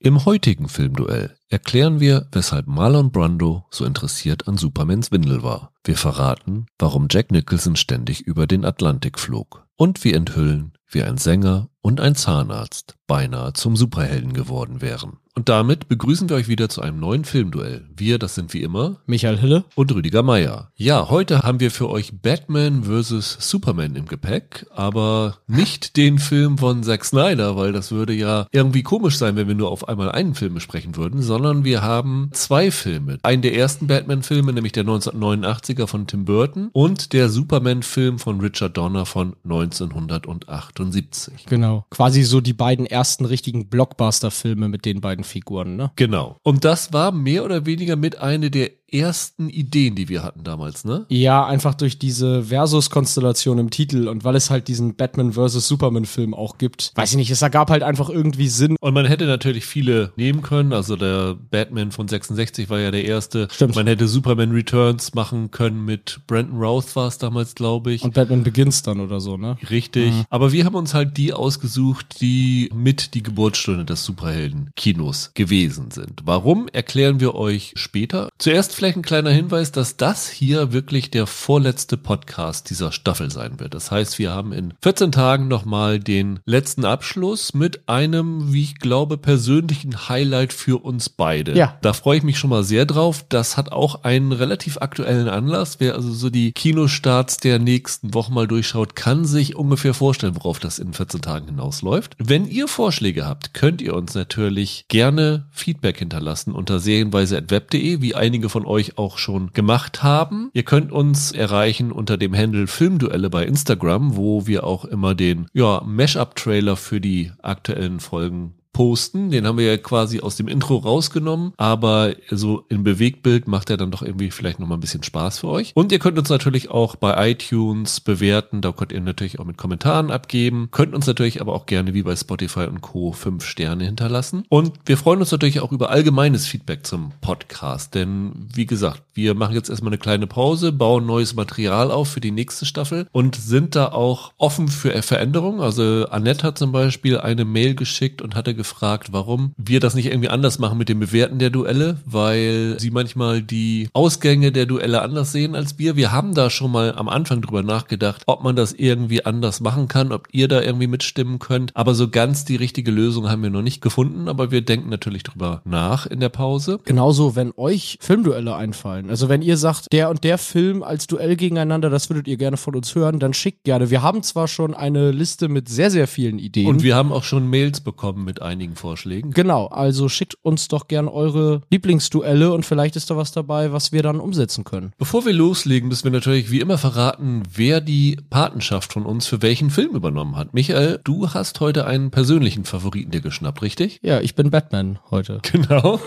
Im heutigen Filmduell erklären wir, weshalb Marlon Brando so interessiert an Supermans Windel war. Wir verraten, warum Jack Nicholson ständig über den Atlantik flog. Und wir enthüllen, wie ein Sänger und ein Zahnarzt beinahe zum Superhelden geworden wären. Und damit begrüßen wir euch wieder zu einem neuen Filmduell. Wir, das sind wie immer Michael Hille und Rüdiger Meier. Ja, heute haben wir für euch Batman vs. Superman im Gepäck, aber nicht den Film von Zack Snyder, weil das würde ja irgendwie komisch sein, wenn wir nur auf einmal einen Film besprechen würden, sondern wir haben zwei Filme. Einen der ersten Batman-Filme, nämlich der 1989er von Tim Burton und der Superman-Film von Richard Donner von 1978. Genau. Quasi so die beiden ersten richtigen Blockbuster-Filme mit den beiden Figuren, ne? Genau. Und das war mehr oder weniger mit eine der ersten Ideen, die wir hatten damals, ne? Ja, einfach durch diese Versus-Konstellation im Titel und weil es halt diesen Batman vs. Superman-Film auch gibt. Weiß ich nicht, es ergab halt einfach irgendwie Sinn. Und man hätte natürlich viele nehmen können. Also der Batman von 66 war ja der erste. Stimmt. Man hätte Superman Returns machen können mit Brandon Routh war es damals, glaube ich. Und Batman Begins dann oder so, ne? Richtig. Aber wir haben uns halt die ausgesucht, die mit die Geburtsstunde des Superhelden-Kinos gewesen sind. Warum, erklären wir euch später. Zuerst vielleicht ein kleiner Hinweis, dass das hier wirklich der vorletzte Podcast dieser Staffel sein wird. Das heißt, wir haben in 14 Tagen nochmal den letzten Abschluss mit einem, wie ich glaube, persönlichen Highlight für uns beide. Ja. Da freue ich mich schon mal sehr drauf. Das hat auch einen relativ aktuellen Anlass. Wer also so die Kinostarts der nächsten Wochen mal durchschaut, kann sich ungefähr vorstellen, worauf das in 14 Tagen hinausläuft. Wenn ihr Vorschläge habt, könnt ihr uns natürlich gerne Feedback hinterlassen unter serienweise.web.de, wie einige von euch auch schon gemacht haben. Ihr könnt uns erreichen unter dem Handle Filmduelle bei Instagram, wo wir auch immer den ja, Mashup-Trailer für die aktuellen Folgen posten. Den haben wir ja quasi aus dem Intro rausgenommen, aber so im Bewegtbild macht er dann doch irgendwie vielleicht nochmal ein bisschen Spaß für euch. Und ihr könnt uns natürlich auch bei iTunes bewerten. Da könnt ihr natürlich auch mit Kommentaren abgeben. Könnt uns natürlich aber auch gerne wie bei Spotify und Co. fünf Sterne hinterlassen. Und wir freuen uns natürlich auch über allgemeines Feedback zum Podcast. Denn wie gesagt, wir machen jetzt erstmal eine kleine Pause, bauen neues Material auf für die nächste Staffel und sind da auch offen für Veränderungen. Also Annette hat zum Beispiel eine Mail geschickt und hatte gefragt, warum wir das nicht irgendwie anders machen mit dem Bewerten der Duelle, weil sie manchmal die Ausgänge der Duelle anders sehen als wir. Wir haben da schon mal am Anfang drüber nachgedacht, ob man das irgendwie anders machen kann, ob ihr da irgendwie mitstimmen könnt. Aber so ganz die richtige Lösung haben wir noch nicht gefunden, aber wir denken natürlich drüber nach in der Pause. Genauso, wenn euch Filmduelle einfallen. Also wenn ihr sagt, der und der Film als Duell gegeneinander, das würdet ihr gerne von uns hören, dann schickt gerne. Wir haben zwar schon eine Liste mit sehr, sehr vielen Ideen. Und wir haben auch schon Mails bekommen mit einigen Vorschlägen. Genau, also schickt uns doch gern eure Lieblingsduelle und vielleicht ist da was dabei, was wir dann umsetzen können. Bevor wir loslegen, müssen wir natürlich wie immer verraten, wer die Patenschaft von uns für welchen Film übernommen hat. Michael, du hast heute einen persönlichen Favoriten dir geschnappt, richtig? Ja, ich bin Batman heute. Genau.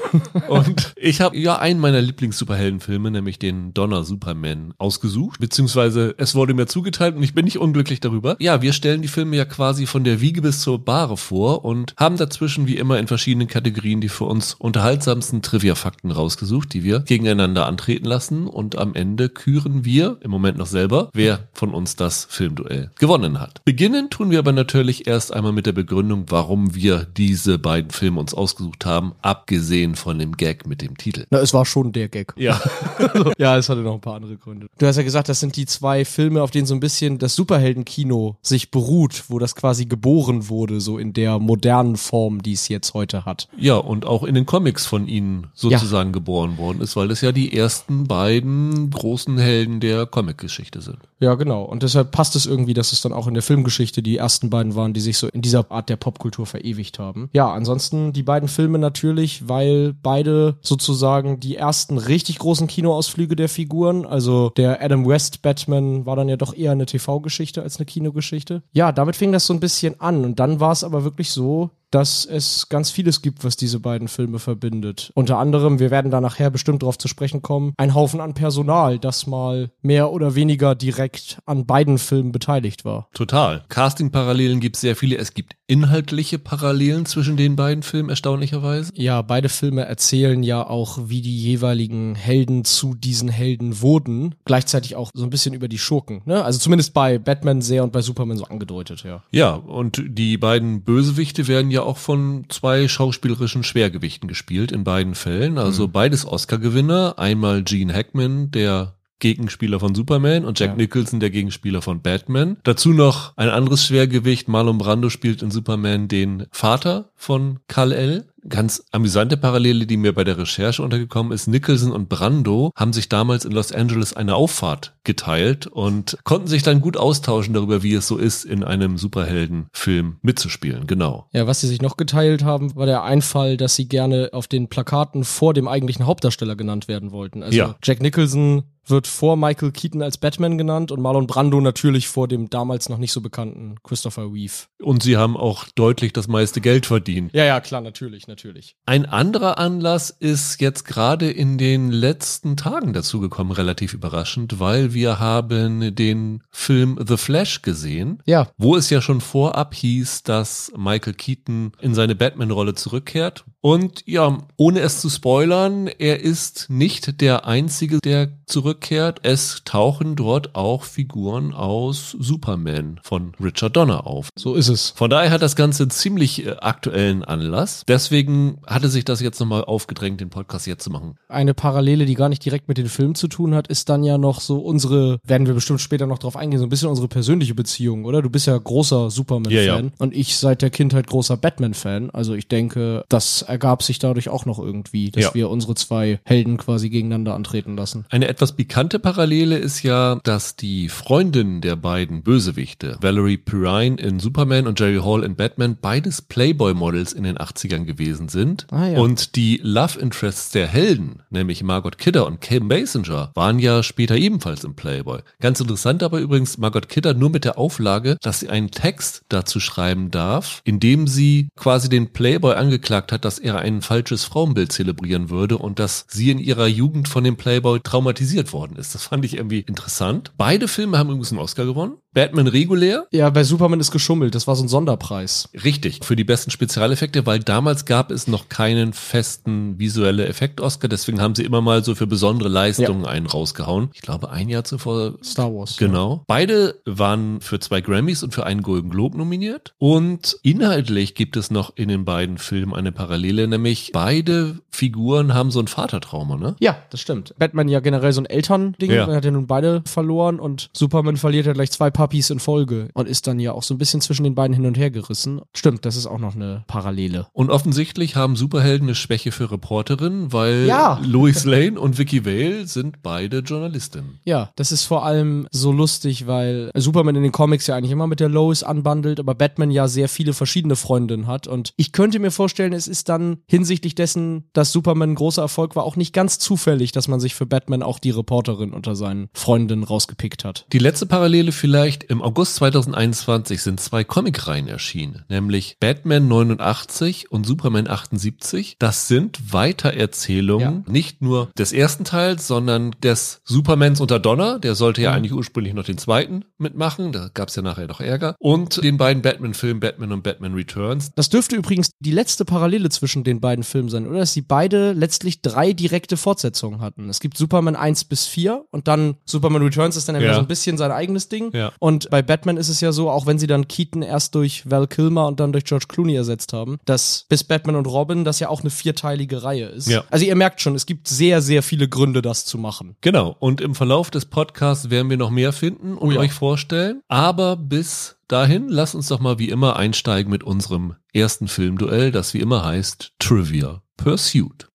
Und ich habe ja einen meiner Lieblings-Superheldenfilme, nämlich den Donner Superman, ausgesucht. Beziehungsweise es wurde mir zugeteilt und ich bin nicht unglücklich darüber. Ja, wir stellen die Filme ja quasi von der Wiege bis zur Bahre vor und haben dazwischen wie immer in verschiedenen Kategorien die für uns unterhaltsamsten Trivia-Fakten rausgesucht, die wir gegeneinander antreten lassen. Und am Ende küren wir im Moment noch selber, wer von uns das Filmduell gewonnen hat. Beginnen tun wir aber natürlich erst einmal mit der Begründung, warum wir diese beiden Filme uns ausgesucht haben, abgesehen von dem Gag mit dem Titel. Na, es war schon der Gag. Ja. ja, es hatte noch ein paar andere Gründe. Du hast ja gesagt, das sind die zwei Filme, auf denen so ein bisschen das Superheldenkino sich beruht, wo das quasi geboren wurde, so in der modernen Form, die es jetzt heute hat. Ja, und auch in den Comics von ihnen sozusagen geboren worden ist, weil es ja die ersten beiden großen Helden der Comicgeschichte sind. Ja, genau. Und deshalb passt es irgendwie, dass es dann auch in der Filmgeschichte die ersten beiden waren, die sich so in dieser Art der Popkultur verewigt haben. Ja, ansonsten die beiden Filme natürlich, weil beide sozusagen die ersten richtig großen Kinoausflüge der Figuren, also der Adam West Batman war dann ja doch eher eine TV-Geschichte als eine Kinogeschichte. Ja, damit fing das so ein bisschen an und dann war es aber wirklich so, dass es ganz vieles gibt, was diese beiden Filme verbindet. Unter anderem, wir werden da nachher bestimmt drauf zu sprechen kommen, ein Haufen an Personal, das mal mehr oder weniger direkt an beiden Filmen beteiligt war. Total. Casting-Parallelen gibt es sehr viele. Es gibt inhaltliche Parallelen zwischen den beiden Filmen, erstaunlicherweise. Ja, beide Filme erzählen ja auch, wie die jeweiligen Helden zu diesen Helden wurden. Gleichzeitig auch so ein bisschen über die Schurken. Ne? Also zumindest bei Batman sehr und bei Superman so angedeutet, ja. Ja, und die beiden Bösewichte werden ja ja auch von zwei schauspielerischen Schwergewichten gespielt in beiden Fällen. Also Mhm. beides Oscar-Gewinner. Einmal Gene Hackman, der Gegenspieler von Superman und Jack Ja. Nicholson, der Gegenspieler von Batman. Dazu noch ein anderes Schwergewicht. Marlon Brando spielt in Superman den Vater von Kal-El. Ganz amüsante Parallele, die mir bei der Recherche untergekommen ist. Nicholson und Brando haben sich damals in Los Angeles eine Auffahrt geteilt und konnten sich dann gut austauschen darüber, wie es so ist, in einem Superheldenfilm mitzuspielen. Genau. Ja, was sie sich noch geteilt haben, war der Einfall, dass sie gerne auf den Plakaten vor dem eigentlichen Hauptdarsteller genannt werden wollten. Also Ja. Jack Nicholson wird vor Michael Keaton als Batman genannt und Marlon Brando natürlich vor dem damals noch nicht so bekannten Christopher Reeve. Und sie haben auch deutlich das meiste Geld verdient. Ja, ja, klar, natürlich, natürlich. Ein anderer Anlass ist jetzt gerade in den letzten Tagen dazugekommen, relativ überraschend, weil wir haben den Film The Flash gesehen, Ja, wo es ja schon vorab hieß, dass Michael Keaton in seine Batman-Rolle zurückkehrt. Und ja, ohne es zu spoilern, er ist nicht der Einzige, der zurückkehrt. Es tauchen dort auch Figuren aus Superman von Richard Donner auf. so ist es. Von daher hat das Ganze einen ziemlich äh, aktuellen Anlass. Deswegen hatte sich das jetzt nochmal aufgedrängt, den Podcast jetzt zu machen. Eine Parallele, die gar nicht direkt mit den Filmen zu tun hat, ist dann ja noch so unsere, werden wir bestimmt später noch drauf eingehen, so ein bisschen unsere persönliche Beziehung, oder? Du bist ja großer Superman-Fan Ja, ja. und ich seit der Kindheit großer Batman-Fan. Also ich denke, das ergab sich dadurch auch noch irgendwie, dass Ja. wir unsere zwei Helden quasi gegeneinander antreten lassen. Eine etwas pikante Parallele ist ja, dass die Freundin der beiden Bösewichte, Valerie Perrine in Superman und Jerry Hall in Batman, beides Playboy-Models in den 80ern gewesen sind. Ah, ja. Und die Love Interests der Helden, nämlich Margot Kidder und Kim Basinger, waren ja später ebenfalls im Playboy. Ganz interessant aber übrigens Margot Kidder nur mit der Auflage, dass sie einen Text dazu schreiben darf, in dem sie quasi den Playboy angeklagt hat, dass er ein falsches Frauenbild zelebrieren würde und dass sie in ihrer Jugend von dem Playboy traumatisiert worden ist. Das fand ich irgendwie interessant. Beide Filme haben übrigens einen Oscar gewonnen. Batman regulär, Ja, bei Superman ist geschummelt, das war so ein Sonderpreis. Richtig, für die besten Spezialeffekte, weil damals gab es noch keinen festen visuelle Effekt-Oscar, deswegen haben sie immer mal so für besondere Leistungen einen rausgehauen. Ich glaube, ein Jahr zuvor. Star Wars. Genau. Beide waren für zwei Grammys und für einen Golden Globe nominiert. Und inhaltlich gibt es noch in den beiden Filmen eine Parallele, nämlich beide Figuren haben so ein Vatertrauma, ne? Ja, das stimmt. Batman ja generell so ein Elternding, Ja. er hat ja nun beide verloren und Superman verliert ja gleich zwei Puppies in Folge und ist dann ja auch so ein bisschen zwischen den beiden hin und her gerissen. Stimmt, das ist auch noch eine Parallele. Und offensichtlich haben Superhelden eine Schwäche für Reporterinnen, weil Ja. Lois Lane und Vicky Vale sind beide Journalistinnen. Ja, das ist vor allem so lustig, weil Superman in den Comics ja eigentlich immer mit der Lois anbandelt, aber Batman ja sehr viele verschiedene Freundinnen hat. Und ich könnte mir vorstellen, es ist dann hinsichtlich dessen, dass Superman ein großer Erfolg war, auch nicht ganz zufällig, dass man sich für Batman auch die Reporterin unter seinen Freundinnen rausgepickt hat. Die letzte Parallele vielleicht, im August 2021 sind zwei Comicreihen erschienen, nämlich Batman 89 und Superman 78. Das sind Weitererzählungen, nicht nur des ersten Teils, sondern des Supermans unter Donner, der sollte ja Mhm. eigentlich ursprünglich noch den zweiten mitmachen, da gab es ja nachher noch Ärger, und den beiden Batman-Filmen Batman und Batman Returns. Das dürfte übrigens die letzte Parallele zwischen den beiden Filmen sein, oder? Dass sie beide letztlich drei direkte Fortsetzungen hatten. Es gibt Superman 1 bis 4 und dann Superman Returns ist dann ja, Ja. so ein bisschen sein eigenes Ding. Ja. Und bei Batman ist es ja so, auch wenn sie dann Keaton erst durch Val Kilmer und dann durch George Clooney ersetzt haben, dass bis Batman und Robin das ja auch eine vierteilige Reihe ist. Ja. Also ihr merkt schon, es gibt sehr, sehr viele Gründe, das zu machen. Genau, und im Verlauf des Podcasts werden wir noch mehr finden und Oh ja. euch vorstellen. Aber bis dahin, lasst uns doch mal wie immer einsteigen mit unserem ersten Filmduell, das wie immer heißt Trivia Pursuit.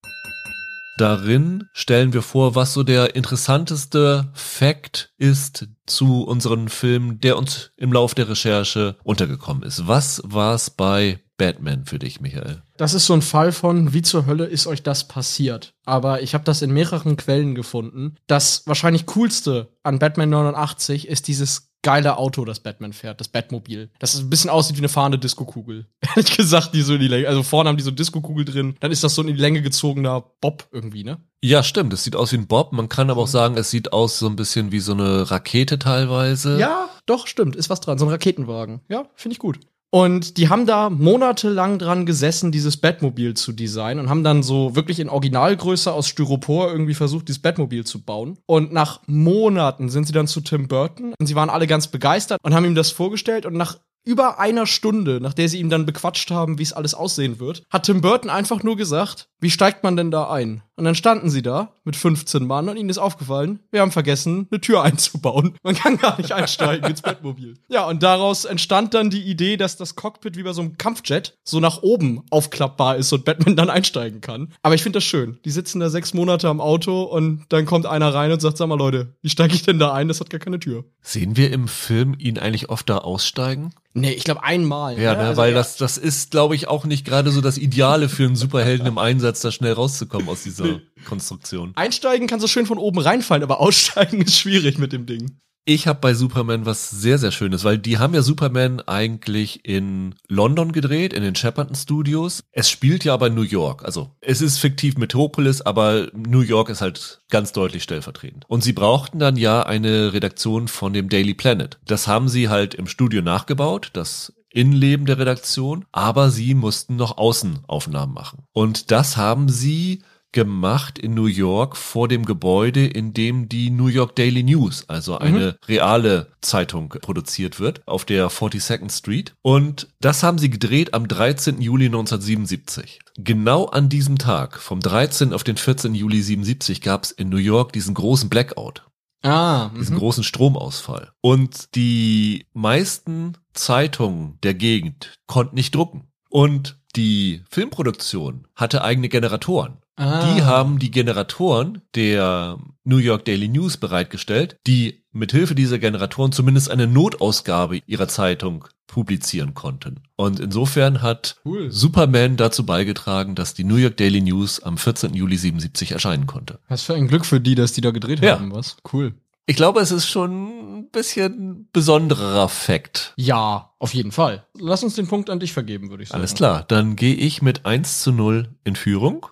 Darin stellen wir vor, was so der interessanteste Fact ist zu unseren Filmen, der uns im Lauf der Recherche untergekommen ist. Was war's bei Batman für dich, Michael? Das ist so ein Fall von, wie zur Hölle ist euch das passiert? Aber ich habe das in mehreren Quellen gefunden. Das wahrscheinlich coolste an Batman 89 ist dieses geile Auto, das Batman fährt, das Batmobil. Das ein bisschen aussieht wie eine fahrende Diskokugel. Ehrlich gesagt, die so in die Länge. Also vorne haben die so eine Diskokugel drin, dann ist das so in die Länge gezogener Bob irgendwie, ne? Ja, stimmt. Es sieht aus wie ein Bob. Man kann aber auch sagen, es sieht aus so ein bisschen wie so eine Rakete teilweise. Ja, doch, stimmt, ist was dran. So ein Raketenwagen. Ja, finde ich gut. Und die haben da monatelang dran gesessen, dieses Batmobil zu designen und haben dann so wirklich in Originalgröße aus Styropor irgendwie versucht, dieses Batmobil zu bauen. Und nach Monaten sind sie dann zu Tim Burton und sie waren alle ganz begeistert und haben ihm das vorgestellt und nach über einer Stunde, nach der sie ihm dann bequatscht haben, wie es alles aussehen wird, hat Tim Burton einfach nur gesagt, wie steigt man denn da ein? Und dann standen sie da mit 15 Mann und ihnen ist aufgefallen, wir haben vergessen, eine Tür einzubauen. Man kann gar nicht einsteigen ins Bettmobil. Ja, und daraus entstand dann die Idee, dass das Cockpit wie bei so einem Kampfjet so nach oben aufklappbar ist und Batman dann einsteigen kann. Aber ich finde das schön. Die sitzen da sechs Monate am Auto und dann kommt einer rein und sagt, sag mal Leute, wie steige ich denn da ein? Das hat gar keine Tür. Sehen wir im Film ihn eigentlich oft da aussteigen? Nee, ich glaube einmal. Ja, ne? also weil das, das ist, glaube ich, auch nicht gerade so das Ideale für einen Superhelden im Einsatz, da schnell rauszukommen aus dieser Konstruktion. Einsteigen kann so schön von oben reinfallen, aber aussteigen ist schwierig mit dem Ding. Ich habe bei Superman was sehr, sehr Schönes, weil die haben ja Superman eigentlich in London gedreht, in den Shepperton Studios. Es spielt ja aber New York. Also es ist fiktiv Metropolis, aber New York ist halt ganz deutlich stellvertretend. Und sie brauchten dann ja eine Redaktion von dem Daily Planet. Das haben sie halt im Studio nachgebaut. Das Innenleben der Redaktion, aber sie mussten noch Außenaufnahmen machen. Und das haben sie gemacht in New York vor dem Gebäude, in dem die New York Daily News, also eine mhm. reale Zeitung produziert wird, auf der 42nd Street. Und das haben sie gedreht am 13. Juli 1977. Genau an diesem Tag, vom 13. auf den 14. Juli 77, gab es in New York diesen großen Blackout. Ah, diesen mhm. großen Stromausfall. Und die meisten Zeitungen der Gegend konnten nicht drucken. Und die Filmproduktion hatte eigene Generatoren. Ah. Die haben die Generatoren der New York Daily News bereitgestellt, die mithilfe dieser Generatoren zumindest eine Notausgabe ihrer Zeitung publizieren konnten. Und insofern hat cool. Superman dazu beigetragen, dass die New York Daily News am 14. Juli 77 erscheinen konnte. Was für ein Glück für die, dass die da gedreht ja. haben, was? Cool. Ich glaube, es ist schon ein bisschen besonderer Fakt. Ja, auf jeden Fall. Lass uns den Punkt an dich vergeben, würde ich sagen. Alles klar, dann gehe ich mit 1 zu 0 in Führung.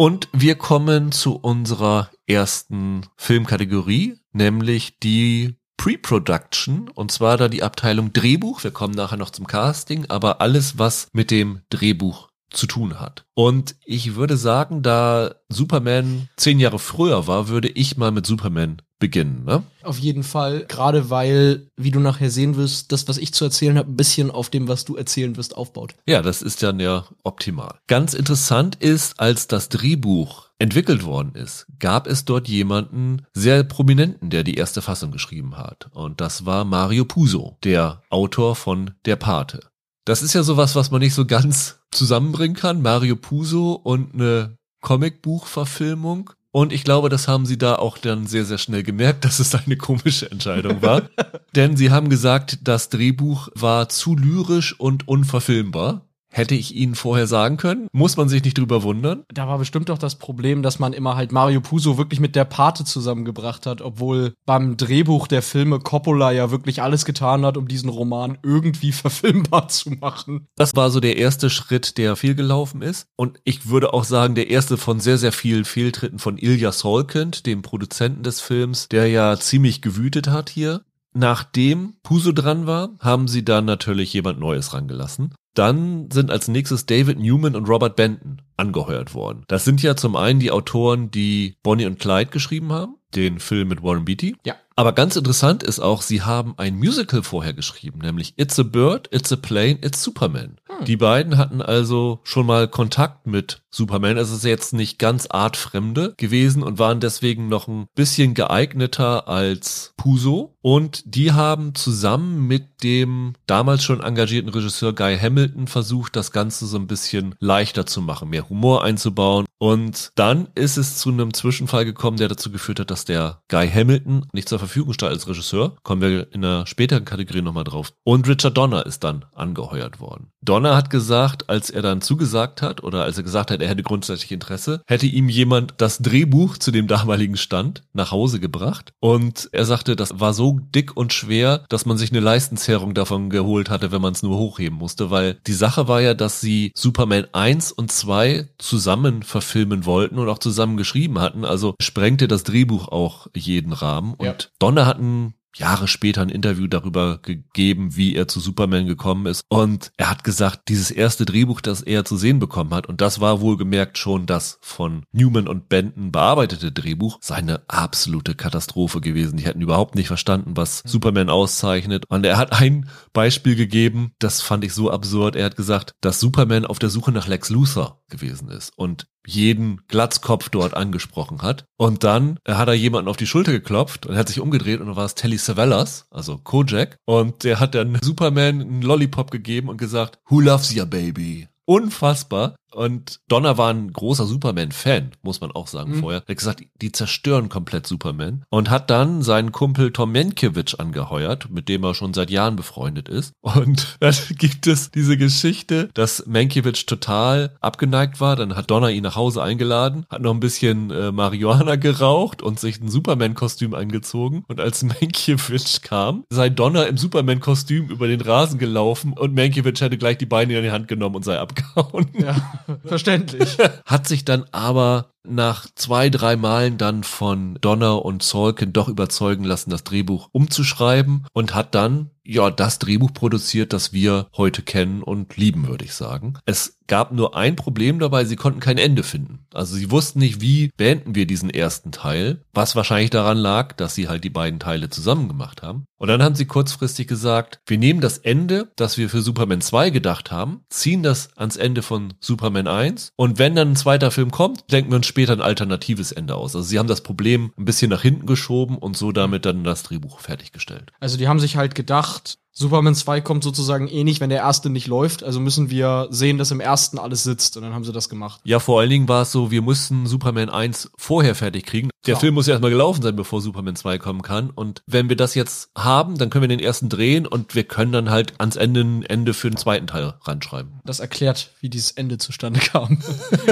Und wir kommen zu unserer ersten Filmkategorie, nämlich die Pre-Production, und zwar da die Abteilung Drehbuch. Wir kommen nachher noch zum Casting, aber alles, was mit dem Drehbuch zu tun hat. Und ich würde sagen, da Superman zehn Jahre früher war, würde ich mal mit Superman beginnen, ne? Auf jeden Fall, gerade weil, wie du nachher sehen wirst, das, was ich zu erzählen habe, ein bisschen auf dem, was du erzählen wirst, aufbaut. Ja, das ist dann ja optimal. Ganz interessant ist, als das Drehbuch entwickelt worden ist, gab es dort jemanden sehr prominenten, der die erste Fassung geschrieben hat. Und das war Mario Puzo, der Autor von Der Pate. Das ist ja sowas, was man nicht so ganz zusammenbringen kann. Mario Puzo und eine Comicbuchverfilmung. Und ich glaube, das haben sie da auch dann sehr, sehr schnell gemerkt, dass es eine komische Entscheidung war. Denn sie haben gesagt, das Drehbuch war zu lyrisch und unverfilmbar. Hätte ich Ihnen vorher sagen können? Muss man sich nicht drüber wundern? Da war bestimmt doch das Problem, dass man immer halt Mario Puzo wirklich mit der Pate zusammengebracht hat, obwohl beim Drehbuch der Filme Coppola ja wirklich alles getan hat, um diesen Roman irgendwie verfilmbar zu machen. Das war so der erste Schritt, der fehlgelaufen ist. Und ich würde auch sagen, der erste von sehr, sehr vielen Fehltritten von Ilya Solkind, dem Produzenten des Films, der ja ziemlich gewütet hat hier. Nachdem Puso dran war, haben sie dann natürlich jemand Neues rangelassen. Dann sind als nächstes David Newman und Robert Benton angeheuert worden. Das sind ja zum einen die Autoren, die Bonnie und Clyde geschrieben haben, den Film mit Warren Beatty. Ja. Aber ganz interessant ist auch, sie haben ein Musical vorher geschrieben, nämlich It's a Bird, It's a Plane, It's Superman. Hm. Die beiden hatten also schon mal Kontakt mit Superman. Es ist jetzt nicht ganz artfremde gewesen und waren deswegen noch ein bisschen geeigneter als Puso. Und die haben zusammen mit dem damals schon engagierten Regisseur Guy Hamilton versucht, das Ganze so ein bisschen leichter zu machen, mehr Humor einzubauen. Und dann ist es zu einem Zwischenfall gekommen, der dazu geführt hat, dass der Guy Hamilton nicht zur Verfügung stand als Regisseur. Kommen wir in einer späteren Kategorie nochmal drauf. Und Richard Donner ist dann angeheuert worden. Donner hat gesagt, als er dann zugesagt hat oder als er gesagt hat, er hätte grundsätzlich Interesse, hätte ihm jemand das Drehbuch zu dem damaligen Stand nach Hause gebracht. Und er sagte, das war so dick und schwer, dass man sich eine Leistenzerrung davon geholt hatte, wenn man es nur hochheben musste, weil die Sache war ja, dass sie Superman 1 und 2 zusammen verfilmen wollten und auch zusammen geschrieben hatten. Also sprengte das Drehbuch auch jeden Rahmen. Und ja. Donner hat ein Jahre später ein Interview darüber gegeben, wie er zu Superman gekommen ist. Und er hat gesagt, dieses erste Drehbuch, das er zu sehen bekommen hat, und das war wohlgemerkt schon das von Newman und Benton bearbeitete Drehbuch, seine absolute Katastrophe gewesen. Die hätten überhaupt nicht verstanden, was mhm. Superman auszeichnet. Und er hat ein Beispiel gegeben, das fand ich so absurd. Er hat gesagt, dass Superman auf der Suche nach Lex Luthor gewesen ist. Und jeden Glatzkopf dort angesprochen hat. Und dann hat er jemanden auf die Schulter geklopft und hat sich umgedreht und dann war es Telly Savalas, also Kojak. Und der hat dann Superman einen Lollipop gegeben und gesagt, Who loves your baby? Unfassbar. Und Donner war ein großer Superman-Fan, muss man auch sagen mhm. vorher. Er hat gesagt, die zerstören komplett Superman. Und hat dann seinen Kumpel Tom Mankiewicz angeheuert, mit dem er schon seit Jahren befreundet ist. Und dann gibt es diese Geschichte, dass Mankiewicz total abgeneigt war. Dann hat Donner ihn nach Hause eingeladen, hat noch ein bisschen äh, Marihuana geraucht und sich ein Superman-Kostüm angezogen. Und als Mankiewicz kam, sei Donner im Superman-Kostüm über den Rasen gelaufen und Mankiewicz hätte gleich die Beine in die Hand genommen und sei abgehauen. Ja. Verständlich. Hat sich dann aber nach zwei, drei Malen dann von Donner und Salkin doch überzeugen lassen, das Drehbuch umzuschreiben und hat dann ja das Drehbuch produziert, das wir heute kennen und lieben, würde ich sagen. Es gab nur ein Problem dabei, sie konnten kein Ende finden. Also sie wussten nicht, wie beenden wir diesen ersten Teil, was wahrscheinlich daran lag, dass sie halt die beiden Teile zusammen gemacht haben. Und dann haben sie kurzfristig gesagt, wir nehmen das Ende, das wir für Superman 2 gedacht haben, ziehen das ans Ende von Superman 1 und wenn dann ein zweiter Film kommt, denken wir uns später ein alternatives Ende aus. Also sie haben das Problem ein bisschen nach hinten geschoben und so damit dann das Drehbuch fertiggestellt. Also die haben sich halt gedacht, Superman 2 kommt sozusagen eh nicht, wenn der erste nicht läuft. Also müssen wir sehen, dass im ersten alles sitzt. Und dann haben sie das gemacht. Ja, vor allen Dingen war es so, wir mussten Superman 1 vorher fertig kriegen. Der Klar. Film muss ja erstmal gelaufen sein, bevor Superman 2 kommen kann. Und wenn wir das jetzt haben, dann können wir den ersten drehen und wir können dann halt ans Ende ein Ende für den zweiten Teil ranschreiben. Das erklärt, wie dieses Ende zustande kam.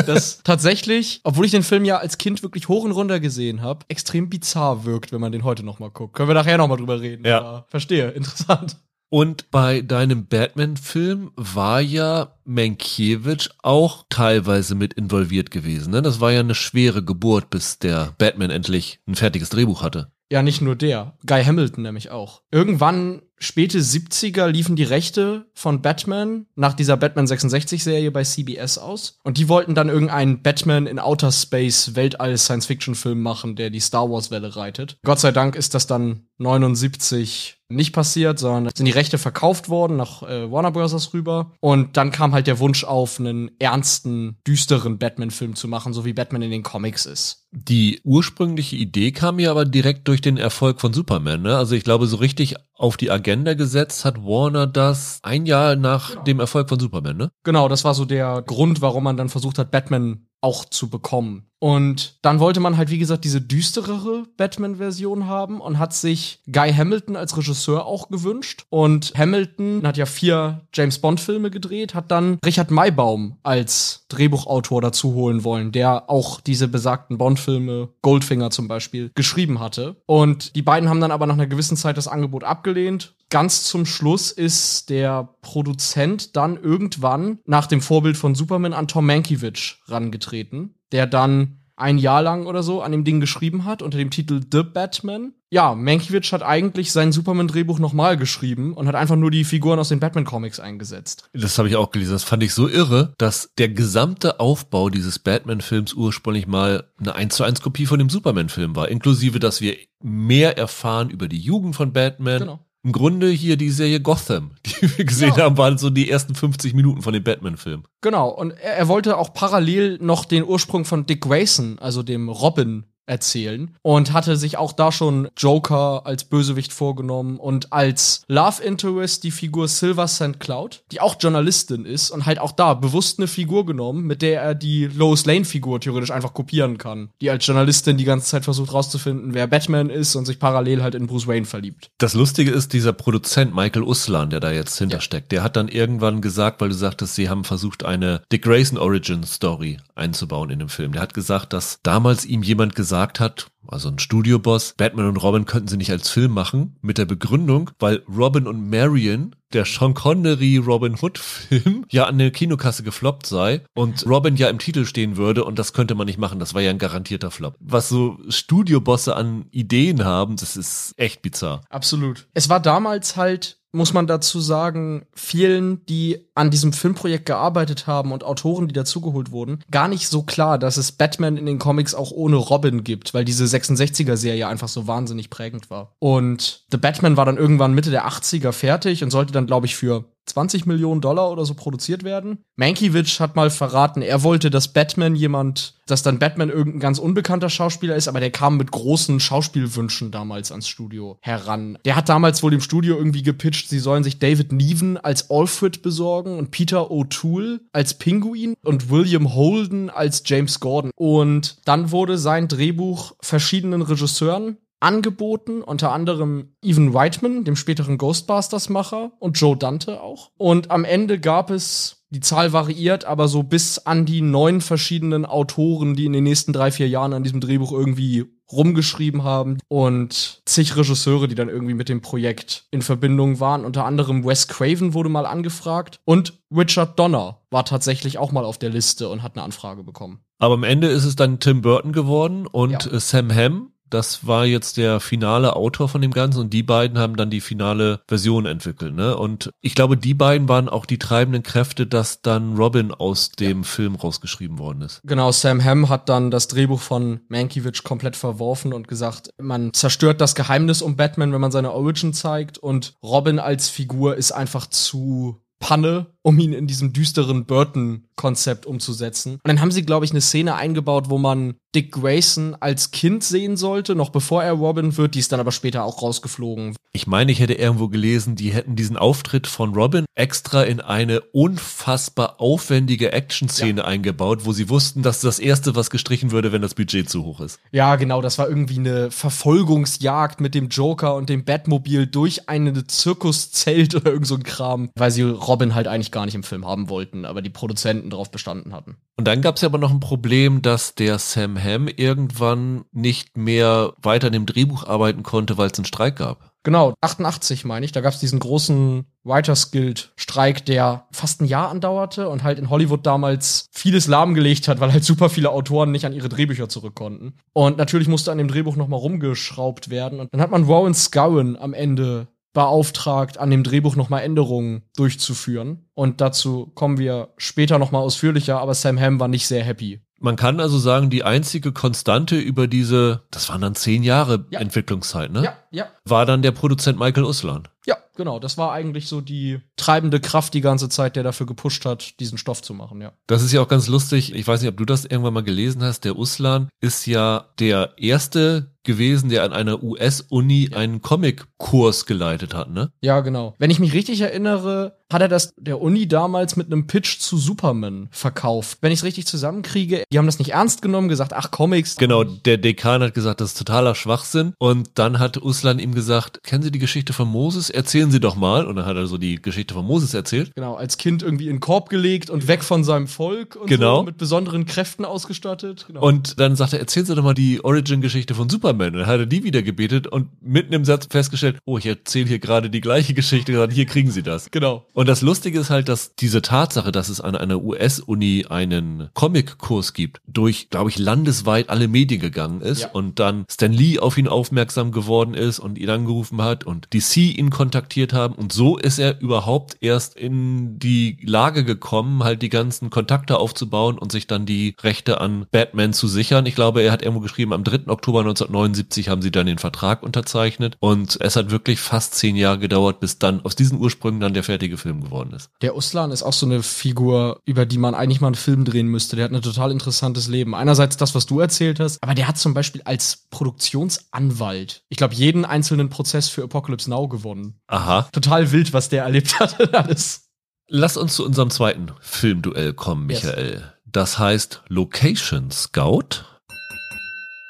das tatsächlich, obwohl ich den Film ja als Kind wirklich hoch und runter gesehen habe, extrem bizarr wirkt, wenn man den heute nochmal guckt. Können wir nachher nochmal drüber reden. Ja. Aber verstehe, interessant. Und bei deinem Batman-Film war ja Mankiewicz auch teilweise mit involviert gewesen. Ne? Das war ja eine schwere Geburt, bis der Batman endlich ein fertiges Drehbuch hatte. Ja, nicht nur der. Guy Hamilton nämlich auch. Irgendwann späte 70er liefen die Rechte von Batman nach dieser Batman 66 Serie bei CBS aus und die wollten dann irgendeinen Batman in Outer Space Weltall Science Fiction Film machen, der die Star Wars Welle reitet. Gott sei Dank ist das dann 79 nicht passiert, sondern sind die Rechte verkauft worden nach äh, Warner Bros. rüber und dann kam halt der Wunsch auf, einen ernsten, düsteren Batman-Film zu machen, so wie Batman in den Comics ist. Die ursprüngliche Idee kam ja aber direkt durch den Erfolg von Superman, ne? Also ich glaube, so richtig auf die Agenda gesetzt hat Warner das ein Jahr nach genau. dem Erfolg von Superman, ne? Genau, das war so der Grund, warum man dann versucht hat, Batman auch zu bekommen. Und dann wollte man halt, wie gesagt, diese düsterere Batman-Version haben und hat sich Guy Hamilton als Regisseur auch gewünscht. Und Hamilton hat ja vier James Bond-Filme gedreht, hat dann Richard Maybaum als Drehbuchautor dazu holen wollen, der auch diese besagten Bond-Filme, Goldfinger zum Beispiel, geschrieben hatte. Und die beiden haben dann aber nach einer gewissen Zeit das Angebot abgelehnt ganz zum Schluss ist der Produzent dann irgendwann nach dem Vorbild von Superman an Tom Mankiewicz rangetreten, der dann ein Jahr lang oder so an dem Ding geschrieben hat unter dem Titel The Batman. Ja, Mankiewicz hat eigentlich sein Superman-Drehbuch nochmal geschrieben und hat einfach nur die Figuren aus den Batman-Comics eingesetzt. Das habe ich auch gelesen. Das fand ich so irre, dass der gesamte Aufbau dieses Batman-Films ursprünglich mal eine 1 zu 1 Kopie von dem Superman-Film war. Inklusive, dass wir mehr erfahren über die Jugend von Batman. Genau im Grunde hier die Serie Gotham, die wir gesehen ja. haben, waren so die ersten 50 Minuten von dem Batman-Film. Genau, und er, er, wollte auch parallel noch den Ursprung von Dick Grayson, also dem Robin, erzählen und hatte sich auch da schon Joker als Bösewicht vorgenommen und als Love Interest die Figur Silver St. Cloud, die auch Journalistin ist und halt auch da bewusst eine Figur genommen, mit der er die Lois Lane Figur theoretisch einfach kopieren kann, die als Journalistin die ganze Zeit versucht rauszufinden, wer Batman ist und sich parallel halt in Bruce Wayne verliebt. Das Lustige ist, dieser Produzent Michael Uslan, der da jetzt hintersteckt, ja. der hat dann irgendwann gesagt, weil du sagtest, sie haben versucht eine Dick Grayson Origin Story einzubauen in dem Film. Der hat gesagt, dass damals ihm jemand gesagt gesagt hat, also ein Studioboss, Batman und Robin könnten sie nicht als Film machen, mit der Begründung, weil Robin und Marion, der Sean Connery Robin Hood Film, ja an der Kinokasse gefloppt sei und Robin ja im Titel stehen würde und das könnte man nicht machen, das war ja ein garantierter Flop. Was so Studiobosse an Ideen haben, das ist echt bizarr. Absolut. Es war damals halt muss man dazu sagen, vielen, die an diesem Filmprojekt gearbeitet haben und Autoren, die dazugeholt wurden, gar nicht so klar, dass es Batman in den Comics auch ohne Robin gibt, weil diese 66er-Serie einfach so wahnsinnig prägend war. Und The Batman war dann irgendwann Mitte der 80er fertig und sollte dann, glaube ich, für 20 Millionen Dollar oder so produziert werden. Mankiewicz hat mal verraten, er wollte, dass Batman jemand, dass dann Batman irgendein ganz unbekannter Schauspieler ist, aber der kam mit großen Schauspielwünschen damals ans Studio heran. Der hat damals wohl dem Studio irgendwie gepitcht, sie sollen sich David Neven als Alfred besorgen und Peter O'Toole als Pinguin und William Holden als James Gordon. Und dann wurde sein Drehbuch verschiedenen Regisseuren angeboten, unter anderem Evan Whiteman, dem späteren Ghostbusters-Macher, und Joe Dante auch. Und am Ende gab es, die Zahl variiert, aber so bis an die neun verschiedenen Autoren, die in den nächsten drei, vier Jahren an diesem Drehbuch irgendwie rumgeschrieben haben und zig Regisseure, die dann irgendwie mit dem Projekt in Verbindung waren. Unter anderem Wes Craven wurde mal angefragt und Richard Donner war tatsächlich auch mal auf der Liste und hat eine Anfrage bekommen. Aber am Ende ist es dann Tim Burton geworden und Ja. Sam Hamm, das war jetzt der finale Autor von dem Ganzen und die beiden haben dann die finale Version entwickelt. Ne? Und ich glaube, die beiden waren auch die treibenden Kräfte, dass dann Robin aus dem Film rausgeschrieben worden ist. Genau, Sam Hamm hat dann das Drehbuch von Mankiewicz komplett verworfen und gesagt, man zerstört das Geheimnis um Batman, wenn man seine Origin zeigt und Robin als Figur ist einfach zu Panne, um ihn in diesem düsteren Burton-Konzept umzusetzen. Und dann haben sie, glaube ich, eine Szene eingebaut, wo man Dick Grayson als Kind sehen sollte, noch bevor er Robin wird. Die ist dann aber später auch rausgeflogen. Ich meine, ich hätte irgendwo gelesen, die hätten diesen Auftritt von Robin extra in eine unfassbar aufwendige Action-Szene eingebaut, wo sie wussten, dass das erste, was gestrichen würde, wenn das Budget zu hoch ist. Ja, genau, das war irgendwie eine Verfolgungsjagd mit dem Joker und dem Batmobil durch eine Zirkuszelt oder irgend so ein Kram, weil sie Robin halt eigentlich gar nicht im Film haben wollten, aber die Produzenten darauf bestanden hatten. Und dann gab es ja aber noch ein Problem, dass der Sam Hamm irgendwann nicht mehr weiter an dem Drehbuch arbeiten konnte, weil es einen Streik gab. Genau, 88 meine ich, da gab es diesen großen Writers Guild Streik, der fast ein Jahr andauerte und halt in Hollywood damals vieles lahmgelegt hat, weil halt super viele Autoren nicht an ihre Drehbücher zurück konnten. Und natürlich musste an dem Drehbuch nochmal rumgeschraubt werden. Und dann hat man Rowan Scowen am Ende beauftragt, an dem Drehbuch nochmal Änderungen durchzuführen. Und dazu kommen wir später nochmal ausführlicher, aber Sam Hamm war nicht sehr happy. Man kann also sagen, die einzige Konstante über diese, das waren dann zehn Jahre Ja. Entwicklungszeit, ne? Ja, ja. War dann der Produzent Michael Uslan. Ja, genau. Das war eigentlich so die treibende Kraft die ganze Zeit, der dafür gepusht hat, diesen Stoff zu machen, ja. Das ist ja auch ganz lustig. Ich weiß nicht, ob du das irgendwann mal gelesen hast. Der Uslan ist ja der erste gewesen, der an einer US-Uni einen Comic-Kurs geleitet hat, ne? Ja, genau. Wenn ich mich richtig erinnere, hat er das der Uni damals mit einem Pitch zu Superman verkauft. Wenn ich es richtig zusammenkriege, die haben das nicht ernst genommen, gesagt, ach, Comics. Genau, der Dekan hat gesagt, das ist totaler Schwachsinn. Und dann hat Uslan ihm gesagt, kennen Sie die Geschichte von Moses? Erzählen Sie doch mal. Und dann hat er so die Geschichte von Moses erzählt. Genau, als Kind irgendwie in den Korb gelegt und weg von seinem Volk und Genau. so, mit besonderen Kräften ausgestattet. Genau. Und dann sagt er, erzählen Sie doch mal die Origin-Geschichte von Superman. Und dann hat er die wieder gebetet und mitten im Satz festgestellt, oh, ich erzähle hier gerade die gleiche Geschichte, gerade hier kriegen Sie das. genau. Und das Lustige ist halt, dass diese Tatsache, dass es an einer US-Uni einen Comic-Kurs gibt, durch, glaube ich, landesweit alle Medien gegangen ist Ja. und dann Stan Lee auf ihn aufmerksam geworden ist und ihn angerufen hat und DC ihn kontaktiert haben und so ist er überhaupt erst in die Lage gekommen, halt die ganzen Kontakte aufzubauen und sich dann die Rechte an Batman zu sichern. Ich glaube, er hat irgendwo geschrieben, am 3. Oktober 1979 haben sie dann den Vertrag unterzeichnet und es hat wirklich fast zehn Jahre gedauert, bis dann aus diesen Ursprüngen dann der fertige Film geworden ist. Der Uslan ist auch so eine Figur, über die man eigentlich mal einen Film drehen müsste. Der hat ein total interessantes Leben. Einerseits das, was du erzählt hast, aber der hat zum Beispiel als Produktionsanwalt, ich glaube, jeden einzelnen Prozess für Apocalypse Now gewonnen. Aha. Total wild, was der erlebt hat alles. Lass uns zu unserem zweiten Filmduell kommen, Yes. Michael. Das heißt Location Scout.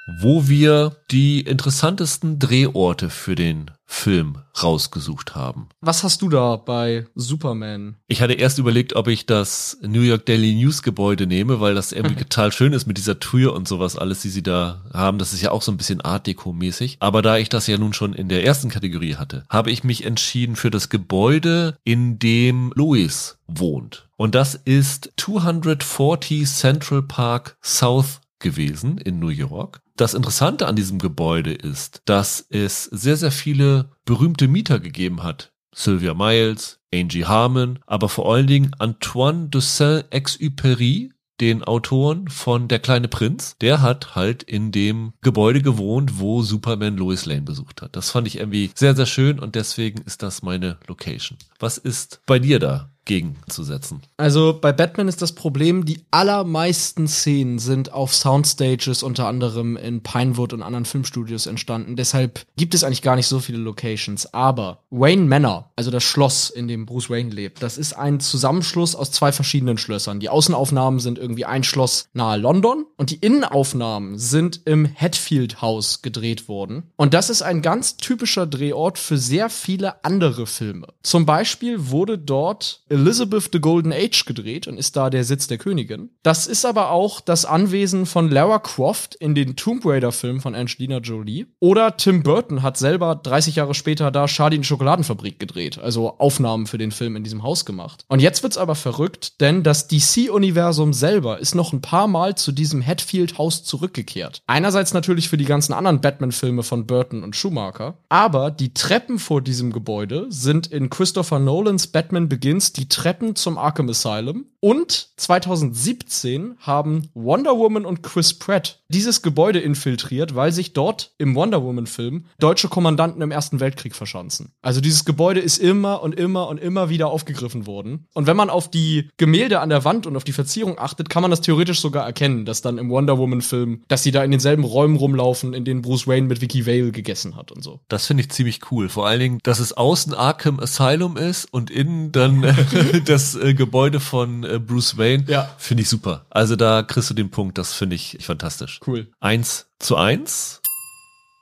Wo wir die interessantesten Drehorte für den Film rausgesucht haben. Was hast du da bei Superman? Ich hatte erst überlegt, ob ich das New York Daily News Gebäude nehme, weil das irgendwie total schön ist mit dieser Tür und sowas alles, die sie da haben. Das ist ja auch so ein bisschen Art Deco mäßig. Aber da ich das ja nun schon in der ersten Kategorie hatte, habe ich mich entschieden für das Gebäude, in dem Louis wohnt. Und das ist 240 Central Park South gewesen in New York. Das Interessante an diesem Gebäude ist, dass es sehr, sehr viele berühmte Mieter gegeben hat. Sylvia Miles, Angie Harmon, aber vor allen Dingen Antoine de Saint-Exupéry, den Autoren von Der kleine Prinz, der hat halt in dem Gebäude gewohnt, wo Superman Lois Lane besucht hat. Das fand ich irgendwie sehr, sehr schön und deswegen ist das meine Location. Was ist bei dir da? Gegenzusetzen. Also bei Batman ist das Problem, die allermeisten Szenen sind auf Soundstages unter anderem in Pinewood und anderen Filmstudios entstanden. Deshalb gibt es eigentlich gar nicht so viele Locations. Aber Wayne Manor, also das Schloss, in dem Bruce Wayne lebt, das ist ein Zusammenschluss aus zwei verschiedenen Schlössern. Die Außenaufnahmen sind irgendwie ein Schloss nahe London und die Innenaufnahmen sind im Hatfield House gedreht worden. Und das ist ein ganz typischer Drehort für sehr viele andere Filme. Zum Beispiel wurde dort Elizabeth the Golden Age gedreht und ist da der Sitz der Königin. Das ist aber auch das Anwesen von Lara Croft in den Tomb Raider Filmen von Angelina Jolie. Oder Tim Burton hat selber 30 Jahre später da Charlie in Schokoladenfabrik gedreht, also Aufnahmen für den Film in diesem Haus gemacht. Und jetzt wird's aber verrückt, denn das DC-Universum selber ist noch ein paar Mal zu diesem Hatfield-Haus zurückgekehrt. Einerseits natürlich für die ganzen anderen Batman-Filme von Burton und Schumacher, aber die Treppen vor diesem Gebäude sind in Christopher Nolans Batman Begins die Treppen zum Arkham Asylum. Und 2017 haben Wonder Woman und Chris Pratt dieses Gebäude infiltriert, weil sich dort im Wonder Woman-Film deutsche Kommandanten im Ersten Weltkrieg verschanzen. Also dieses Gebäude ist immer und immer und immer wieder aufgegriffen worden. Und wenn man auf die Gemälde an der Wand und auf die Verzierung achtet, kann man das theoretisch sogar erkennen, dass dann im Wonder Woman-Film, dass sie da in denselben Räumen rumlaufen, in denen Bruce Wayne mit Vicky Vale gegessen hat und so. Das finde ich ziemlich cool. Vor allen Dingen, dass es außen Arkham Asylum ist und innen dann das äh, Gebäude von äh, Bruce Wayne. Ja. Finde ich super. Also da kriegst du den Punkt, das finde ich fantastisch. Cool. Eins zu eins.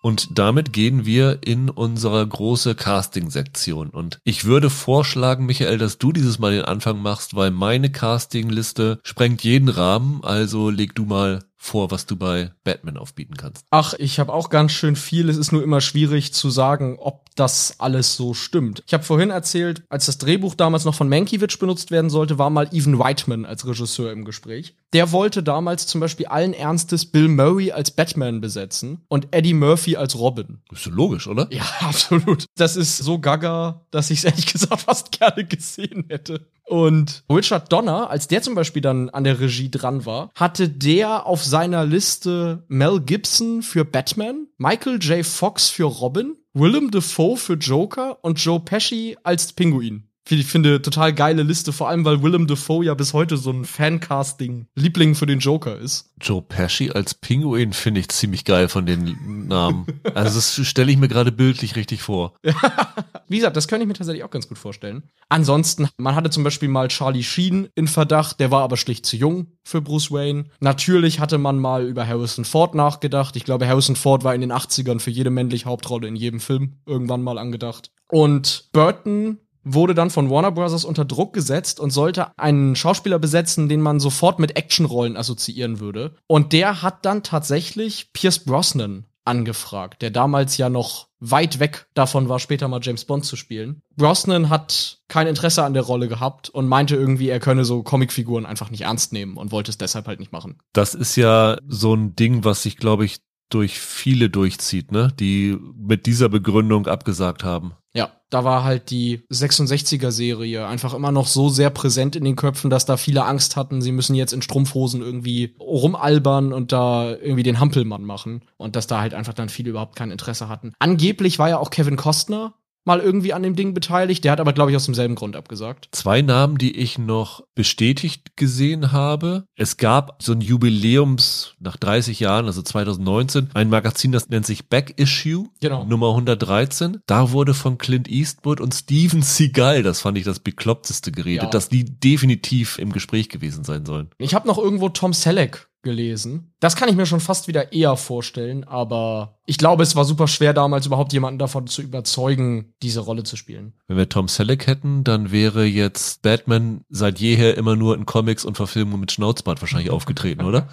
Und damit gehen wir in unsere große Casting-Sektion. Und ich würde vorschlagen, Michael, dass du dieses Mal den Anfang machst, weil meine Casting-Liste sprengt jeden Rahmen. Also leg du mal vor, was du bei Batman aufbieten kannst. Ach, ich habe auch ganz schön viel. Es ist nur immer schwierig zu sagen, ob das alles so stimmt. Ich habe vorhin erzählt, als das Drehbuch damals noch von Mankiewicz benutzt werden sollte, war mal Evan Reitman als Regisseur im Gespräch. Der wollte damals zum Beispiel allen Ernstes Bill Murray als Batman besetzen und Eddie Murphy als Robin. Ist so logisch, oder? Ja, absolut. Das ist so gaga, dass ich es ehrlich gesagt fast gerne gesehen hätte. Und Richard Donner, als der zum Beispiel dann an der Regie dran war, hatte der auf seiner Liste Mel Gibson für Batman, Michael J. Fox für Robin, Willem Dafoe für Joker und Joe Pesci als Pinguin. Ich finde, total geile Liste, vor allem weil Willem Dafoe ja bis heute so ein Fancasting-Liebling für den Joker ist. Joe Pesci als Pinguin finde ich ziemlich geil von den Namen. Also das stelle ich mir gerade bildlich richtig vor. Wie gesagt, das könnte ich mir tatsächlich auch ganz gut vorstellen. Ansonsten, man hatte zum Beispiel mal Charlie Sheen in Verdacht, der war aber schlicht zu jung für Bruce Wayne. Natürlich hatte man mal über Harrison Ford nachgedacht. Ich glaube, Harrison Ford war in den 80ern für jede männliche Hauptrolle in jedem Film irgendwann mal angedacht. Und Burton wurde dann von Warner Bros. unter Druck gesetzt und sollte einen Schauspieler besetzen, den man sofort mit Actionrollen assoziieren würde. Und der hat dann tatsächlich Pierce Brosnan angefragt, der damals ja noch weit weg davon war, später mal James Bond zu spielen. Brosnan hat kein Interesse an der Rolle gehabt und meinte irgendwie, er könne so Comicfiguren einfach nicht ernst nehmen und wollte es deshalb halt nicht machen. Das ist ja so ein Ding, was sich, glaube ich, durch viele durchzieht, ne? Die mit dieser Begründung abgesagt haben. Ja, da war halt die 66er Serie einfach immer noch so sehr präsent in den Köpfen, dass da viele Angst hatten, sie müssen jetzt in Strumpfhosen irgendwie rumalbern und da irgendwie den Hampelmann machen und dass da halt einfach dann viele überhaupt kein Interesse hatten. Angeblich war ja auch Kevin Costner mal irgendwie an dem Ding beteiligt. Der hat aber, glaube ich, aus demselben Grund abgesagt. Zwei Namen, die ich noch bestätigt gesehen habe. Es gab so ein Jubiläums nach 30 Jahren, also 2019, ein Magazin, das nennt sich Back Issue, genau. Nummer 113. Da wurde von Clint Eastwood und Steven Seagal, das fand ich das bekloppteste geredet, ja. dass die definitiv im Gespräch gewesen sein sollen. Ich habe noch irgendwo Tom Selleck gelesen. Das kann ich mir schon fast wieder eher vorstellen, aber ich glaube, es war super schwer damals überhaupt jemanden davon zu überzeugen, diese Rolle zu spielen. Wenn wir Tom Selleck hätten, dann wäre jetzt Batman seit jeher immer nur in Comics und Verfilmungen mit Schnauzbart wahrscheinlich aufgetreten, oder?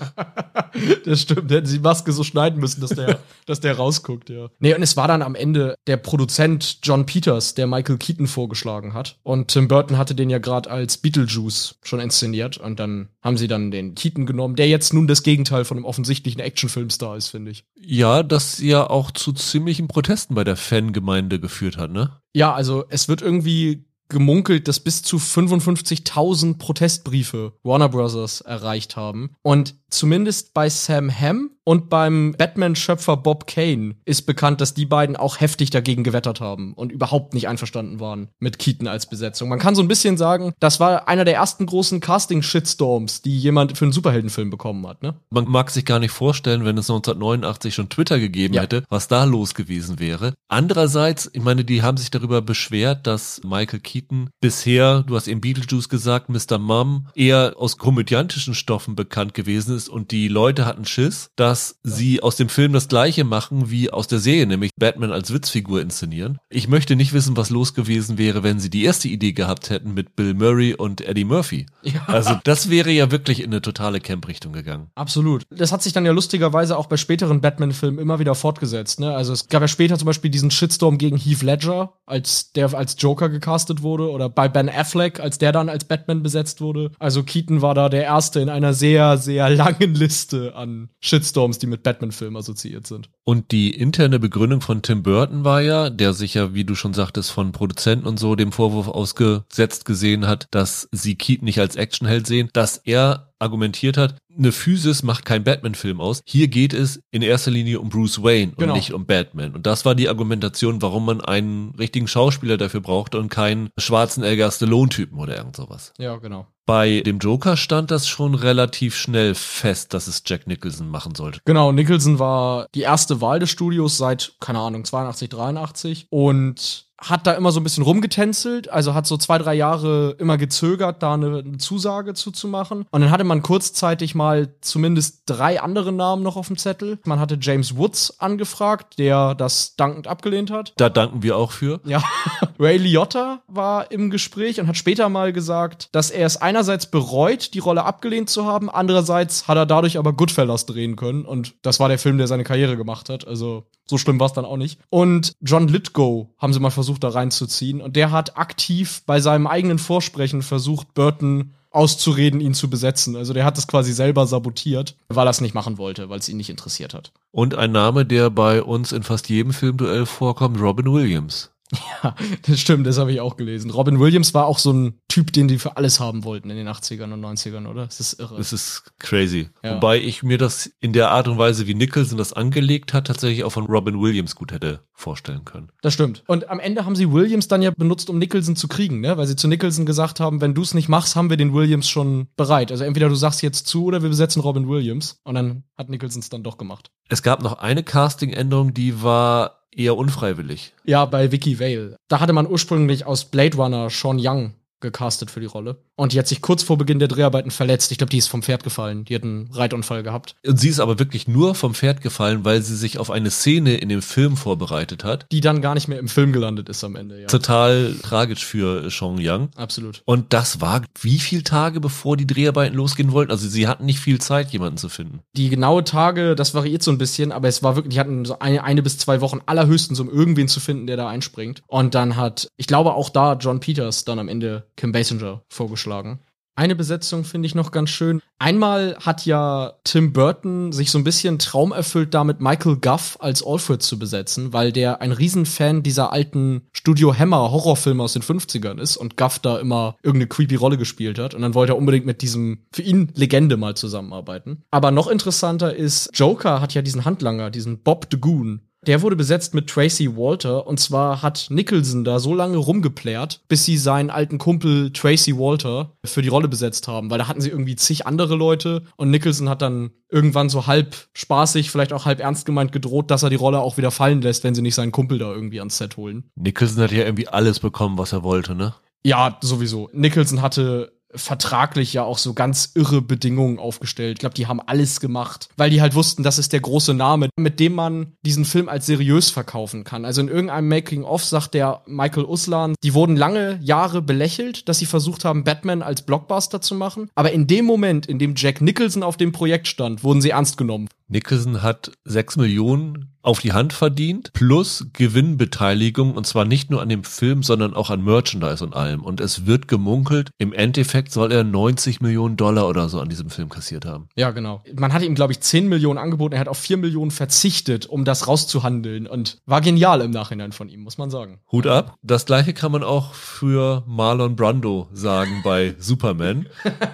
das stimmt, hätten sie die Maske so schneiden müssen, dass der, dass der rausguckt, ja. Nee, und es war dann am Ende der Produzent John Peters, der Michael Keaton vorgeschlagen hat. Und Tim Burton hatte den ja gerade als Beetlejuice schon inszeniert und dann haben sie dann den Keaton genommen, der jetzt nun das Gegenteil von einem offensichtlichen Actionfilmstar ist, finde ich. Ja, das ja auch zu ziemlichen Protesten bei der Fangemeinde geführt hat, ne? Ja, also es wird irgendwie gemunkelt, dass bis zu 55.000 Protestbriefe Warner Brothers erreicht haben. Und zumindest bei Sam Hamm und beim Batman-Schöpfer Bob Kane ist bekannt, dass die beiden auch heftig dagegen gewettert haben und überhaupt nicht einverstanden waren mit Keaton als Besetzung. Man kann so ein bisschen sagen, das war einer der ersten großen Casting-Shitstorms, die jemand für einen Superheldenfilm bekommen hat. Ne? Man mag sich gar nicht vorstellen, wenn es 1989 schon Twitter gegeben ja. hätte, was da los gewesen wäre. Andererseits, ich meine, die haben sich darüber beschwert, dass Michael Keaton bisher, du hast eben Beetlejuice gesagt, Mr. Mum, eher aus komödiantischen Stoffen bekannt gewesen ist und die Leute hatten Schiss, dass dass sie aus dem Film das gleiche machen wie aus der Serie, nämlich Batman als Witzfigur inszenieren. Ich möchte nicht wissen, was los gewesen wäre, wenn sie die erste Idee gehabt hätten mit Bill Murray und Eddie Murphy. Ja. Also das wäre ja wirklich in eine totale Camp-Richtung gegangen. Absolut. Das hat sich dann ja lustigerweise auch bei späteren Batman-Filmen immer wieder fortgesetzt. Ne? Also es gab ja später zum Beispiel diesen Shitstorm gegen Heath Ledger, als der als Joker gecastet wurde, oder bei Ben Affleck, als der dann als Batman besetzt wurde. Also Keaton war da der Erste in einer sehr, sehr langen Liste an Shitstorms Shitstorms, die mit Batman-Filmen assoziiert sind. Und die interne Begründung von Tim Burton war ja, der sich ja, wie du schon sagtest, von Produzenten und so dem Vorwurf ausgesetzt gesehen hat, dass sie Keaton nicht als Actionheld sehen, dass er argumentiert hat, eine Physis macht kein Batman-Film aus. Hier geht es in erster Linie um Bruce Wayne genau. und nicht um Batman. Und das war die Argumentation, warum man einen richtigen Schauspieler dafür brauchte und keinen schwarzen Elgar Stallone-Typen oder irgend sowas. Ja, genau. Bei dem Joker stand das schon relativ schnell fest, dass es Jack Nicholson machen sollte. Genau, Nicholson war die erste Wahl des Studios seit, keine Ahnung, 82, 83 und hat da immer so ein bisschen rumgetänzelt, also hat so zwei, drei Jahre immer gezögert, da eine, eine, Zusage zuzumachen. Und dann hatte man kurzzeitig mal zumindest drei andere Namen noch auf dem Zettel. Man hatte James Woods angefragt, der das dankend abgelehnt hat. Da danken wir auch für. Ja. Ray Liotta war im Gespräch und hat später mal gesagt, dass er es einerseits bereut, die Rolle abgelehnt zu haben, andererseits hat er dadurch aber Goodfellas drehen können und das war der Film, der seine Karriere gemacht hat. Also so schlimm war es dann auch nicht. Und John Lithgow haben sie mal versucht, versucht da reinzuziehen. Und der hat aktiv bei seinem eigenen Vorsprechen versucht, Burton auszureden, ihn zu besetzen. Also der hat das quasi selber sabotiert, weil er es nicht machen wollte, weil es ihn nicht interessiert hat. Und ein Name, der bei uns in fast jedem Filmduell vorkommt, Robin Williams. Ja, das stimmt, das habe ich auch gelesen. Robin Williams war auch so ein Typ, den die für alles haben wollten in den 80ern und 90ern, oder? Das ist irre. Das ist crazy. Ja. Wobei ich mir das in der Art und Weise, wie Nicholson das angelegt hat, tatsächlich auch von Robin Williams gut hätte vorstellen können. Das stimmt. Und am Ende haben sie Williams dann ja benutzt, um Nicholson zu kriegen, ne? Weil sie zu Nicholson gesagt haben, wenn du es nicht machst, haben wir den Williams schon bereit. Also entweder du sagst jetzt zu oder wir besetzen Robin Williams. Und dann hat Nicholson es dann doch gemacht. Es gab noch eine Casting-Änderung, die war eher unfreiwillig. Ja, bei Vicky Vale. Da hatte man ursprünglich aus Blade Runner Sean Young gecastet für die Rolle. Und die hat sich kurz vor Beginn der Dreharbeiten verletzt. Ich glaube, die ist vom Pferd gefallen. Die hat einen Reitunfall gehabt. Und sie ist aber wirklich nur vom Pferd gefallen, weil sie sich auf eine Szene in dem Film vorbereitet hat. Die dann gar nicht mehr im Film gelandet ist am Ende, ja. Total tragisch für Sean Young. Absolut. Und das war wie viele Tage bevor die Dreharbeiten losgehen wollten? Also sie hatten nicht viel Zeit, jemanden zu finden. Die genaue Tage, das variiert so ein bisschen, aber es war wirklich, die hatten so eine, eine bis zwei Wochen allerhöchstens, um irgendwen zu finden, der da einspringt. Und dann hat, ich glaube auch da John Peters dann am Ende Kim Basinger vorgeschlagen. Eine Besetzung finde ich noch ganz schön. Einmal hat ja Tim Burton sich so ein bisschen Traum erfüllt, damit Michael Guff als Alfred zu besetzen, weil der ein Riesenfan dieser alten Studio Hammer Horrorfilme aus den 50ern ist und Guff da immer irgendeine creepy Rolle gespielt hat. Und dann wollte er unbedingt mit diesem für ihn Legende mal zusammenarbeiten. Aber noch interessanter ist, Joker hat ja diesen Handlanger, diesen Bob the Goon, der wurde besetzt mit Tracy Walter und zwar hat Nicholson da so lange rumgeplärt, bis sie seinen alten Kumpel Tracy Walter für die Rolle besetzt haben, weil da hatten sie irgendwie zig andere Leute und Nicholson hat dann irgendwann so halb spaßig, vielleicht auch halb ernst gemeint gedroht, dass er die Rolle auch wieder fallen lässt, wenn sie nicht seinen Kumpel da irgendwie ans Set holen. Nicholson hat ja irgendwie alles bekommen, was er wollte, ne? Ja, sowieso. Nicholson hatte vertraglich ja auch so ganz irre Bedingungen aufgestellt. Ich glaube, die haben alles gemacht, weil die halt wussten, das ist der große Name, mit dem man diesen Film als seriös verkaufen kann. Also in irgendeinem Making-of sagt der Michael Uslan, die wurden lange Jahre belächelt, dass sie versucht haben, Batman als Blockbuster zu machen. Aber in dem Moment, in dem Jack Nicholson auf dem Projekt stand, wurden sie ernst genommen. Nicholson hat sechs Millionen auf die Hand verdient, plus Gewinnbeteiligung, und zwar nicht nur an dem Film, sondern auch an Merchandise und allem. Und es wird gemunkelt, im Endeffekt soll er 90 Millionen Dollar oder so an diesem Film kassiert haben. Ja, genau. Man hat ihm, glaube ich, 10 Millionen angeboten, er hat auf 4 Millionen verzichtet, um das rauszuhandeln und war genial im Nachhinein von ihm, muss man sagen. Hut ab. Das gleiche kann man auch für Marlon Brando sagen bei Superman,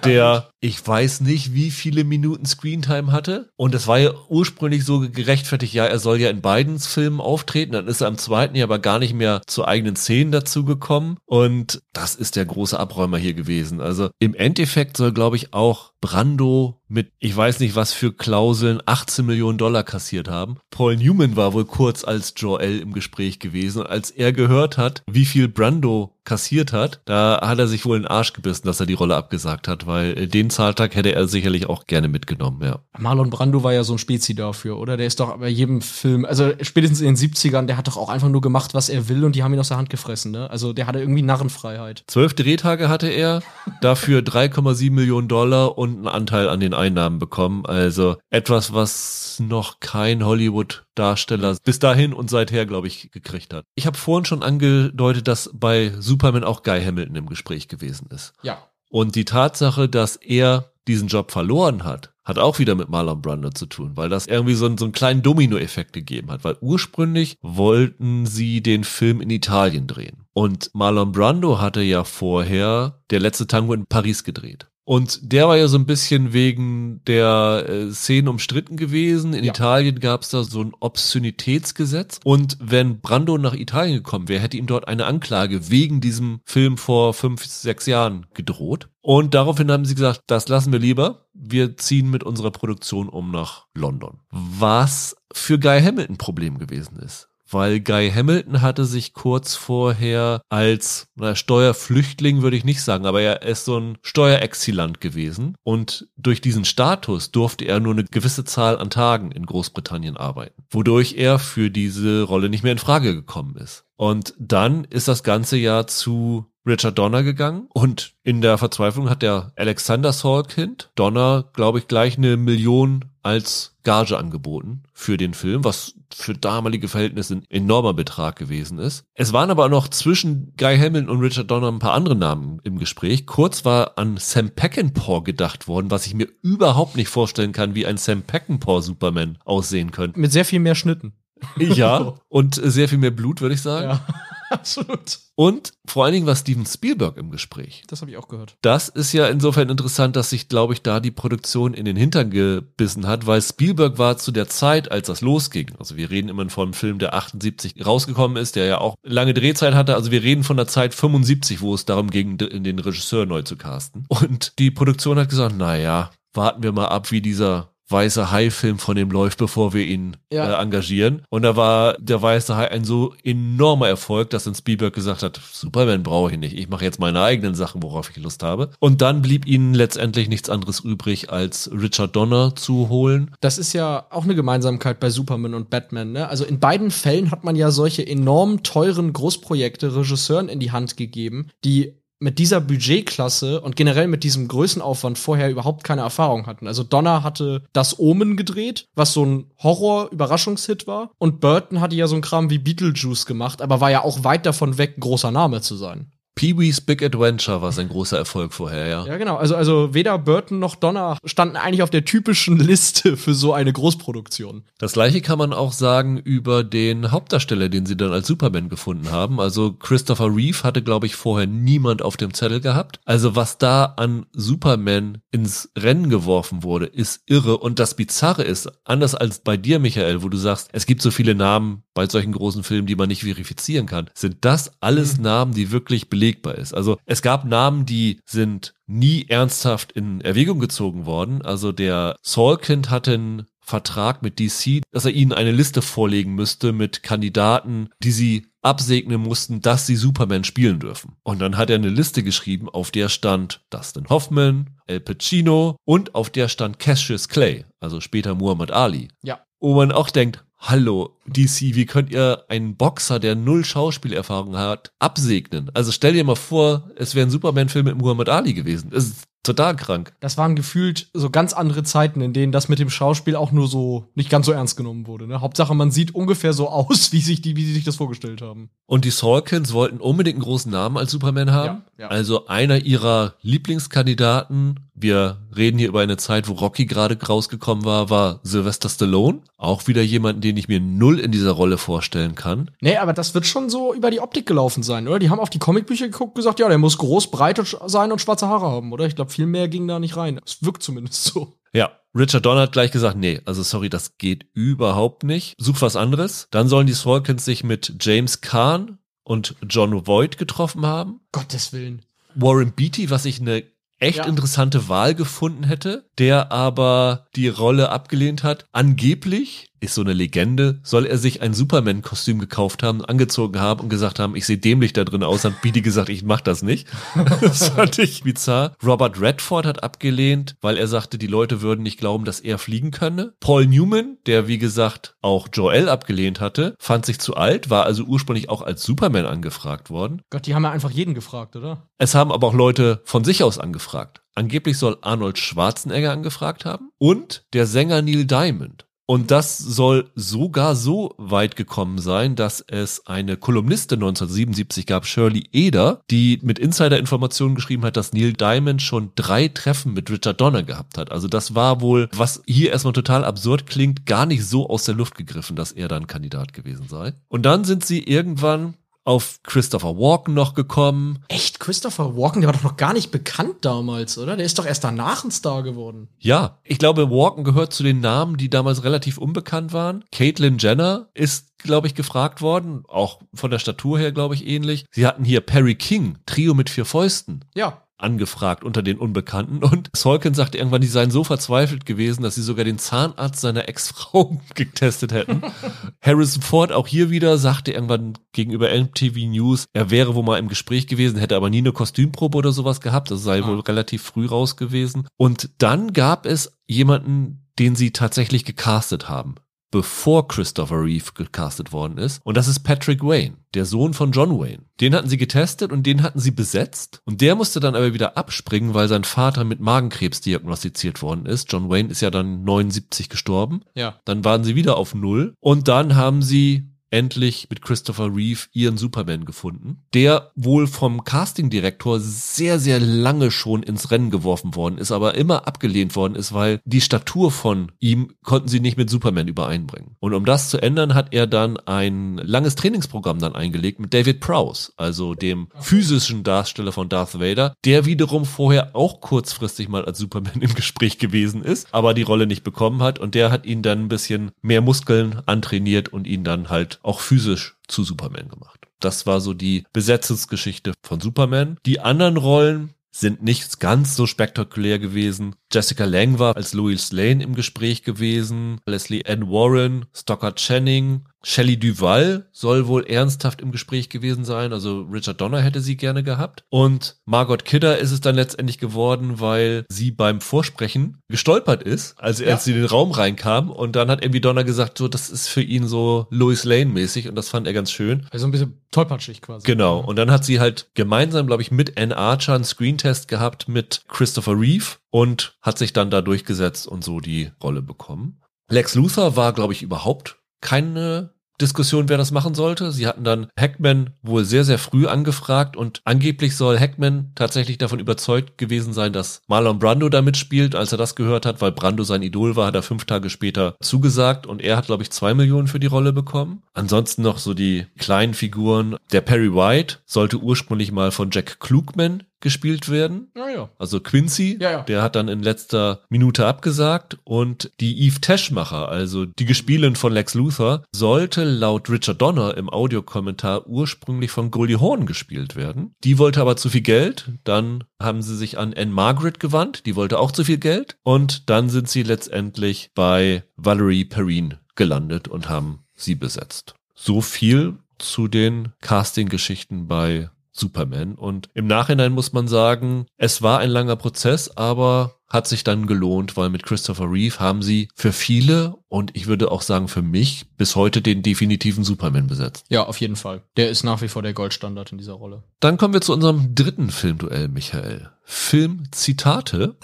der, ich weiß nicht, wie viele Minuten Screentime hatte. Und es war ja ursprünglich so gerechtfertigt, ja, er soll ja in beiden Filmen auftreten, dann ist er am zweiten ja aber gar nicht mehr zu eigenen Szenen dazu gekommen. Und das ist der große Abräumer hier gewesen. Also im Endeffekt soll, glaube ich, auch Brando mit, ich weiß nicht was für Klauseln, 18 Millionen Dollar kassiert haben. Paul Newman war wohl kurz als Joel im Gespräch gewesen. Und als er gehört hat, wie viel Brando kassiert hat, da hat er sich wohl in den Arsch gebissen, dass er die Rolle abgesagt hat, weil äh, den Zahltag hätte er sicherlich auch gerne mitgenommen, ja. Marlon Brando war ja so ein Spezi dafür, oder? Der ist doch bei jedem Film, also spätestens in den 70ern, der hat doch auch einfach nur gemacht, was er will und die haben ihn aus der Hand gefressen, ne? Also der hatte irgendwie Narrenfreiheit. Zwölf Drehtage hatte er, dafür 3,7 Millionen Dollar und einen Anteil an den Einnahmen bekommen. Also etwas, was noch kein Hollywood Darsteller bis dahin und seither, glaube ich, gekriegt hat. Ich habe vorhin schon angedeutet, dass bei Superman auch Guy Hamilton im Gespräch gewesen ist. Ja. Und die Tatsache, dass er diesen Job verloren hat, hat auch wieder mit Marlon Brando zu tun, weil das irgendwie so, einen, so einen kleinen Domino-Effekt gegeben hat, weil ursprünglich wollten sie den Film in Italien drehen. Und Marlon Brando hatte ja vorher der letzte Tango in Paris gedreht. Und der war ja so ein bisschen wegen der äh, Szenen umstritten gewesen. In Ja. Italien gab es da so ein Obszönitätsgesetz. Und wenn Brando nach Italien gekommen wäre, hätte ihm dort eine Anklage wegen diesem Film vor fünf, sechs Jahren gedroht. Und daraufhin haben sie gesagt, das lassen wir lieber. Wir ziehen mit unserer Produktion um nach London. Was für Guy Hamilton ein Problem gewesen ist weil Guy Hamilton hatte sich kurz vorher als na, Steuerflüchtling, würde ich nicht sagen, aber er ist so ein Steuerexilant gewesen und durch diesen Status durfte er nur eine gewisse Zahl an Tagen in Großbritannien arbeiten, wodurch er für diese Rolle nicht mehr in Frage gekommen ist. Und dann ist das ganze Jahr zu Richard Donner gegangen und in der Verzweiflung hat der Alexander Salkind Donner, glaube ich, gleich eine Million als Gage angeboten für den Film, was für damalige Verhältnisse ein enormer Betrag gewesen ist. Es waren aber noch zwischen Guy Hamilton und Richard Donner ein paar andere Namen im Gespräch. Kurz war an Sam Peckinpah gedacht worden, was ich mir überhaupt nicht vorstellen kann, wie ein Sam Peckinpah Superman aussehen könnte. Mit sehr viel mehr Schnitten. Ja, und sehr viel mehr Blut, würde ich sagen. Ja, absolut. Und vor allen Dingen war Steven Spielberg im Gespräch. Das habe ich auch gehört. Das ist ja insofern interessant, dass sich, glaube ich, da die Produktion in den Hintern gebissen hat, weil Spielberg war zu der Zeit, als das losging. Also wir reden immer von einem Film, der 78 rausgekommen ist, der ja auch lange Drehzeit hatte. Also wir reden von der Zeit 75, wo es darum ging, den Regisseur neu zu casten. Und die Produktion hat gesagt, na ja, warten wir mal ab, wie dieser weiße Hai-Film von dem läuft, bevor wir ihn Ja. äh, engagieren. Und da war der weiße Hai ein so enormer Erfolg, dass dann Spielberg gesagt hat, Superman brauche ich nicht, ich mache jetzt meine eigenen Sachen, worauf ich Lust habe. Und dann blieb ihnen letztendlich nichts anderes übrig, als Richard Donner zu holen. Das ist ja auch eine Gemeinsamkeit bei Superman und Batman. Ne? Also in beiden Fällen hat man ja solche enorm teuren Großprojekte Regisseuren in die Hand gegeben, die mit dieser Budgetklasse und generell mit diesem Größenaufwand vorher überhaupt keine Erfahrung hatten. Also Donner hatte das Omen gedreht, was so ein Horror-Überraschungshit war. Und Burton hatte ja so ein Kram wie Beetlejuice gemacht, aber war ja auch weit davon weg, großer Name zu sein. Pee-wee's Big Adventure war sein großer Erfolg vorher, ja. Ja, genau. Also, also weder Burton noch Donner standen eigentlich auf der typischen Liste für so eine Großproduktion. Das gleiche kann man auch sagen über den Hauptdarsteller, den sie dann als Superman gefunden haben. Also Christopher Reeve hatte, glaube ich, vorher niemand auf dem Zettel gehabt. Also was da an Superman ins Rennen geworfen wurde, ist irre. Und das Bizarre ist, anders als bei dir, Michael, wo du sagst, es gibt so viele Namen bei solchen großen Filmen, die man nicht verifizieren kann, sind das alles Namen, die wirklich belegbar ist. Also es gab Namen, die sind nie ernsthaft in Erwägung gezogen worden. Also der Salkind hatte einen Vertrag mit DC, dass er ihnen eine Liste vorlegen müsste mit Kandidaten, die sie absegnen mussten, dass sie Superman spielen dürfen. Und dann hat er eine Liste geschrieben, auf der stand Dustin Hoffman, El Pacino und auf der stand Cassius Clay, also später Muhammad Ali. Ja. Wo man auch denkt, Hallo, DC, wie könnt ihr einen Boxer, der null Schauspielerfahrung hat, absegnen? Also stell dir mal vor, es wäre ein Superman-Film mit Muhammad Ali gewesen. Ist total krank. Das waren gefühlt so ganz andere Zeiten, in denen das mit dem Schauspiel auch nur so nicht ganz so ernst genommen wurde. Ne? Hauptsache, man sieht ungefähr so aus, wie sich die, wie sie sich das vorgestellt haben. Und die Salkins wollten unbedingt einen großen Namen als Superman haben. Ja, ja. Also einer ihrer Lieblingskandidaten, wir reden hier über eine Zeit, wo Rocky gerade rausgekommen war, war Sylvester Stallone. Auch wieder jemanden, den ich mir null in dieser Rolle vorstellen kann. Nee, aber das wird schon so über die Optik gelaufen sein, oder? Die haben auf die Comicbücher geguckt und gesagt, ja, der muss groß, breit sein und schwarze Haare haben, oder? Ich glaube, viel mehr ging da nicht rein. Es wirkt zumindest so. Ja, Richard Donner hat gleich gesagt, nee, also sorry, das geht überhaupt nicht. Such was anderes. Dann sollen die Salkins sich mit James Kahn und John Voight getroffen haben. Gottes Willen. Warren Beatty, was ich eine echt Ja. interessante Wahl gefunden hätte, der aber die Rolle abgelehnt hat. Angeblich ist so eine Legende, soll er sich ein Superman-Kostüm gekauft haben, angezogen haben und gesagt haben, ich sehe dämlich da drin aus, hat Beatty gesagt, ich mach das nicht. das fand ich bizarr. Robert Redford hat abgelehnt, weil er sagte, die Leute würden nicht glauben, dass er fliegen könne. Paul Newman, der wie gesagt auch Joel abgelehnt hatte, fand sich zu alt, war also ursprünglich auch als Superman angefragt worden. Gott, die haben ja einfach jeden gefragt, oder? Es haben aber auch Leute von sich aus angefragt. Angeblich soll Arnold Schwarzenegger angefragt haben und der Sänger Neil Diamond. Und das soll sogar so weit gekommen sein, dass es eine Kolumnistin 1977 gab, Shirley Eder, die mit Insider-Informationen geschrieben hat, dass Neil Diamond schon drei Treffen mit Richard Donner gehabt hat. Also das war wohl, was hier erstmal total absurd klingt, gar nicht so aus der Luft gegriffen, dass er dann Kandidat gewesen sei. Und dann sind sie irgendwann auf Christopher Walken noch gekommen. Echt, Christopher Walken, der war doch noch gar nicht bekannt damals, oder? Der ist doch erst danach ein Star geworden. Ja, ich glaube, Walken gehört zu den Namen, die damals relativ unbekannt waren. Caitlyn Jenner ist, glaube ich, gefragt worden, auch von der Statur her, glaube ich, ähnlich. Sie hatten hier Perry King, Trio mit vier Fäusten. Ja. Angefragt unter den Unbekannten und Solkin sagte irgendwann, die seien so verzweifelt gewesen, dass sie sogar den Zahnarzt seiner Ex-Frau getestet hätten. Harrison Ford auch hier wieder sagte irgendwann gegenüber MTV News, er wäre wohl mal im Gespräch gewesen, hätte aber nie eine Kostümprobe oder sowas gehabt, das sei Ah. wohl relativ früh raus gewesen. Und dann gab es jemanden, den sie tatsächlich gecastet haben bevor Christopher Reeve gecastet worden ist. Und das ist Patrick Wayne, der Sohn von John Wayne. Den hatten sie getestet und den hatten sie besetzt. Und der musste dann aber wieder abspringen, weil sein Vater mit Magenkrebs diagnostiziert worden ist. John Wayne ist ja dann 79 gestorben. Ja. Dann waren sie wieder auf Null. Und dann haben sie endlich mit Christopher Reeve ihren Superman gefunden, der wohl vom Castingdirektor sehr, sehr lange schon ins Rennen geworfen worden ist, aber immer abgelehnt worden ist, weil die Statur von ihm konnten sie nicht mit Superman übereinbringen. Und um das zu ändern, hat er dann ein langes Trainingsprogramm dann eingelegt mit David Prowse, also dem physischen Darsteller von Darth Vader, der wiederum vorher auch kurzfristig mal als Superman im Gespräch gewesen ist, aber die Rolle nicht bekommen hat und der hat ihn dann ein bisschen mehr Muskeln antrainiert und ihn dann halt auch physisch zu Superman gemacht. Das war so die Besetzungsgeschichte von Superman. Die anderen Rollen sind nicht ganz so spektakulär gewesen. Jessica Lang war als Louis Lane im Gespräch gewesen. Leslie Ann Warren, Stockard Channing, Shelley Duval soll wohl ernsthaft im Gespräch gewesen sein. Also Richard Donner hätte sie gerne gehabt. Und Margot Kidder ist es dann letztendlich geworden, weil sie beim Vorsprechen gestolpert ist, als, Ja. als sie in den Raum reinkam. Und dann hat irgendwie Donner gesagt, so, das ist für ihn so Louis Lane mäßig. Und das fand er ganz schön. Also ein bisschen tollpatschig quasi. Genau. Und dann hat sie halt gemeinsam, glaube ich, mit Ann Archer einen Screentest gehabt mit Christopher Reeve und hat sich dann da durchgesetzt und so die Rolle bekommen. Lex Luthor war, glaube ich, überhaupt keine Diskussion, wer das machen sollte. Sie hatten dann Hackman wohl sehr, sehr früh angefragt und angeblich soll Hackman tatsächlich davon überzeugt gewesen sein, dass Marlon Brando da mitspielt. Als er das gehört hat, weil Brando sein Idol war, hat er fünf Tage später zugesagt und er hat, glaube ich, zwei Millionen für die Rolle bekommen. Ansonsten noch so die kleinen Figuren. Der Perry White sollte ursprünglich mal von Jack Klugman gespielt werden. Ja, ja. Also Quincy, Ja, der hat dann in letzter Minute abgesagt und die Eve Teschmacher, also die Gespielin von Lex Luthor, sollte laut Richard Donner im Audiokommentar ursprünglich von Goldie Hawn gespielt werden. Die wollte aber zu viel Geld, dann haben sie sich an Anne Margaret gewandt, die wollte auch zu viel Geld und dann sind sie letztendlich bei Valerie Perrine gelandet und haben sie besetzt. So viel zu den Casting-Geschichten bei Superman. Und im Nachhinein muss man sagen, es war ein langer Prozess, aber hat sich dann gelohnt, weil mit Christopher Reeve haben sie für viele und ich würde auch sagen für mich bis heute den definitiven Superman besetzt. Ja, auf jeden Fall. Der ist nach wie vor der Goldstandard in dieser Rolle. Dann kommen wir zu unserem dritten Filmduell, Michael. Filmzitate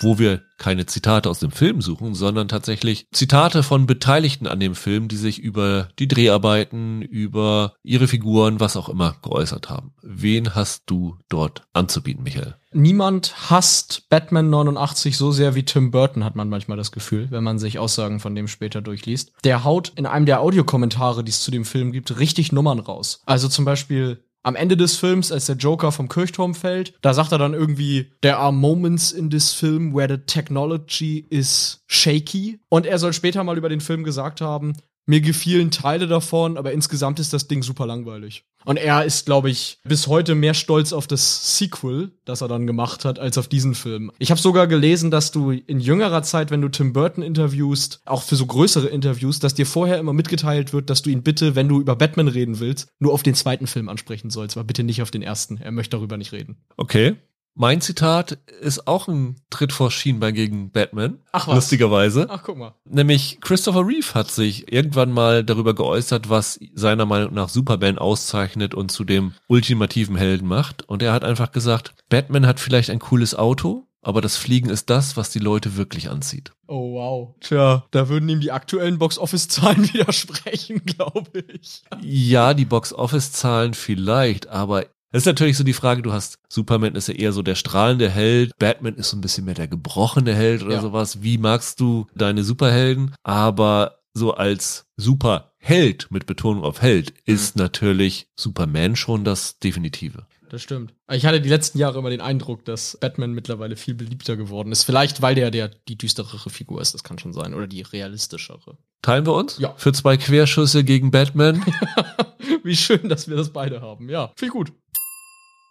wo wir keine Zitate aus dem Film suchen, sondern tatsächlich Zitate von Beteiligten an dem Film, die sich über die Dreharbeiten, über ihre Figuren, was auch immer geäußert haben. Wen hast du dort anzubieten, Michael? Niemand hasst Batman 89 so sehr wie Tim Burton, hat man manchmal das Gefühl, wenn man sich Aussagen von dem später durchliest. Der haut in einem der Audiokommentare, die es zu dem Film gibt, richtig Nummern raus. Also zum Beispiel am Ende des Films, als der Joker vom Kirchturm fällt, da sagt er dann irgendwie, there are moments in this film where the technology is shaky. Und er soll später mal über den Film gesagt haben, mir gefielen Teile davon, aber insgesamt ist das Ding super langweilig. Und er ist, glaube ich, bis heute mehr stolz auf das Sequel, das er dann gemacht hat, als auf diesen Film. Ich habe sogar gelesen, dass du in jüngerer Zeit, wenn du Tim Burton interviewst, auch für so größere Interviews, dass dir vorher immer mitgeteilt wird, dass du ihn bitte, wenn du über Batman reden willst, nur auf den zweiten Film ansprechen sollst, aber bitte nicht auf den ersten. Er möchte darüber nicht reden. Okay. Mein Zitat ist auch ein Tritt vor Schienbein gegen Batman. Ach was. Lustigerweise. Ach, guck mal. Nämlich Christopher Reeve hat sich irgendwann mal darüber geäußert, was seiner Meinung nach Superman auszeichnet und zu dem ultimativen Helden macht. Und er hat einfach gesagt, Batman hat vielleicht ein cooles Auto, aber das Fliegen ist das, was die Leute wirklich anzieht. Oh wow. Tja, da würden ihm die aktuellen Box-Office-Zahlen widersprechen, glaube ich. Ja, die Box-Office-Zahlen vielleicht, aber es ist natürlich so die Frage, du hast, Superman ist ja eher so der strahlende Held, Batman ist so ein bisschen mehr der gebrochene Held oder Ja. sowas. Wie magst du deine Superhelden? Aber so als Superheld mit Betonung auf Held ist natürlich Superman schon das Definitive. Das stimmt. Ich hatte die letzten Jahre immer den Eindruck, dass Batman mittlerweile viel beliebter geworden ist. Vielleicht, weil der, der die düsterere Figur ist, das kann schon sein. Oder die realistischere. Teilen wir uns? Ja. Für zwei Querschüsse gegen Batman. Wie schön, dass wir das beide haben. Ja, viel gut.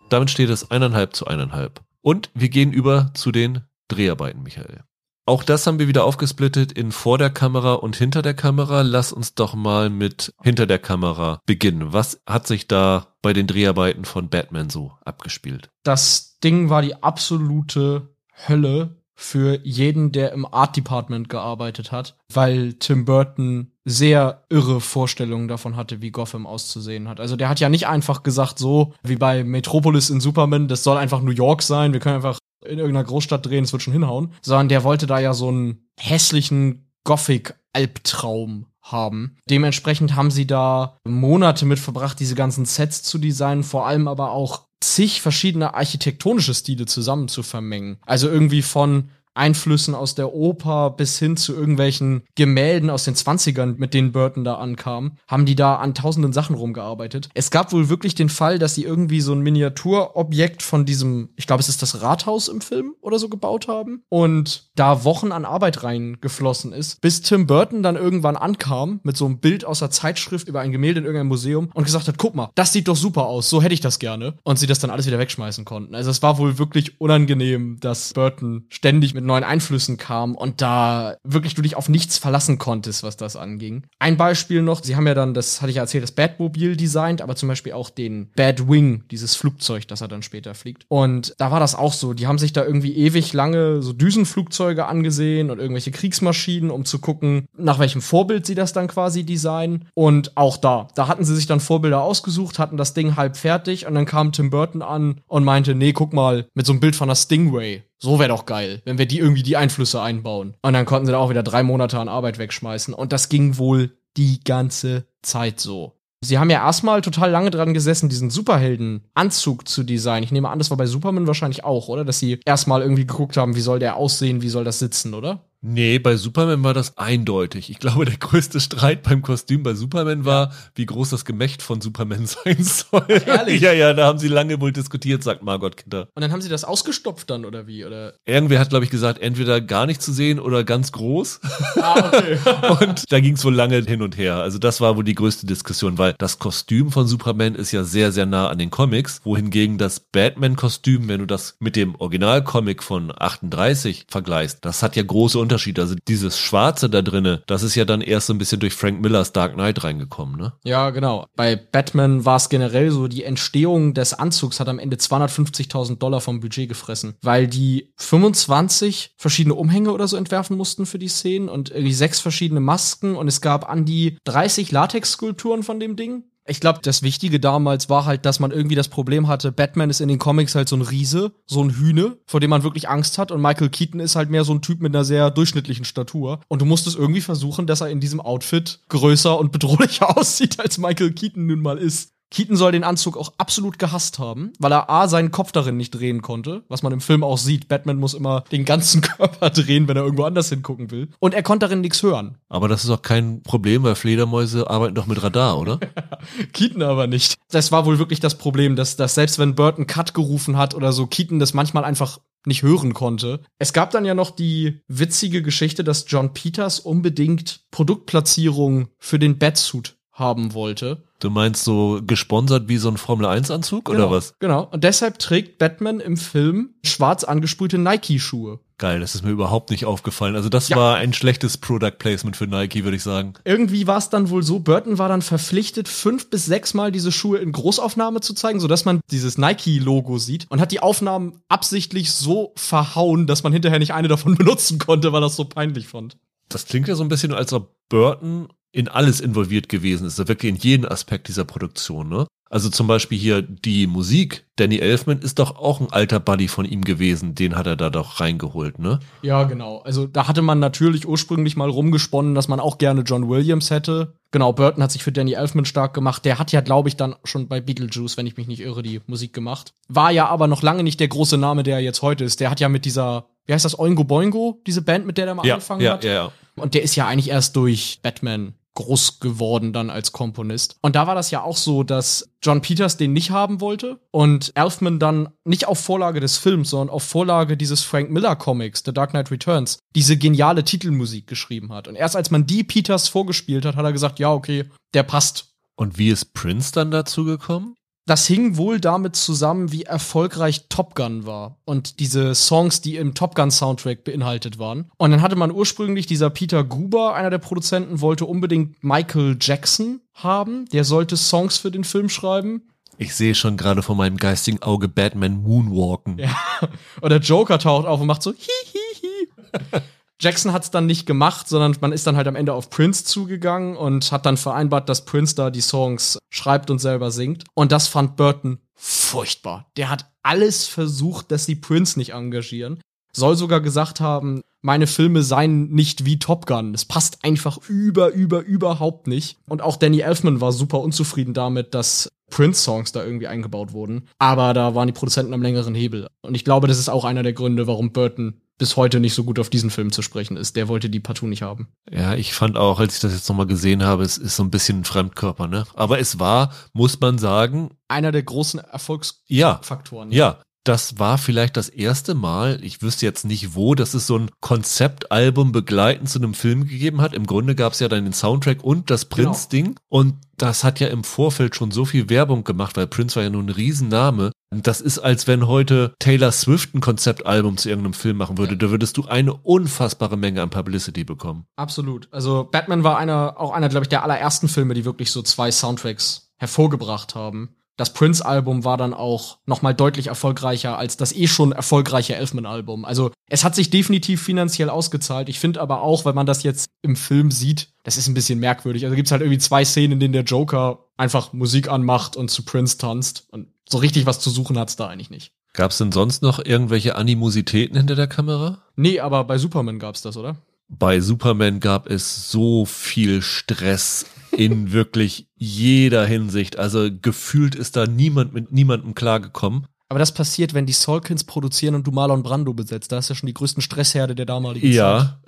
Damit steht es eineinhalb zu eineinhalb. Und wir gehen über zu den Dreharbeiten, Michael. Auch das haben wir wieder aufgesplittet in vor der Kamera und hinter der Kamera. Lass uns doch mal mit hinter der Kamera beginnen. Was hat sich da bei den Dreharbeiten von Batman so abgespielt? Das Ding war die absolute Hölle für jeden, der im Art Department gearbeitet hat, weil Tim Burton sehr irre Vorstellungen davon hatte, wie Gotham auszusehen hat. Also der hat ja nicht einfach gesagt, so wie bei Metropolis in Superman, das soll einfach New York sein, wir können einfach in irgendeiner Großstadt drehen, es wird schon hinhauen, sondern der wollte da ja so einen hässlichen Gothic-Albtraum haben. Dementsprechend haben sie da Monate mit verbracht, diese ganzen Sets zu designen, vor allem aber auch zig verschiedene architektonische Stile zusammen zu vermengen. Also irgendwie von Einflüssen aus der Oper bis hin zu irgendwelchen Gemälden aus den 20ern, mit denen Burton da ankam, haben die da an tausenden Sachen rumgearbeitet. Es gab wohl wirklich den Fall, dass sie irgendwie so ein Miniaturobjekt von diesem, ich glaube, es ist das Rathaus im Film oder so gebaut haben und da Wochen an Arbeit reingeflossen ist, bis Tim Burton dann irgendwann ankam mit so einem Bild aus der Zeitschrift über ein Gemälde in irgendeinem Museum und gesagt hat, guck mal, das sieht doch super aus, so hätte ich das gerne. Und sie das dann alles wieder wegschmeißen konnten. Also es war wohl wirklich unangenehm, dass Burton ständig mit neuen Einflüssen kam und da wirklich du dich auf nichts verlassen konntest, was das anging. Ein Beispiel noch, sie haben ja dann, das hatte ich ja erzählt, das Batmobil designt, aber zum Beispiel auch den Batwing, dieses Flugzeug, das er dann später fliegt. Und da war das auch so, die haben sich da irgendwie ewig lange so Düsenflugzeuge angesehen und irgendwelche Kriegsmaschinen, um zu gucken, nach welchem Vorbild sie das dann quasi designen. Und auch da, da hatten sie sich dann Vorbilder ausgesucht, hatten das Ding halb fertig und dann kam Tim Burton an und meinte, nee, guck mal, mit so einem Bild von einer Stingray. So wäre doch geil, wenn wir die irgendwie die Einflüsse einbauen. Und dann konnten sie da auch wieder drei Monate an Arbeit wegschmeißen. Und das ging wohl die ganze Zeit so. Sie haben ja erstmal total lange dran gesessen, diesen Superhelden-Anzug zu designen. Ich nehme an, das war bei Superman wahrscheinlich auch, oder? Dass sie erstmal irgendwie geguckt haben, wie soll der aussehen, wie soll das sitzen, oder? Nee, bei Superman war das eindeutig. Ich glaube, der größte Streit beim Kostüm bei Superman war, wie groß das Gemächt von Superman sein soll. Ehrlich? ja, ja, da haben sie lange wohl diskutiert, sagt Margot Kidder. Und dann haben sie das ausgestopft dann, oder wie? Oder? Irgendwer hat, glaube ich, gesagt, entweder gar nicht zu sehen oder ganz groß. Ah, okay. Und da ging es wohl lange hin und her. Also das war wohl die größte Diskussion, weil das Kostüm von Superman ist ja sehr, sehr nah an den Comics, wohingegen das Batman-Kostüm, wenn du das mit dem Originalcomic von 38 vergleichst, das hat ja große Unterschiede. Also dieses Schwarze da drinne, das ist ja dann erst so ein bisschen durch Frank Millers Dark Knight reingekommen, ne? Ja, genau. Bei Batman war es generell so, die Entstehung des Anzugs hat am Ende 250.000 Dollar vom Budget gefressen, weil die 25 verschiedene Umhänge oder so entwerfen mussten für die Szenen und irgendwie sechs verschiedene Masken und es gab an die 30 Latex-Skulpturen von dem Ding. Ich glaube, das Wichtige damals war halt, dass man irgendwie das Problem hatte, Batman ist in den Comics halt so ein Riese, so ein Hühne, vor dem man wirklich Angst hat und Michael Keaton ist halt mehr so ein Typ mit einer sehr durchschnittlichen Statur und du musstest irgendwie versuchen, dass er in diesem Outfit größer und bedrohlicher aussieht, als Michael Keaton nun mal ist. Keaton soll den Anzug auch absolut gehasst haben, weil er A, seinen Kopf darin nicht drehen konnte, was man im Film auch sieht. Batman muss immer den ganzen Körper drehen, wenn er irgendwo anders hingucken will. Und er konnte darin nichts hören. Aber das ist auch kein Problem, weil Fledermäuse arbeiten doch mit Radar, oder? Keaton aber nicht. Das war wohl wirklich das Problem, dass, dass selbst wenn Burton Cut gerufen hat oder so, Keaton das manchmal einfach nicht hören konnte. Es gab dann ja noch die witzige Geschichte, dass John Peters unbedingt Produktplatzierung für den Batsuit haben wollte. Du meinst so gesponsert wie so ein Formel-1-Anzug genau, oder was? Genau. Und deshalb trägt Batman im Film schwarz angesprühte Nike-Schuhe. Geil, das ist mir überhaupt nicht aufgefallen. Also das Ja. war ein schlechtes Product Placement für Nike, würde ich sagen. Irgendwie war es dann wohl so, Burton war dann verpflichtet, fünf bis sechs Mal diese Schuhe in Großaufnahme zu zeigen, sodass man dieses Nike-Logo sieht und hat die Aufnahmen absichtlich so verhauen, dass man hinterher nicht eine davon benutzen konnte, weil er es so peinlich fand. Das klingt ja so ein bisschen, als ob Burton in alles involviert gewesen ist, also wirklich in jeden Aspekt dieser Produktion, ne? Also zum Beispiel hier die Musik. Danny Elfman ist doch auch ein alter Buddy von ihm gewesen. Den hat er da doch reingeholt, ne? Ja, genau. Also da hatte man natürlich ursprünglich mal rumgesponnen, dass man auch gerne John Williams hätte. Genau, Burton hat sich für Danny Elfman stark gemacht. Der hat ja, glaube ich, dann schon bei Beetlejuice, wenn ich mich nicht irre, die Musik gemacht. War ja aber noch lange nicht der große Name, der er jetzt heute ist. Der hat ja mit dieser, wie heißt das, Oingo Boingo, diese Band, mit der der mal angefangen ja, hat. ja, ja. Und der ist ja eigentlich erst durch Batman groß geworden dann als Komponist. Und da war das ja auch so, dass John Peters den nicht haben wollte und Elfman dann nicht auf Vorlage des Films, sondern auf Vorlage dieses Frank Miller Comics, The Dark Knight Returns, diese geniale Titelmusik geschrieben hat. Und erst als man die Peters vorgespielt hat, hat er gesagt, ja, okay, der passt. Und wie ist Prince dann dazu gekommen? Das hing wohl damit zusammen, wie erfolgreich Top Gun war und diese Songs, die im Top Gun Soundtrack beinhaltet waren. Und dann hatte man ursprünglich dieser Peter Guber, einer der Produzenten, wollte unbedingt Michael Jackson haben. Der sollte Songs für den Film schreiben. Ich sehe schon gerade vor meinem geistigen Auge Batman Moonwalken. Ja. Und der Joker taucht auf und macht so hi hi hi. Jackson hat es dann nicht gemacht, sondern man ist dann halt am Ende auf Prince zugegangen und hat dann vereinbart, dass Prince da die Songs schreibt und selber singt. Und das fand Burton furchtbar. Der hat alles versucht, dass sie Prince nicht engagieren. Soll sogar gesagt haben, meine Filme seien nicht wie Top Gun. Es passt einfach über, über, überhaupt nicht. Und auch Danny Elfman war super unzufrieden damit, dass Prince-Songs da irgendwie eingebaut wurden. Aber da waren die Produzenten am längeren Hebel. Und ich glaube, das ist auch einer der Gründe, warum Burton bis heute nicht so gut auf diesen Film zu sprechen ist. Der wollte die partout nicht haben. Ja, ich fand auch, als ich das jetzt nochmal gesehen habe, es ist so ein bisschen ein Fremdkörper, ne? Aber es war, muss man sagen, Einer der großen ja, Erfolgsfaktoren. ja. Das war vielleicht das erste Mal, ich wüsste jetzt nicht wo, dass es so ein Konzeptalbum begleitend zu einem Film gegeben hat. Im Grunde gab es ja dann den Soundtrack und das Genau. Prince-Ding. Und das hat ja im Vorfeld schon so viel Werbung gemacht, weil Prince war ja nun ein Riesenname. Das ist, als wenn heute Taylor Swift ein Konzeptalbum zu irgendeinem Film machen würde. Da würdest du eine unfassbare Menge an Publicity bekommen. Absolut. Also Batman war einer, auch einer, glaube ich, der allerersten Filme, die wirklich so zwei Soundtracks hervorgebracht haben. Das Prince-Album war dann auch noch mal deutlich erfolgreicher als das eh schon erfolgreiche Elfman-Album. Also es hat sich definitiv finanziell ausgezahlt. Ich finde aber auch, wenn man das jetzt im Film sieht, das ist ein bisschen merkwürdig. Also gibt's halt irgendwie zwei Szenen, in denen der Joker einfach Musik anmacht und zu Prince tanzt. Und so richtig was zu suchen hat's da eigentlich nicht. Gab es denn sonst noch irgendwelche Animositäten hinter der Kamera? Nee, aber bei Superman gab's das, oder? Bei Superman gab es so viel Stress in wirklich jeder Hinsicht. Also gefühlt ist da niemand mit niemandem klargekommen. Aber das passiert, wenn die Salkins produzieren und du Marlon Brando besetzt. Da ist ja schon die größten Stressherde der damaligen Zeit. Ja,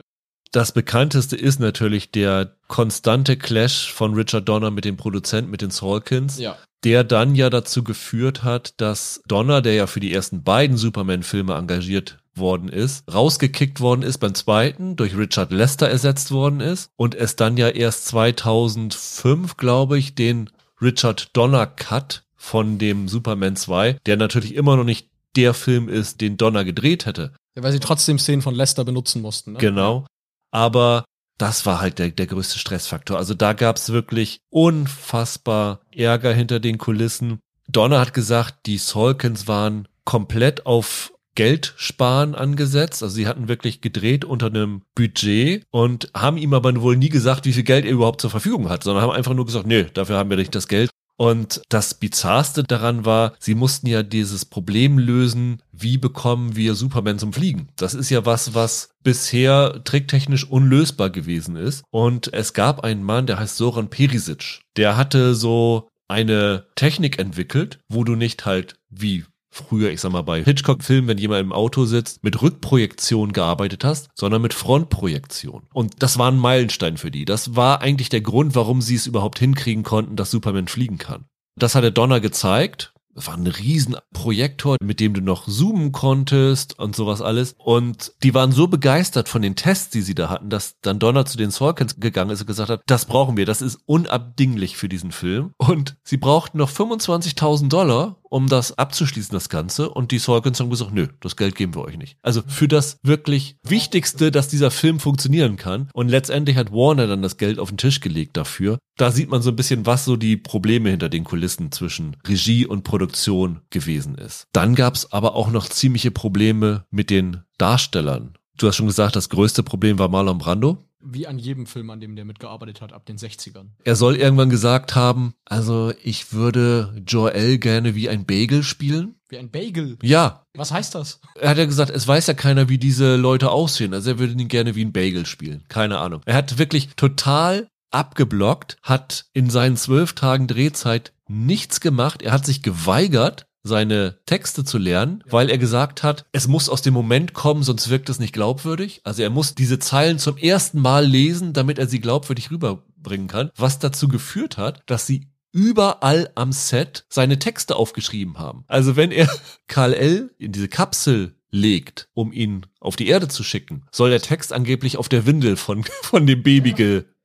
Das bekannteste ist natürlich der konstante Clash von Richard Donner mit dem Produzenten, mit den Salkins. Ja. Der dann ja dazu geführt hat, dass Donner, der ja für die ersten beiden Superman-Filme engagiert worden ist, rausgekickt worden ist beim zweiten, durch Richard Lester ersetzt worden ist und es dann ja erst 2005, glaube ich, den Richard Donner Cut von dem Superman 2, der natürlich immer noch nicht der Film ist, den Donner gedreht hätte. Ja, weil sie trotzdem Szenen von Lester benutzen mussten. Ne? Genau. Aber das war halt der, der größte Stressfaktor. Also da gab's wirklich unfassbar Ärger hinter den Kulissen. Donner hat gesagt, die Salkins waren komplett auf Geld sparen angesetzt. Also sie hatten wirklich gedreht unter einem Budget und haben ihm aber wohl nie gesagt, wie viel Geld er überhaupt zur Verfügung hat, sondern haben einfach nur gesagt, nee, dafür haben wir nicht das Geld. Und das Bizarrste daran war, sie mussten ja dieses Problem lösen, wie bekommen wir Superman zum Fliegen? Das ist ja was, was bisher tricktechnisch unlösbar gewesen ist. Und es gab einen Mann, der heißt Soran Perisic. Der hatte so eine Technik entwickelt, wo du nicht halt wie früher, ich sag mal, bei Hitchcock-Filmen, wenn jemand im Auto sitzt, mit Rückprojektion gearbeitet hast, sondern mit Frontprojektion. Und das war ein Meilenstein für die. Das war eigentlich der Grund, warum sie es überhaupt hinkriegen konnten, dass Superman fliegen kann. Das hat der Donner gezeigt das war ein Riesenprojektor, mit dem du noch zoomen konntest und sowas alles. Und die waren so begeistert von den Tests, die sie da hatten, dass dann Donner zu den Sorkins gegangen ist und gesagt hat, das brauchen wir, das ist unabdinglich für diesen Film. Und sie brauchten noch 25.000 Dollar, um das abzuschließen, das Ganze. Und die Sorkins haben gesagt, nö, das Geld geben wir euch nicht. Also für das wirklich Wichtigste, dass dieser Film funktionieren kann. Und letztendlich hat Warner dann das Geld auf den Tisch gelegt dafür. Da sieht man so ein bisschen, was so die Probleme hinter den Kulissen zwischen Regie und Produktion gewesen ist. Dann gab es aber auch noch ziemliche Probleme mit den Darstellern. Du hast schon gesagt, das größte Problem war Marlon Brando. Wie an jedem Film, an dem der mitgearbeitet hat, ab den 60ern. Er soll irgendwann gesagt haben, also ich würde Joel gerne wie ein Bagel spielen. Wie ein Bagel? Ja. Was heißt das? Er hat ja gesagt, es weiß ja keiner, wie diese Leute aussehen. Also er würde ihn gerne wie ein Bagel spielen. Keine Ahnung. Er hat wirklich total abgeblockt, hat in seinen zwölf Tagen Drehzeit nichts gemacht. Er hat sich geweigert, seine Texte zu lernen, weil er gesagt hat, es muss aus dem Moment kommen, sonst wirkt es nicht glaubwürdig. Also er muss diese Zeilen zum ersten Mal lesen, damit er sie glaubwürdig rüberbringen kann, was dazu geführt hat, dass sie überall am Set seine Texte aufgeschrieben haben. Also wenn er Karl L. in diese Kapsel legt, um ihn auf die Erde zu schicken, soll der Text angeblich auf der Windel von, von dem Baby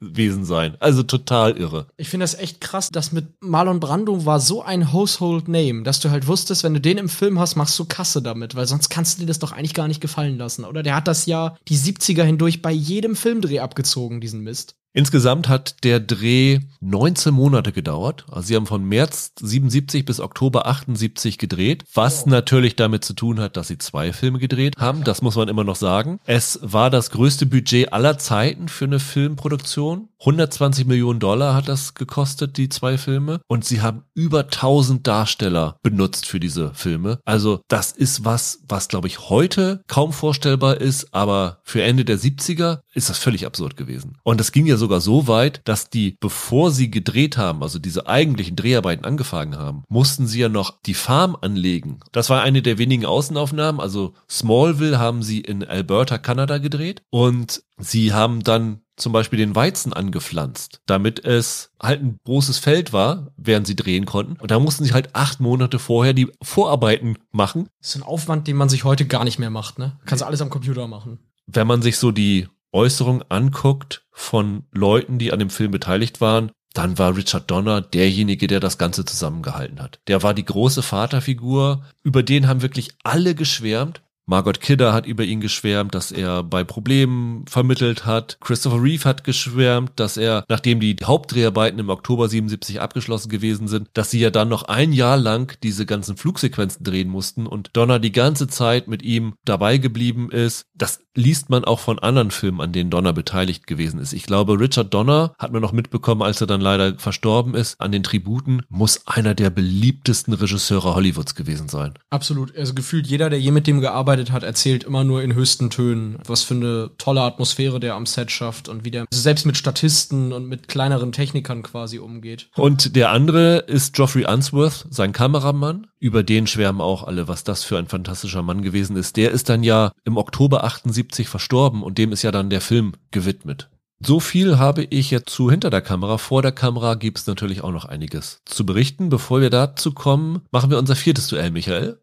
gewesen sein. Also total irre. Ich finde das echt krass, dass mit Marlon Brando war so ein Household Name, dass du halt wusstest, wenn du den im Film hast, machst du Kasse damit, weil sonst kannst du dir das doch eigentlich gar nicht gefallen lassen, oder? Der hat das ja die 70er hindurch bei jedem Filmdreh abgezogen, diesen Mist. Insgesamt hat der Dreh 19 Monate gedauert. Also sie haben von März 77 bis Oktober 78 gedreht, was natürlich damit zu tun hat, dass sie zwei Filme gedreht haben. Das muss man immer noch sagen. Es war das größte Budget aller Zeiten für eine Filmproduktion. 120 Millionen Dollar hat das gekostet, die zwei Filme. Und sie haben über 1000 Darsteller benutzt für diese Filme. Also das ist was, was glaube ich heute kaum vorstellbar ist, aber für Ende der 70er ist das völlig absurd gewesen. Und es ging ja sogar so weit, dass die, bevor sie gedreht haben, also diese eigentlichen Dreharbeiten angefangen haben, mussten sie ja noch die Farm anlegen. Das war eine der wenigen Außenaufnahmen. Also Smallville haben sie in Alberta, Kanada gedreht und sie haben dann zum Beispiel den Weizen angepflanzt, damit es halt ein großes Feld war, während sie drehen konnten. Und da mussten sie halt acht Monate vorher die Vorarbeiten machen. Das ist ein Aufwand, den man sich heute gar nicht mehr macht, ne? Kannst du alles am Computer machen. Wenn man sich so die Äußerung anguckt von Leuten, die an dem Film beteiligt waren, dann war Richard Donner derjenige, der das Ganze zusammengehalten hat. Der war die große Vaterfigur, über den haben wirklich alle geschwärmt. Margot Kidder hat über ihn geschwärmt, dass er bei Problemen vermittelt hat. Christopher Reeve hat geschwärmt, dass er, nachdem die Hauptdreharbeiten im Oktober 77 abgeschlossen gewesen sind, dass sie ja dann noch ein Jahr lang diese ganzen Flugsequenzen drehen mussten und Donner die ganze Zeit mit ihm dabei geblieben ist. Das liest man auch von anderen Filmen, an denen Donner beteiligt gewesen ist. Ich glaube, Richard Donner hat man noch mitbekommen, als er dann leider verstorben ist, an den Tributen, muss einer der beliebtesten Regisseure Hollywoods gewesen sein. Absolut. Also gefühlt jeder, der je mit dem gearbeitet gearbeitet hat, erzählt immer nur in höchsten Tönen, was für eine tolle Atmosphäre der am Set schafft und wie der selbst mit Statisten und mit kleineren Technikern quasi umgeht. Und der andere ist Geoffrey Unsworth, sein Kameramann. Über den schwärmen auch alle, was das für ein fantastischer Mann gewesen ist. Der ist dann ja im Oktober 78 verstorben und dem ist ja dann der Film gewidmet. So viel habe ich jetzt zu hinter der Kamera. Vor der Kamera gibt es natürlich auch noch einiges zu berichten. Bevor wir dazu kommen, machen wir unser viertes Duell, Michael.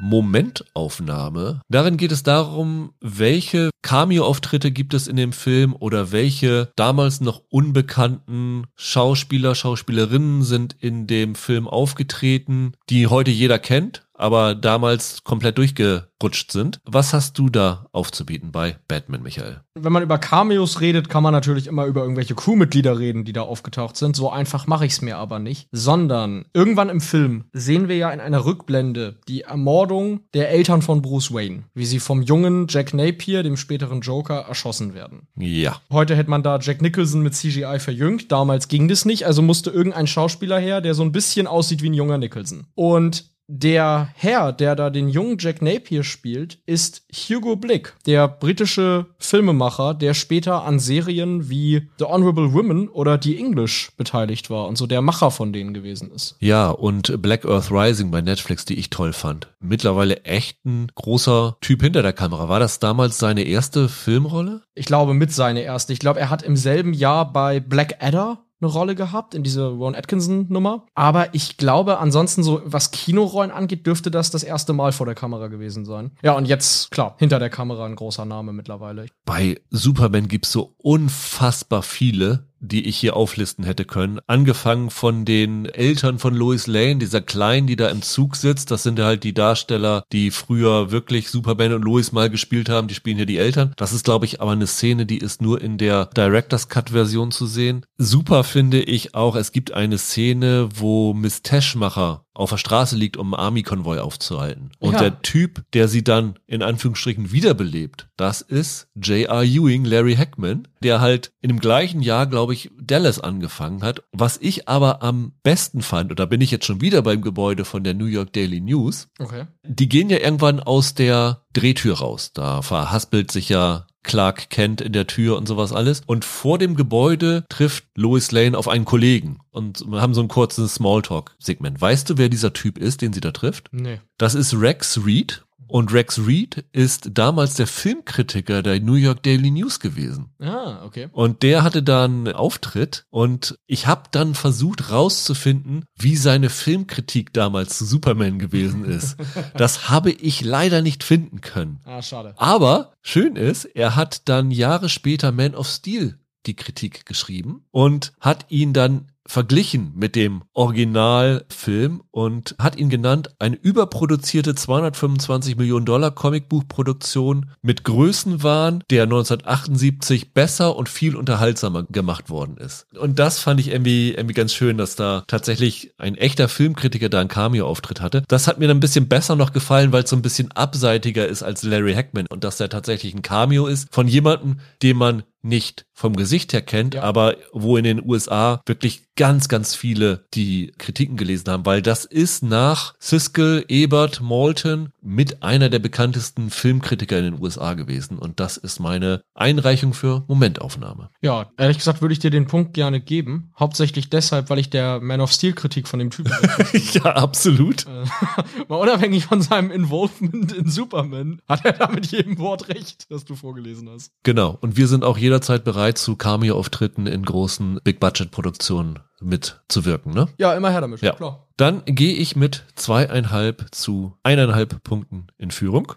Momentaufnahme. Darin geht es darum, welche Cameo-Auftritte gibt es in dem Film oder welche damals noch unbekannten Schauspieler, Schauspielerinnen sind in dem Film aufgetreten, die heute jeder kennt, aber damals komplett durchgerutscht sind. Was hast du da aufzubieten bei Batman, Michael? Wenn man über Cameos redet, kann man natürlich immer über irgendwelche Crewmitglieder reden, die da aufgetaucht sind. So einfach mache ich es mir aber nicht. Sondern irgendwann im Film sehen wir ja in einer Rückblende die Ermordung der Eltern von Bruce Wayne, wie sie vom jungen Jack Napier, dem späteren Joker, erschossen werden. Ja. Heute hätte man da Jack Nicholson mit CGI verjüngt. Damals ging das nicht, also musste irgendein Schauspieler her, der so ein bisschen aussieht wie ein junger Nicholson. Und der Herr, der da den jungen Jack Napier spielt, ist Hugo Blick, der britische Filmemacher, der später an Serien wie The Honorable Women oder The English beteiligt war und so der Macher von denen gewesen ist. Ja, und Black Earth Rising bei Netflix, die ich toll fand. Mittlerweile echt ein großer Typ hinter der Kamera. War das damals seine erste Filmrolle? Ich glaube, mit seine erste. Ich glaube, er hat im selben Jahr bei Black Adder eine Rolle gehabt in diese Ron Atkinson Nummer. Aber ich glaube, ansonsten so, was Kinorollen angeht, dürfte das das erste Mal vor der Kamera gewesen sein. Ja, und jetzt, klar, hinter der Kamera ein großer Name mittlerweile. Bei Superman gibt's so unfassbar viele, die ich hier auflisten hätte können. Angefangen von den Eltern von Lois Lane, dieser Kleinen, die da im Zug sitzt. Das sind halt die Darsteller, die früher wirklich Superman und Lois mal gespielt haben. Die spielen hier die Eltern. Das ist, glaube ich, aber eine Szene, die ist nur in der Director's Cut Version zu sehen. Super finde ich auch, es gibt eine Szene, wo Miss Teschmacher auf der Straße liegt, um einen Army-Konvoi aufzuhalten. Und Ja. der Typ, der sie dann in Anführungsstrichen wiederbelebt, das ist J.R. Ewing, Larry Hackman, der halt in dem gleichen Jahr, glaube ich, Dallas angefangen hat. Was ich aber am besten fand, und da bin ich jetzt schon wieder beim Gebäude von der New York Daily News, Okay. die gehen ja irgendwann aus der Drehtür raus. Da verhaspelt sich ja Clark Kent in der Tür und sowas alles. Und vor dem Gebäude trifft Lois Lane auf einen Kollegen und wir haben so ein kurzes Smalltalk-Segment. Weißt du, wer dieser Typ ist, den sie da trifft? Nee. Das ist Rex Reed. Und Rex Reed ist damals der Filmkritiker der New York Daily News gewesen. Ah, okay. Und der hatte da einen Auftritt und ich habe dann versucht rauszufinden, wie seine Filmkritik damals zu Superman gewesen ist. Das habe ich leider nicht finden können. Ah, schade. Aber schön ist, er hat dann Jahre später Man of Steel die Kritik geschrieben und hat ihn dann verglichen mit dem Originalfilm und hat ihn genannt eine überproduzierte 225 Millionen Dollar Comicbuchproduktion mit Größenwahn, der 1978 besser und viel unterhaltsamer gemacht worden ist. Und das fand ich irgendwie, irgendwie ganz schön, dass da tatsächlich ein echter Filmkritiker da einen Cameo-Auftritt hatte. Das hat mir dann ein bisschen besser noch gefallen, weil es so ein bisschen abseitiger ist als Larry Hackman und dass der tatsächlich ein Cameo ist von jemandem, den man nicht vom Gesicht her kennt, Ja. aber wo in den USA wirklich ganz, ganz viele die Kritiken gelesen haben, weil das ist nach Siskel, Ebert, Malton mit einer der bekanntesten Filmkritiker in den USA gewesen und das ist meine Einreichung für Momentaufnahme. Ja, ehrlich gesagt würde ich dir den Punkt gerne geben. Hauptsächlich deshalb, weil ich der Man of Steel Kritik von dem Typen ja, absolut. Äh, Mal unabhängig von seinem Involvement in Superman, hat er da mit jedem Wort recht, das du vorgelesen hast. Genau. Und wir sind auch jederzeit bereit, zu Cameo-Auftritten in großen Big-Budget-Produktionen mitzuwirken, ne? Ja, immer her damit. Ja. Klar. Dann gehe ich mit zweieinhalb zu eineinhalb Punkten in Führung.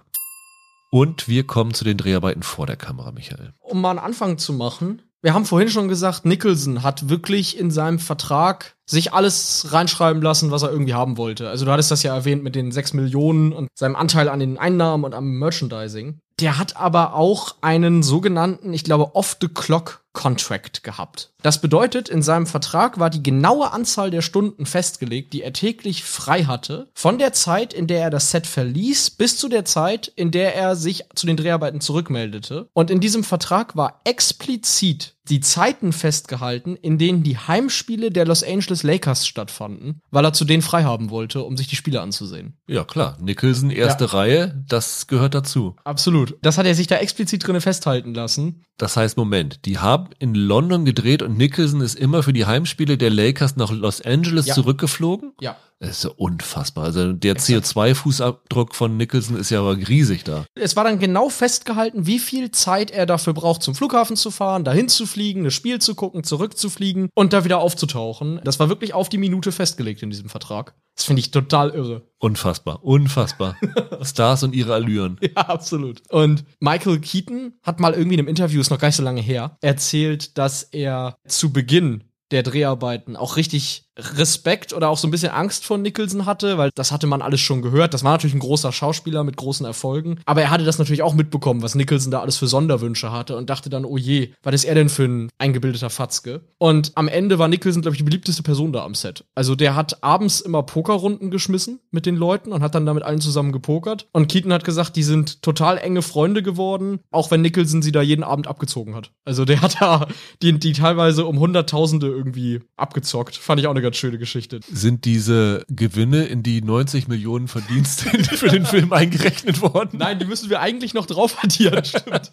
Und wir kommen zu den Dreharbeiten vor der Kamera, Michael. Um mal einen Anfang zu machen. Wir haben vorhin schon gesagt, Nicholson hat wirklich in seinem Vertrag sich alles reinschreiben lassen, was er irgendwie haben wollte. Also du hattest das ja erwähnt mit den 6 Millionen und seinem Anteil an den Einnahmen und am Merchandising. Der hat aber auch einen sogenannten, ich glaube, Off-the-Clock Contract gehabt. Das bedeutet, in seinem Vertrag war die genaue Anzahl der Stunden festgelegt, die er täglich frei hatte, von der Zeit, in der er das Set verließ, bis zu der Zeit, in der er sich zu den Dreharbeiten zurückmeldete. Und in diesem Vertrag war explizit die Zeiten festgehalten, in denen die Heimspiele der Los Angeles Lakers stattfanden, weil er zu denen frei haben wollte, um sich die Spiele anzusehen. Ja, klar. Nicholson, erste ja. Reihe, das gehört dazu. Absolut. Das hat er sich da explizit drinne festhalten lassen. Das heißt, Moment, die haben in London gedreht und Nicholson ist immer für die Heimspiele der Lakers nach Los Angeles ja. zurückgeflogen? Ja. Das ist ja unfassbar. Also der CO2-Fußabdruck von Nicholson ist ja aber riesig da. Es war dann genau festgehalten, wie viel Zeit er dafür braucht, zum Flughafen zu fahren, dahin zu fliegen, das Spiel zu gucken, zurückzufliegen und da wieder aufzutauchen. Das war wirklich auf die Minute festgelegt in diesem Vertrag. Das finde ich total irre. Unfassbar, unfassbar. Stars und ihre Allüren. Ja, absolut. Und Michael Keaton hat mal irgendwie in einem Interview, ist noch gar nicht so lange her, erzählt, dass er zu Beginn der Dreharbeiten auch richtig Respekt oder auch so ein bisschen Angst vor Nicholson hatte, weil das hatte man alles schon gehört. Das war natürlich ein großer Schauspieler mit großen Erfolgen. Aber er hatte das natürlich auch mitbekommen, was Nicholson da alles für Sonderwünsche hatte und dachte dann, oh je, was ist er denn für ein eingebildeter Fatzke? Und am Ende war Nicholson, glaube ich, die beliebteste Person da am Set. Also der hat abends immer Pokerrunden geschmissen mit den Leuten und hat dann damit allen zusammen gepokert. Und Keaton hat gesagt, die sind total enge Freunde geworden, auch wenn Nicholson sie da jeden Abend abgezogen hat. Also der hat da die, die teilweise um Hunderttausende irgendwie abgezockt. Fand ich auch eine ganz schöne Geschichte. Sind diese Gewinne in die 90 Millionen Verdienste für den Film eingerechnet worden? Nein, die müssen wir eigentlich noch drauf addieren, stimmt.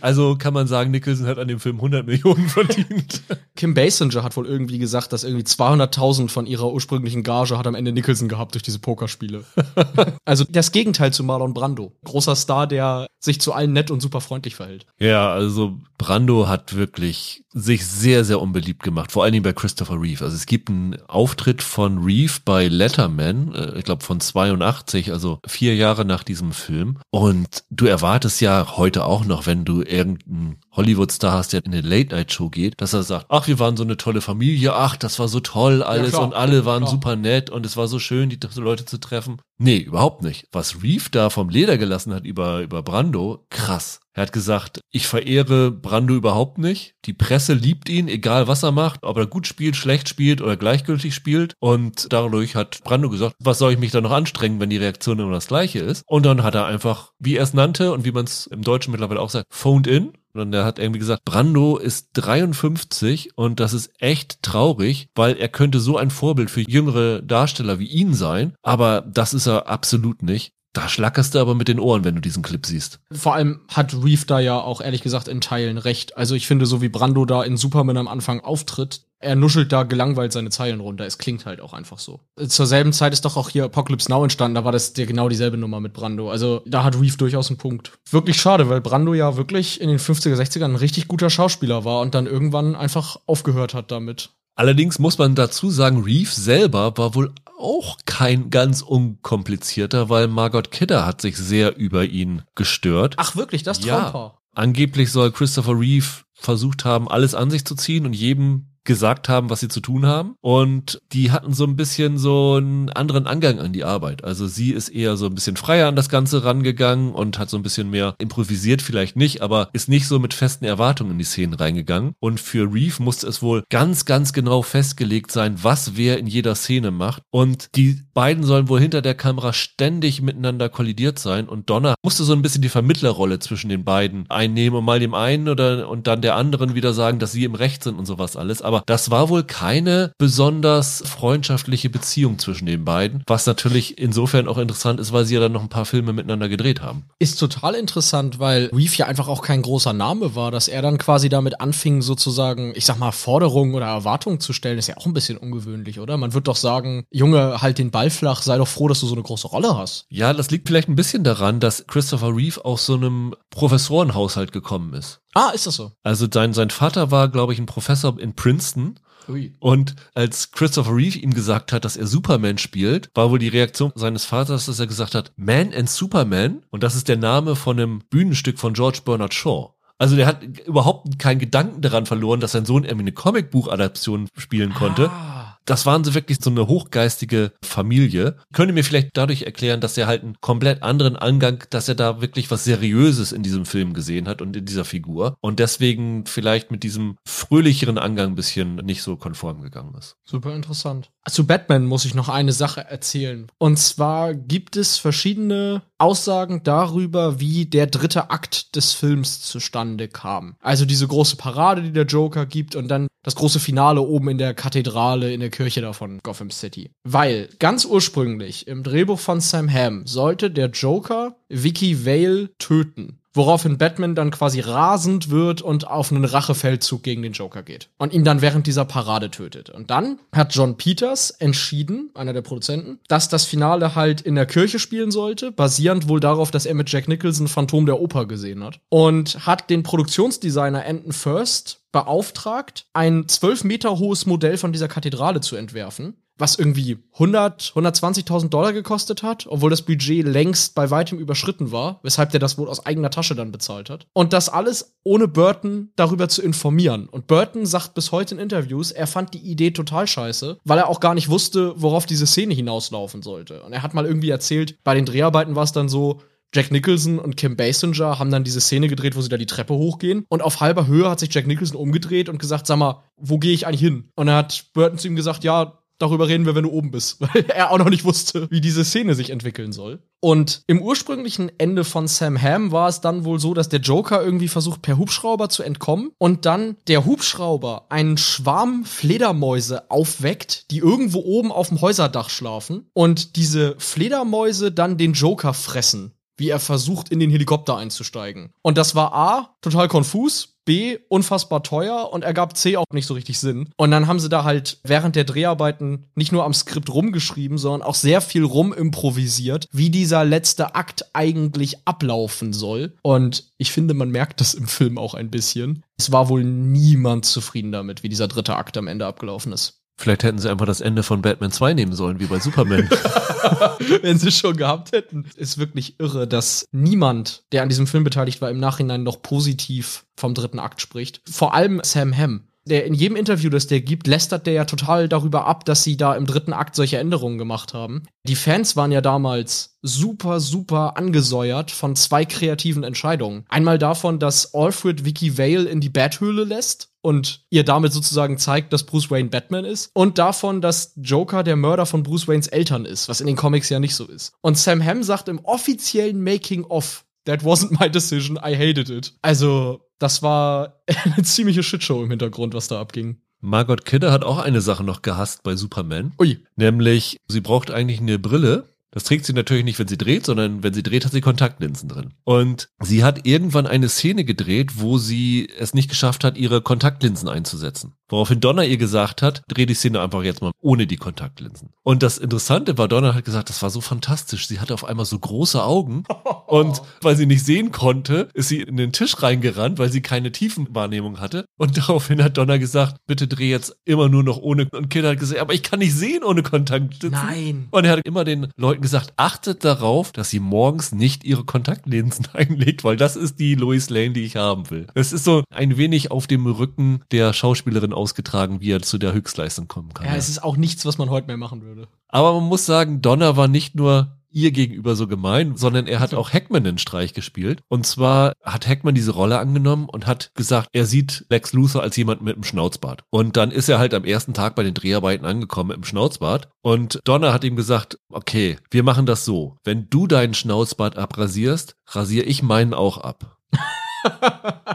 Also kann man sagen, Nicholson hat an dem Film 100 Millionen verdient. Kim Basinger hat wohl irgendwie gesagt, dass irgendwie 200.000 von ihrer ursprünglichen Gage hat am Ende Nicholson gehabt durch diese Pokerspiele. also das Gegenteil zu Marlon Brando. Großer Star, der sich zu allen nett und super freundlich verhält. Ja, also Brando hat wirklich sich sehr, sehr unbeliebt gemacht, vor allen Dingen bei Christopher Reeve. Also es gibt einen Auftritt von Reeve bei Letterman, äh, ich glaube von 82, also vier Jahre nach diesem Film. Und du erwartest ja heute auch noch, wenn du irgendeinen Hollywood-Star hast, der in eine Late-Night-Show geht, dass er sagt, ach, wir waren so eine tolle Familie, ach, das war so toll alles ja, und alle waren klar. super nett und es war so schön, die Leute zu treffen. Nee, überhaupt nicht. Was Reeve da vom Leder gelassen hat über, über Brando, krass. Er hat gesagt, ich verehre Brando überhaupt nicht. Die Presse liebt ihn, egal was er macht, ob er gut spielt, schlecht spielt oder gleichgültig spielt. Und dadurch hat Brando gesagt, was soll ich mich da noch anstrengen, wenn die Reaktion immer das gleiche ist? Und dann hat er einfach, wie er es nannte und wie man es im Deutschen mittlerweile auch sagt, phoned in und er hat irgendwie gesagt, Brando ist 53 und das ist echt traurig, weil er könnte so ein Vorbild für jüngere Darsteller wie ihn sein, aber das ist er absolut nicht. Da schlackerst du aber mit den Ohren, wenn du diesen Clip siehst. Vor allem hat Reeve da ja auch ehrlich gesagt in Teilen recht. Also ich finde, so wie Brando da in Superman am Anfang auftritt, er nuschelt da gelangweilt seine Zeilen runter. Es klingt halt auch einfach so. Zur selben Zeit ist doch auch hier Apocalypse Now entstanden. Da war das ja genau dieselbe Nummer mit Brando. Also da hat Reeve durchaus einen Punkt. Wirklich schade, weil Brando ja wirklich in den 50er, 60ern ein richtig guter Schauspieler war und dann irgendwann einfach aufgehört hat damit. Allerdings muss man dazu sagen, Reeve selber war wohl auch kein ganz unkomplizierter, weil Margot Kidder hat sich sehr über ihn gestört. Ach wirklich, das Traumpaar? Ja. Angeblich soll Christopher Reeve versucht haben, alles an sich zu ziehen und jedem gesagt haben, was sie zu tun haben. Und die hatten so ein bisschen so einen anderen Angang an die Arbeit. Also sie ist eher so ein bisschen freier an das Ganze rangegangen und hat so ein bisschen mehr improvisiert, vielleicht nicht, aber ist nicht so mit festen Erwartungen in die Szenen reingegangen. Und für Reeve musste es wohl ganz, ganz genau festgelegt sein, was wer in jeder Szene macht. Und die beiden sollen wohl hinter der Kamera ständig miteinander kollidiert sein. Und Donna musste so ein bisschen die Vermittlerrolle zwischen den beiden einnehmen und mal dem einen oder und dann der anderen wieder sagen, dass sie im Recht sind und sowas alles aber das war wohl keine besonders freundschaftliche Beziehung zwischen den beiden, was natürlich insofern auch interessant ist, weil sie ja dann noch ein paar Filme miteinander gedreht haben. Ist total interessant, weil Reeve ja einfach auch kein großer Name war, dass er dann quasi damit anfing, sozusagen, ich sag mal, Forderungen oder Erwartungen zu stellen, ist ja auch ein bisschen ungewöhnlich, oder? Man wird doch sagen, Junge, halt den Ball flach, sei doch froh, dass du so eine große Rolle hast. Ja, das liegt vielleicht ein bisschen daran, dass Christopher Reeve aus so einem Professorenhaushalt gekommen ist. Ah, ist das so? Also sein, sein Vater war, glaube ich, ein Professor in Princeton. Ui. Und als Christopher Reeve ihm gesagt hat, dass er Superman spielt, war wohl die Reaktion seines Vaters, dass er gesagt hat, Man and Superman. Und das ist der Name von einem Bühnenstück von George Bernard Shaw. Also der hat überhaupt keinen Gedanken daran verloren, dass sein Sohn irgendwie eine Comicbuchadaption spielen konnte. Ah Das waren sie wirklich so eine hochgeistige Familie. Könnte mir vielleicht dadurch erklären, dass er halt einen komplett anderen Angang, dass er da wirklich was Seriöses in diesem Film gesehen hat und in dieser Figur. Und deswegen vielleicht mit diesem fröhlicheren Angang ein bisschen nicht so konform gegangen ist. Super interessant. Zu Batman muss ich noch eine Sache erzählen. Und zwar gibt es verschiedene Aussagen darüber, wie der dritte Akt des Films zustande kam. Also diese große Parade, die der Joker gibt und dann das große Finale oben in der Kathedrale in der Kirche davon Gotham City. Weil ganz ursprünglich im Drehbuch von Sam Hamm sollte der Joker Vicky Vale töten. Woraufhin Batman dann quasi rasend wird und auf einen Rachefeldzug gegen den Joker geht. Und ihn dann während dieser Parade tötet. Und dann hat John Peters entschieden, einer der Produzenten, dass das Finale halt in der Kirche spielen sollte, basierend wohl darauf, dass er mit Jack Nicholson Phantom der Oper gesehen hat. Und hat den Produktionsdesigner Anton First beauftragt, ein zwölf Meter hohes Modell von dieser Kathedrale zu entwerfen was irgendwie 100, 120.000 Dollar gekostet hat, obwohl das Budget längst bei weitem überschritten war, weshalb der das wohl aus eigener Tasche dann bezahlt hat. Und das alles ohne Burton darüber zu informieren. Und Burton sagt bis heute in Interviews, er fand die Idee total scheiße, weil er auch gar nicht wusste, worauf diese Szene hinauslaufen sollte. Und er hat mal irgendwie erzählt, bei den Dreharbeiten war es dann so, Jack Nicholson und Kim Basinger haben dann diese Szene gedreht, wo sie da die Treppe hochgehen. Und auf halber Höhe hat sich Jack Nicholson umgedreht und gesagt, sag mal, wo gehe ich eigentlich hin? Und er hat Burton zu ihm gesagt, ja, darüber reden wir, wenn du oben bist, weil er auch noch nicht wusste, wie diese Szene sich entwickeln soll. Und im ursprünglichen Ende von Sam Hamm war es dann wohl so, dass der Joker irgendwie versucht, per Hubschrauber zu entkommen und dann der Hubschrauber einen Schwarm Fledermäuse aufweckt, die irgendwo oben auf dem Häuserdach schlafen und diese Fledermäuse dann den Joker fressen wie er versucht, in den Helikopter einzusteigen. Und das war A, total konfus, B, unfassbar teuer und ergab C auch nicht so richtig Sinn. Und dann haben sie da halt während der Dreharbeiten nicht nur am Skript rumgeschrieben, sondern auch sehr viel rumimprovisiert, wie dieser letzte Akt eigentlich ablaufen soll. Und ich finde, man merkt das im Film auch ein bisschen. Es war wohl niemand zufrieden damit, wie dieser dritte Akt am Ende abgelaufen ist. Vielleicht hätten sie einfach das Ende von Batman 2 nehmen sollen, wie bei Superman. Wenn sie schon gehabt hätten. Ist wirklich irre, dass niemand, der an diesem Film beteiligt war, im Nachhinein noch positiv vom dritten Akt spricht. Vor allem Sam Hamm. Der in jedem Interview, das der gibt, lästert der ja total darüber ab, dass sie da im dritten Akt solche Änderungen gemacht haben. Die Fans waren ja damals super, super angesäuert von zwei kreativen Entscheidungen. Einmal davon, dass Alfred Vicky Vale in die Bathöhle lässt und ihr damit sozusagen zeigt, dass Bruce Wayne Batman ist. Und davon, dass Joker der Mörder von Bruce Waynes Eltern ist, was in den Comics ja nicht so ist. Und Sam Hamm sagt im offiziellen Making-of, That wasn't my decision, I hated it. Also, das war eine ziemliche Shitshow im Hintergrund, was da abging. Margot Kidder hat auch eine Sache noch gehasst bei Superman. Ui. Nämlich, sie braucht eigentlich eine Brille, das trägt sie natürlich nicht, wenn sie dreht, sondern wenn sie dreht, hat sie Kontaktlinsen drin. Und sie hat irgendwann eine Szene gedreht, wo sie es nicht geschafft hat, ihre Kontaktlinsen einzusetzen. Woraufhin Donner ihr gesagt hat, dreh die Szene einfach jetzt mal ohne die Kontaktlinsen. Und das Interessante war, Donner hat gesagt, das war so fantastisch. Sie hatte auf einmal so große Augen. Und weil sie nicht sehen konnte, ist sie in den Tisch reingerannt, weil sie keine Tiefenwahrnehmung hatte. Und daraufhin hat Donner gesagt, bitte dreh jetzt immer nur noch ohne. Und Kid hat gesagt, aber ich kann nicht sehen ohne Kontaktlinsen. Nein. Und er hat immer den Leuten gesagt, achtet darauf, dass sie morgens nicht ihre Kontaktlinsen einlegt, weil das ist die Lois Lane, die ich haben will. Es ist so ein wenig auf dem Rücken der Schauspielerin ausgetragen, wie er zu der Höchstleistung kommen kann. Ja, es ist auch nichts, was man heute mehr machen würde. Aber man muss sagen, Donner war nicht nur ihr gegenüber so gemein, sondern er hat auch Hackman den Streich gespielt. Und zwar hat Hackman diese Rolle angenommen und hat gesagt, er sieht Lex Luthor als jemand mit einem Schnauzbart. Und dann ist er halt am ersten Tag bei den Dreharbeiten angekommen im Schnauzbart. Und Donner hat ihm gesagt, okay, wir machen das so. Wenn du deinen Schnauzbart abrasierst, rasiere ich meinen auch ab.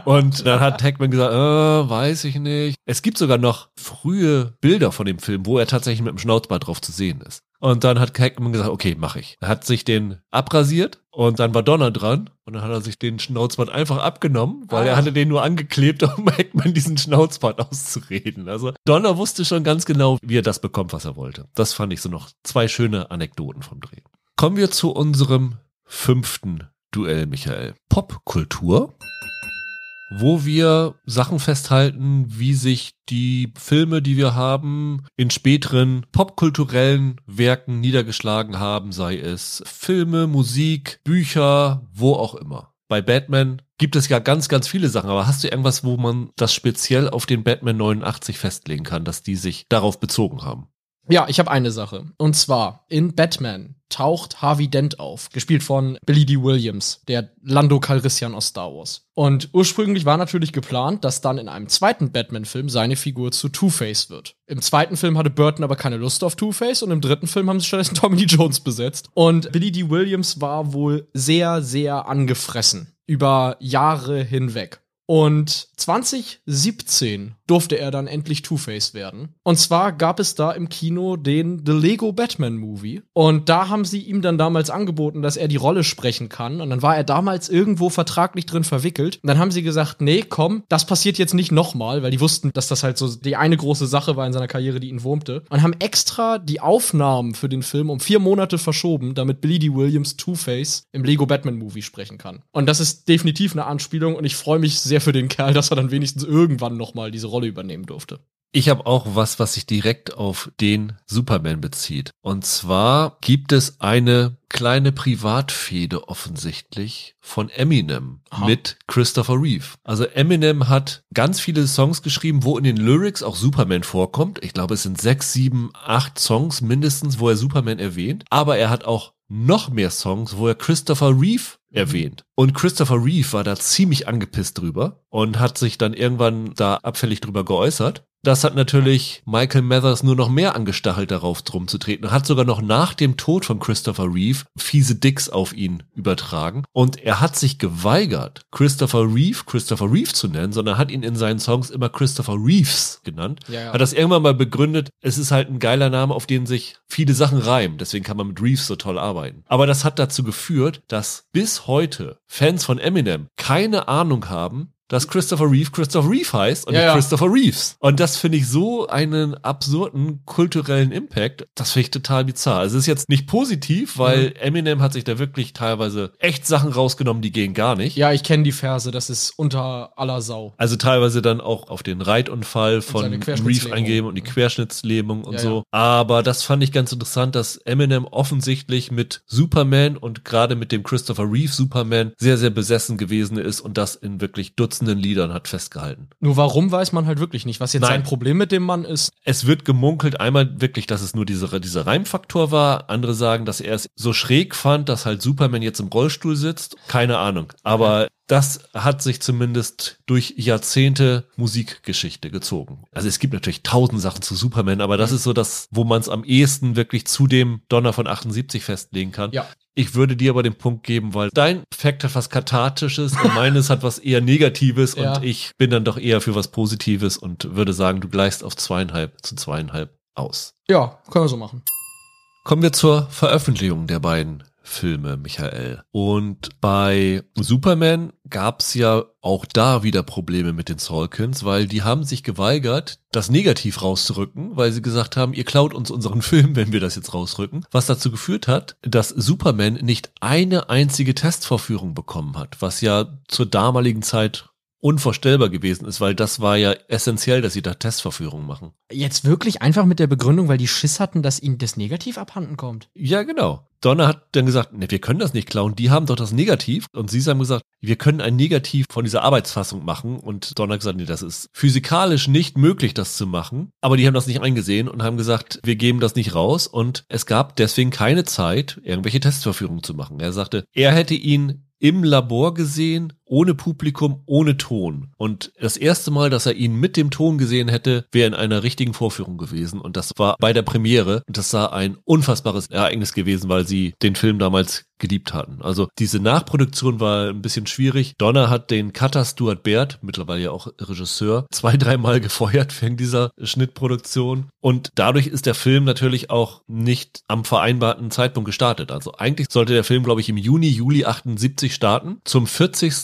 Und dann hat Hackman gesagt, äh, weiß ich nicht. Es gibt sogar noch frühe Bilder von dem Film, wo er tatsächlich mit dem Schnauzbart drauf zu sehen ist. Und dann hat Hackman gesagt, okay, mach ich. Er hat sich den abrasiert und dann war Donner dran und dann hat er sich den Schnauzbart einfach abgenommen, weil ah. er hatte den nur angeklebt, um Hackman diesen Schnauzbart auszureden. Also Donner wusste schon ganz genau, wie er das bekommt, was er wollte. Das fand ich so noch zwei schöne Anekdoten vom Dreh. Kommen wir zu unserem fünften Duell, Michael. Popkultur wo wir Sachen festhalten, wie sich die Filme, die wir haben, in späteren popkulturellen Werken niedergeschlagen haben, sei es Filme, Musik, Bücher, wo auch immer. Bei Batman gibt es ja ganz, ganz viele Sachen, aber hast du irgendwas, wo man das speziell auf den Batman 89 festlegen kann, dass die sich darauf bezogen haben? Ja, ich habe eine Sache. Und zwar in Batman taucht Harvey Dent auf, gespielt von Billy D. Williams, der Lando Calrissian aus Star Wars. Und ursprünglich war natürlich geplant, dass dann in einem zweiten Batman-Film seine Figur zu Two-Face wird. Im zweiten Film hatte Burton aber keine Lust auf Two-Face und im dritten Film haben sie stattdessen Tommy Jones besetzt. Und Billy D. Williams war wohl sehr, sehr angefressen über Jahre hinweg. Und 2017 durfte er dann endlich Two-Face werden. Und zwar gab es da im Kino den The Lego Batman Movie. Und da haben sie ihm dann damals angeboten, dass er die Rolle sprechen kann. Und dann war er damals irgendwo vertraglich drin verwickelt. Und dann haben sie gesagt, nee, komm, das passiert jetzt nicht nochmal, weil die wussten, dass das halt so die eine große Sache war in seiner Karriere, die ihn wurmte. Und haben extra die Aufnahmen für den Film um vier Monate verschoben, damit Billy D. Williams Two-Face im Lego Batman Movie sprechen kann. Und das ist definitiv eine Anspielung und ich freue mich sehr für den Kerl, dass er dann wenigstens irgendwann nochmal diese Rolle übernehmen durfte. Ich habe auch was, was sich direkt auf den Superman bezieht. Und zwar gibt es eine kleine Privatfehde offensichtlich von Eminem Aha. mit Christopher Reeve. Also Eminem hat ganz viele Songs geschrieben, wo in den Lyrics auch Superman vorkommt. Ich glaube, es sind sechs, sieben, acht Songs mindestens, wo er Superman erwähnt. Aber er hat auch noch mehr Songs, wo er Christopher Reeve erwähnt. Und Christopher Reeve war da ziemlich angepisst drüber und hat sich dann irgendwann da abfällig drüber geäußert. Das hat natürlich Michael Mathers nur noch mehr angestachelt, darauf drum zu treten. Er hat sogar noch nach dem Tod von Christopher Reeve fiese Dicks auf ihn übertragen. Und er hat sich geweigert, Christopher Reeve Christopher Reeve zu nennen, sondern hat ihn in seinen Songs immer Christopher Reeves genannt. Ja, ja. Hat das irgendwann mal begründet, es ist halt ein geiler Name, auf den sich viele Sachen reimen. Deswegen kann man mit Reeves so toll arbeiten. Aber das hat dazu geführt, dass bis heute Fans von Eminem keine Ahnung haben, dass Christopher Reeve Christopher Reeve heißt und ja, nicht ja. Christopher Reeves. Und das finde ich so einen absurden kulturellen Impact. Das finde ich total bizarr. Also es ist jetzt nicht positiv, weil mhm. Eminem hat sich da wirklich teilweise echt Sachen rausgenommen, die gehen gar nicht. Ja, ich kenne die Verse, das ist unter aller Sau. Also teilweise dann auch auf den Reitunfall von Reeve eingeben und die Querschnittslähmung und ja, so. Aber das fand ich ganz interessant, dass Eminem offensichtlich mit Superman und gerade mit dem Christopher Reeve Superman sehr, sehr besessen gewesen ist und das in wirklich Dutzenden Dutzenden Liedern hat festgehalten. Nur warum weiß man halt wirklich nicht, was jetzt Nein. sein Problem mit dem Mann ist. Es wird gemunkelt, einmal wirklich, dass es nur diese, dieser Reimfaktor war. Andere sagen, dass er es so schräg fand, dass halt Superman jetzt im Rollstuhl sitzt. Keine Ahnung. Aber. Das hat sich zumindest durch Jahrzehnte Musikgeschichte gezogen. Also es gibt natürlich tausend Sachen zu Superman, aber das ist so das, wo man es am ehesten wirklich zu dem Donner von 78 festlegen kann. Ja. Ich würde dir aber den Punkt geben, weil dein Fact hat was Kathartisches und meines hat was eher Negatives ja. und ich bin dann doch eher für was Positives und würde sagen, du gleichst auf zweieinhalb zu zweieinhalb aus. Ja, können wir so machen. Kommen wir zur Veröffentlichung der beiden Filme, Michael. Und bei Superman gab's ja auch da wieder Probleme mit den Salkins, weil die haben sich geweigert, das negativ rauszurücken, weil sie gesagt haben, ihr klaut uns unseren Film, wenn wir das jetzt rausrücken. Was dazu geführt hat, dass Superman nicht eine einzige Testvorführung bekommen hat, was ja zur damaligen Zeit unvorstellbar gewesen ist, weil das war ja essentiell, dass sie da Testverführungen machen. Jetzt wirklich einfach mit der Begründung, weil die Schiss hatten, dass ihnen das Negativ abhanden kommt. Ja, genau. Donner hat dann gesagt, ne, wir können das nicht klauen, die haben doch das Negativ. Und sie haben gesagt, wir können ein Negativ von dieser Arbeitsfassung machen. Und Donner hat gesagt, nee, das ist physikalisch nicht möglich, das zu machen. Aber die haben das nicht eingesehen und haben gesagt, wir geben das nicht raus. Und es gab deswegen keine Zeit, irgendwelche Testverführungen zu machen. Er sagte, er hätte ihn im Labor gesehen, ohne Publikum, ohne Ton. Und das erste Mal, dass er ihn mit dem Ton gesehen hätte, wäre in einer richtigen Vorführung gewesen. Und das war bei der Premiere. Und das sah ein unfassbares Ereignis gewesen, weil sie den Film damals geliebt hatten. Also diese Nachproduktion war ein bisschen schwierig. Donner hat den Cutter Stuart Baird, mittlerweile ja auch Regisseur, zwei, dreimal gefeuert wegen dieser Schnittproduktion. Und dadurch ist der Film natürlich auch nicht am vereinbarten Zeitpunkt gestartet. Also eigentlich sollte der Film, glaube ich, im Juni, Juli 78 starten, zum 40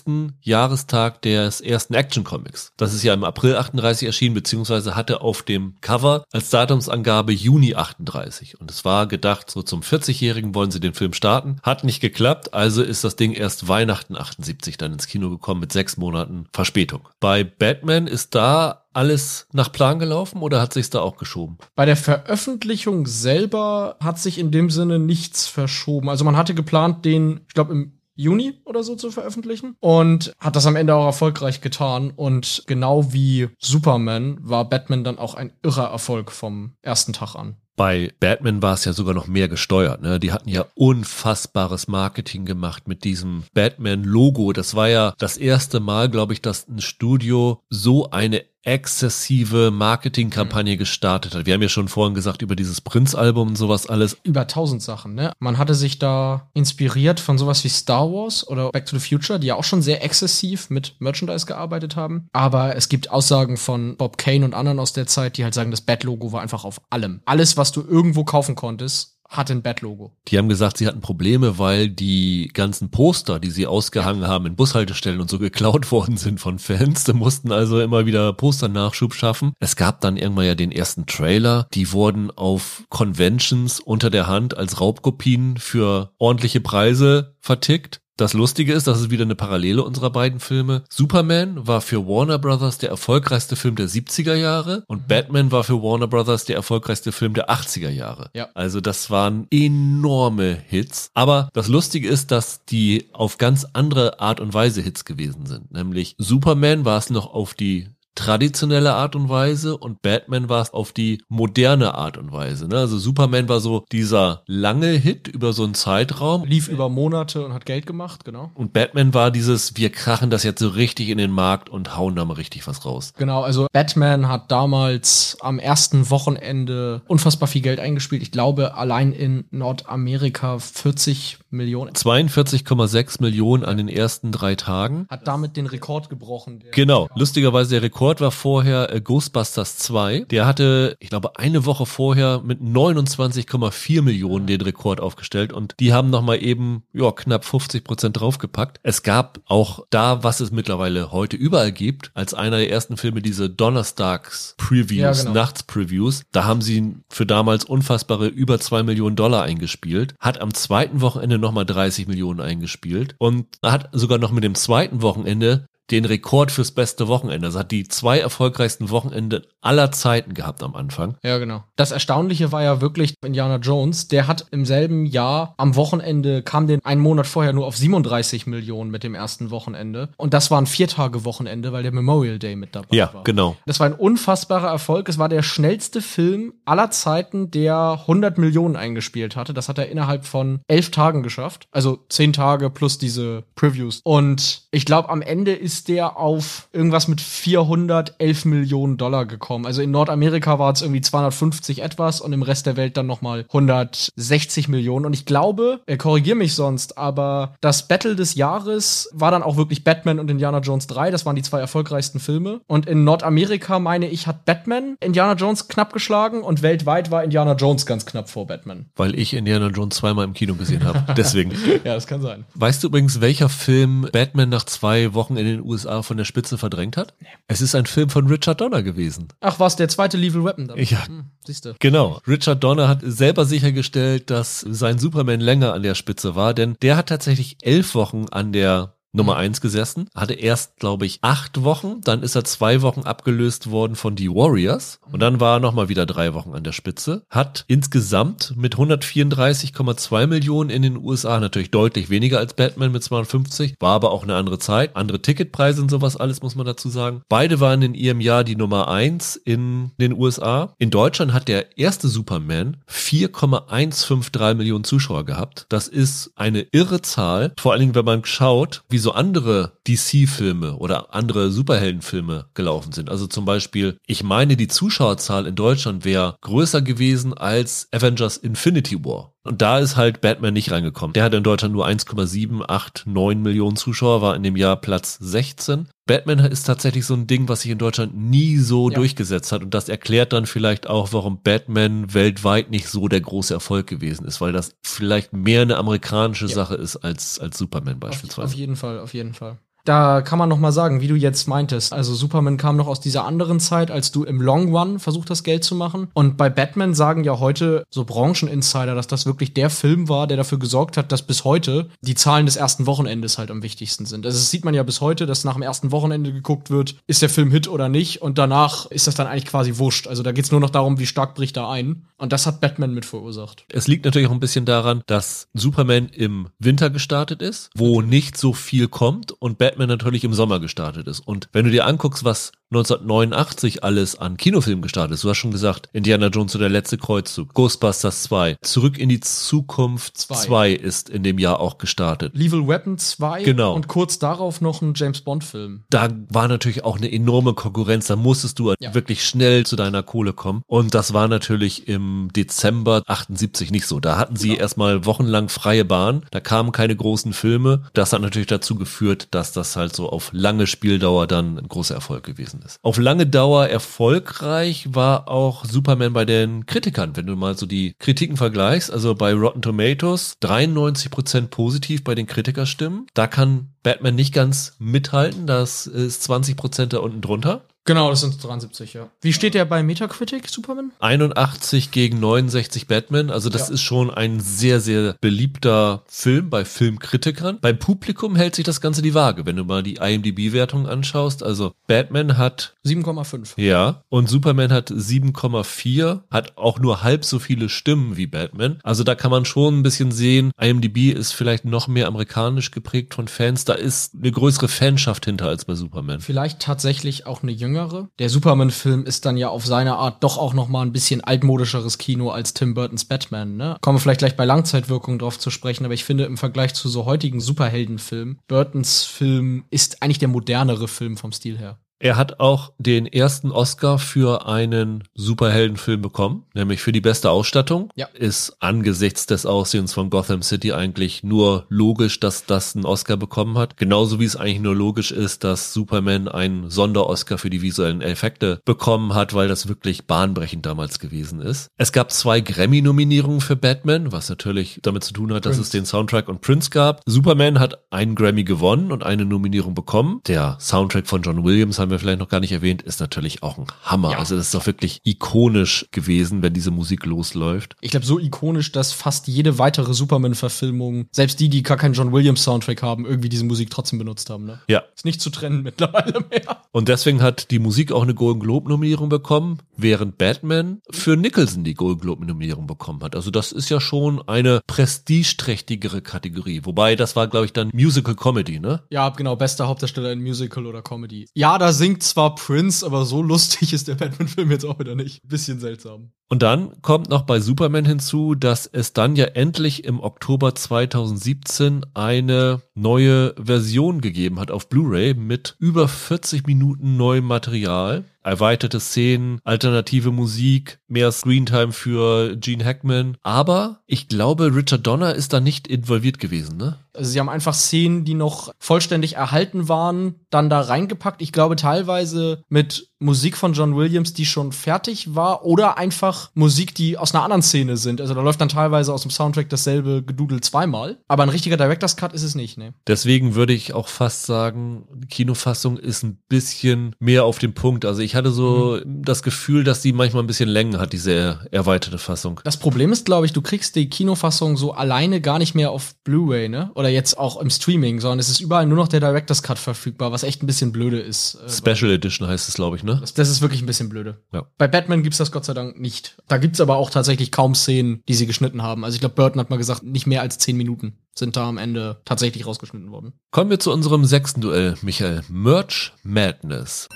Jahrestag des ersten Action Comics. Das ist ja im April 38 erschienen, beziehungsweise hatte auf dem Cover als Datumsangabe Juni 38. Und es war gedacht, so zum 40-Jährigen wollen sie den Film starten. Hat nicht geklappt, also ist das Ding erst Weihnachten 78 dann ins Kino gekommen mit sechs Monaten Verspätung. Bei Batman ist da alles nach Plan gelaufen oder hat sich's da auch geschoben? Bei der Veröffentlichung selber hat sich in dem Sinne nichts verschoben. Also man hatte geplant, den, ich glaube, im Juni oder so zu veröffentlichen und hat das am Ende auch erfolgreich getan und genau wie Superman war Batman dann auch ein irrer Erfolg vom ersten Tag an. Bei Batman war es ja sogar noch mehr gesteuert. Ne? Die hatten ja unfassbares Marketing gemacht mit diesem Batman-Logo. Das war ja das erste Mal, glaube ich, dass ein Studio so eine exzessive Marketingkampagne gestartet hat. Wir haben ja schon vorhin gesagt über dieses Prince-Album und sowas alles. Über tausend Sachen, ne? Man hatte sich da inspiriert von sowas wie Star Wars oder Back to the Future, die ja auch schon sehr exzessiv mit Merchandise gearbeitet haben. Aber es gibt Aussagen von Bob Kane und anderen aus der Zeit, die halt sagen, das Bat-Logo war einfach auf allem. Alles, was du irgendwo kaufen konntest, hat ein Bat-Logo. Die haben gesagt, sie hatten Probleme, weil die ganzen Poster, die sie ausgehangen haben in Bushaltestellen und so geklaut worden sind von Fans. Da mussten also immer wieder Poster-Nachschub schaffen. Es gab dann irgendwann ja den ersten Trailer. Die wurden auf Conventions unter der Hand als Raubkopien für ordentliche Preise vertickt. Das Lustige ist, das ist wieder eine Parallele unserer beiden Filme. Superman war für Warner Brothers der erfolgreichste Film der 70er Jahre und Batman war für Warner Brothers der erfolgreichste Film der 80er Jahre. Ja. Also das waren enorme Hits. Aber das Lustige ist, dass die auf ganz andere Art und Weise Hits gewesen sind. Nämlich Superman war es noch auf die traditionelle Art und Weise und Batman war es auf die moderne Art und Weise. Ne? Also Superman war so dieser lange Hit über so einen Zeitraum. Lief über Monate und hat Geld gemacht, genau. Und Batman war dieses, wir krachen das jetzt so richtig in den Markt und hauen da mal richtig was raus. Genau, also Batman hat damals am ersten Wochenende unfassbar viel Geld eingespielt. Ich glaube, allein in Nordamerika 40 Millionen. 42,6 Millionen an den ersten drei Tagen. Hat damit den Rekord gebrochen. Genau, lustigerweise der Rekord war vorher äh, Ghostbusters 2. Der hatte, ich glaube, eine Woche vorher mit 29,4 Millionen den Rekord aufgestellt und die haben nochmal eben, ja, knapp 50 Prozent draufgepackt. Es gab auch da, was es mittlerweile heute überall gibt, als einer der ersten Filme diese Donnerstags-Previews, Ja, genau. Nachts-Previews. Da haben sie für damals unfassbare über zwei Millionen Dollar eingespielt, hat am zweiten Wochenende nochmal 30 Millionen eingespielt. Und hat sogar noch mit dem zweiten Wochenende den Rekord fürs beste Wochenende. Also hat die zwei erfolgreichsten Wochenende aller Zeiten gehabt am Anfang. Ja, genau. Das Erstaunliche war ja wirklich Indiana Jones. Der hat im selben Jahr am Wochenende, kam den einen Monat vorher nur auf 37 Millionen mit dem ersten Wochenende. Und das war ein Viertage-Wochenende, weil der Memorial Day mit dabei Ja, war. genau. Das war ein unfassbarer Erfolg. Es war der schnellste Film aller Zeiten, der 100 Millionen eingespielt hatte. Das hat er innerhalb von elf Tagen geschafft. Also zehn Tage plus diese Previews. Und ich glaube, am Ende ist der auf irgendwas mit 411 Millionen Dollar gekommen. Also in Nordamerika war es irgendwie 250 etwas und im Rest der Welt dann nochmal 160 Millionen. Und ich glaube, er korrigiert mich sonst, aber das Battle des Jahres war dann auch wirklich Batman und Indiana Jones 3. Das waren die zwei erfolgreichsten Filme. Und in Nordamerika, meine ich, hat Batman Indiana Jones knapp geschlagen und weltweit war Indiana Jones ganz knapp vor Batman. Weil ich Indiana Jones zweimal im Kino gesehen habe. Deswegen. Ja, das kann sein. Weißt du übrigens, welcher Film Batman nach zwei Wochen in den USA von der Spitze verdrängt hat? Es ist ein Film von Richard Donner gewesen. Ach, was, der zweite Lethal Weapon dann? Ja. Hm, siehste. Genau. Richard Donner hat selber sichergestellt, dass sein Superman länger an der Spitze war, denn der hat tatsächlich elf Wochen an der Nummer eins gesessen, hatte erst, glaube ich, acht Wochen, dann ist er zwei Wochen abgelöst worden von die Warriors und dann war er nochmal wieder drei Wochen an der Spitze, hat insgesamt mit 134,2 Millionen in den USA natürlich deutlich weniger als Batman mit 250, war aber auch eine andere Zeit, andere Ticketpreise und sowas alles, muss man dazu sagen. Beide waren in ihrem Jahr die Nummer eins in den USA. In Deutschland hat der erste Superman 4,153 Millionen Zuschauer gehabt. Das ist eine irre Zahl, vor allen Dingen, wenn man schaut, wie so andere DC-Filme oder andere Superheldenfilme gelaufen sind. Also zum Beispiel, ich meine, die Zuschauerzahl in Deutschland wäre größer gewesen als Avengers Infinity War. Und da ist halt Batman nicht reingekommen. Der hatte in Deutschland nur 1,789 Millionen Zuschauer, war in dem Jahr Platz 16. Batman ist tatsächlich so ein Ding, was sich in Deutschland nie so Ja. durchgesetzt hat. Und das erklärt dann vielleicht auch, warum Batman weltweit nicht so der große Erfolg gewesen ist, weil das vielleicht mehr eine amerikanische Ja. Sache ist als, als Superman Auf, beispielsweise. auf jeden Fall, auf jeden Fall. Da kann man noch mal sagen, wie du jetzt meintest. Also Superman kam noch aus dieser anderen Zeit, als du im Long Run versucht hast, Geld zu machen. Und bei Batman sagen ja heute so Brancheninsider, dass das wirklich der Film war, der dafür gesorgt hat, dass bis heute die Zahlen des ersten Wochenendes halt am wichtigsten sind. Also das sieht man ja bis heute, dass nach dem ersten Wochenende geguckt wird, ist der Film Hit oder nicht. Und danach ist das dann eigentlich quasi wurscht. Also da geht's nur noch darum, wie stark bricht er ein. Und das hat Batman mit verursacht. Es liegt natürlich auch ein bisschen daran, dass Superman im Winter gestartet ist, wo nicht so viel kommt und Batman natürlich im Sommer gestartet ist. Und wenn du dir anguckst, was 1989 alles an Kinofilmen gestartet ist. Du hast schon gesagt, Indiana Jones und der letzte Kreuzzug, Ghostbusters 2, Zurück in die Zukunft 2 ist in dem Jahr auch gestartet. Lethal Weapon 2 Genau. und kurz darauf noch ein James Bond Film. Da war natürlich auch eine enorme Konkurrenz, da musstest du Ja. wirklich schnell zu deiner Kohle kommen. Und das war natürlich im Dezember 78 nicht so. Da hatten sie Genau. erstmal wochenlang freie Bahn, da kamen keine großen Filme. Das hat natürlich dazu geführt, dass das halt so auf lange Spieldauer dann ein großer Erfolg gewesen ist. Auf lange Dauer erfolgreich war auch Superman bei den Kritikern, wenn du mal so die Kritiken vergleichst. Also bei Rotten Tomatoes 93% positiv bei den Kritikerstimmen. Da kann Batman nicht ganz mithalten, das ist 20% da unten drunter. Genau, das sind 73, ja. Wie steht der bei Metacritic, Superman? 81 gegen 69 Batman, also das Ja. ist schon ein sehr, sehr beliebter Film bei Filmkritikern. Beim Publikum hält sich das Ganze die Waage, wenn du mal die IMDb-Wertung anschaust. Also Batman hat 7,5. Ja, und Superman hat 7,4, hat auch nur halb so viele Stimmen wie Batman. Also da kann man schon ein bisschen sehen, IMDb ist vielleicht noch mehr amerikanisch geprägt von Fans. Da ist eine größere Fanschaft hinter als bei Superman. Vielleicht tatsächlich auch eine jüngere. Der Superman-Film ist dann ja auf seine Art doch auch noch mal ein bisschen altmodischeres Kino als Tim Burtons Batman, ne? Kommen wir vielleicht gleich bei Langzeitwirkung drauf zu sprechen, aber ich finde im Vergleich zu so heutigen Superheldenfilmen, Burtons Film ist eigentlich der modernere Film vom Stil her. Er hat auch den ersten Oscar für einen Superheldenfilm bekommen, nämlich für die beste Ausstattung. Ja. Ist angesichts des Aussehens von Gotham City eigentlich nur logisch, dass das einen Oscar bekommen hat. Genauso wie es eigentlich nur logisch ist, dass Superman einen Sonder-Oscar für die visuellen Effekte bekommen hat, weil das wirklich bahnbrechend damals gewesen ist. Es gab zwei Grammy-Nominierungen für Batman, was natürlich damit zu tun hat, dass Prince. es den Soundtrack und Prince gab. Superman hat einen Grammy gewonnen und eine Nominierung bekommen. Der Soundtrack von John Williams haben wir vielleicht noch gar nicht erwähnt, ist natürlich auch ein Hammer. Ja. Also das ist doch wirklich ikonisch gewesen, wenn diese Musik losläuft. Ich glaube, so ikonisch, dass fast jede weitere Superman-Verfilmung, selbst die, die gar keinen John Williams-Soundtrack haben, irgendwie diese Musik trotzdem benutzt haben, ne? Ja. Ist nicht zu trennen mittlerweile mehr. Und deswegen hat die Musik auch eine Golden Globe Nominierung bekommen, während Batman für Nicholson die Golden Globe Nominierung bekommen hat. Also das ist ja schon eine prestigeträchtigere Kategorie. Wobei das war, glaube ich, dann Musical Comedy, ne? Ja, genau, bester Hauptdarsteller in Musical oder Comedy. Ja, da singt zwar Prince, aber so lustig ist der Batman-Film jetzt auch wieder nicht. Bisschen seltsam. Und dann kommt noch bei Superman hinzu, dass es dann ja endlich im Oktober 2017 eine neue Version gegeben hat auf Blu-ray mit über 40 Minuten neuem Material. Erweiterte Szenen, alternative Musik, mehr Screentime für Gene Hackman. Aber ich glaube, Richard Donner ist da nicht involviert gewesen, ne? Also sie haben einfach Szenen, die noch vollständig erhalten waren, dann da reingepackt. Ich glaube teilweise mit Musik von John Williams, die schon fertig war, oder einfach Musik, die aus einer anderen Szene sind. Also da läuft dann teilweise aus dem Soundtrack dasselbe Gedudel zweimal. Aber ein richtiger Director's Cut ist es nicht, ne? Deswegen würde ich auch fast sagen, die Kinofassung ist ein bisschen mehr auf den Punkt. Also ich hatte so das Gefühl, dass die manchmal ein bisschen Längen hat, diese erweiterte Fassung. Das Problem ist, glaube ich, du kriegst die Kinofassung so alleine gar nicht mehr auf Blu-ray, ne? Oder jetzt auch im Streaming, sondern es ist überall nur noch der Director's Cut verfügbar, was echt ein bisschen blöde ist. äh, Special Edition heißt es, glaube ich, ne? Das, das ist wirklich ein bisschen blöde. Ja. Bei Batman gibt's das Gott sei Dank nicht. Da gibt's aber auch tatsächlich kaum Szenen, die sie geschnitten haben. Also ich glaube, Burton hat mal gesagt, nicht mehr als zehn Minuten sind da am Ende tatsächlich rausgeschnitten worden. Kommen wir zu unserem sechsten Duell, Michael. Merch Madness.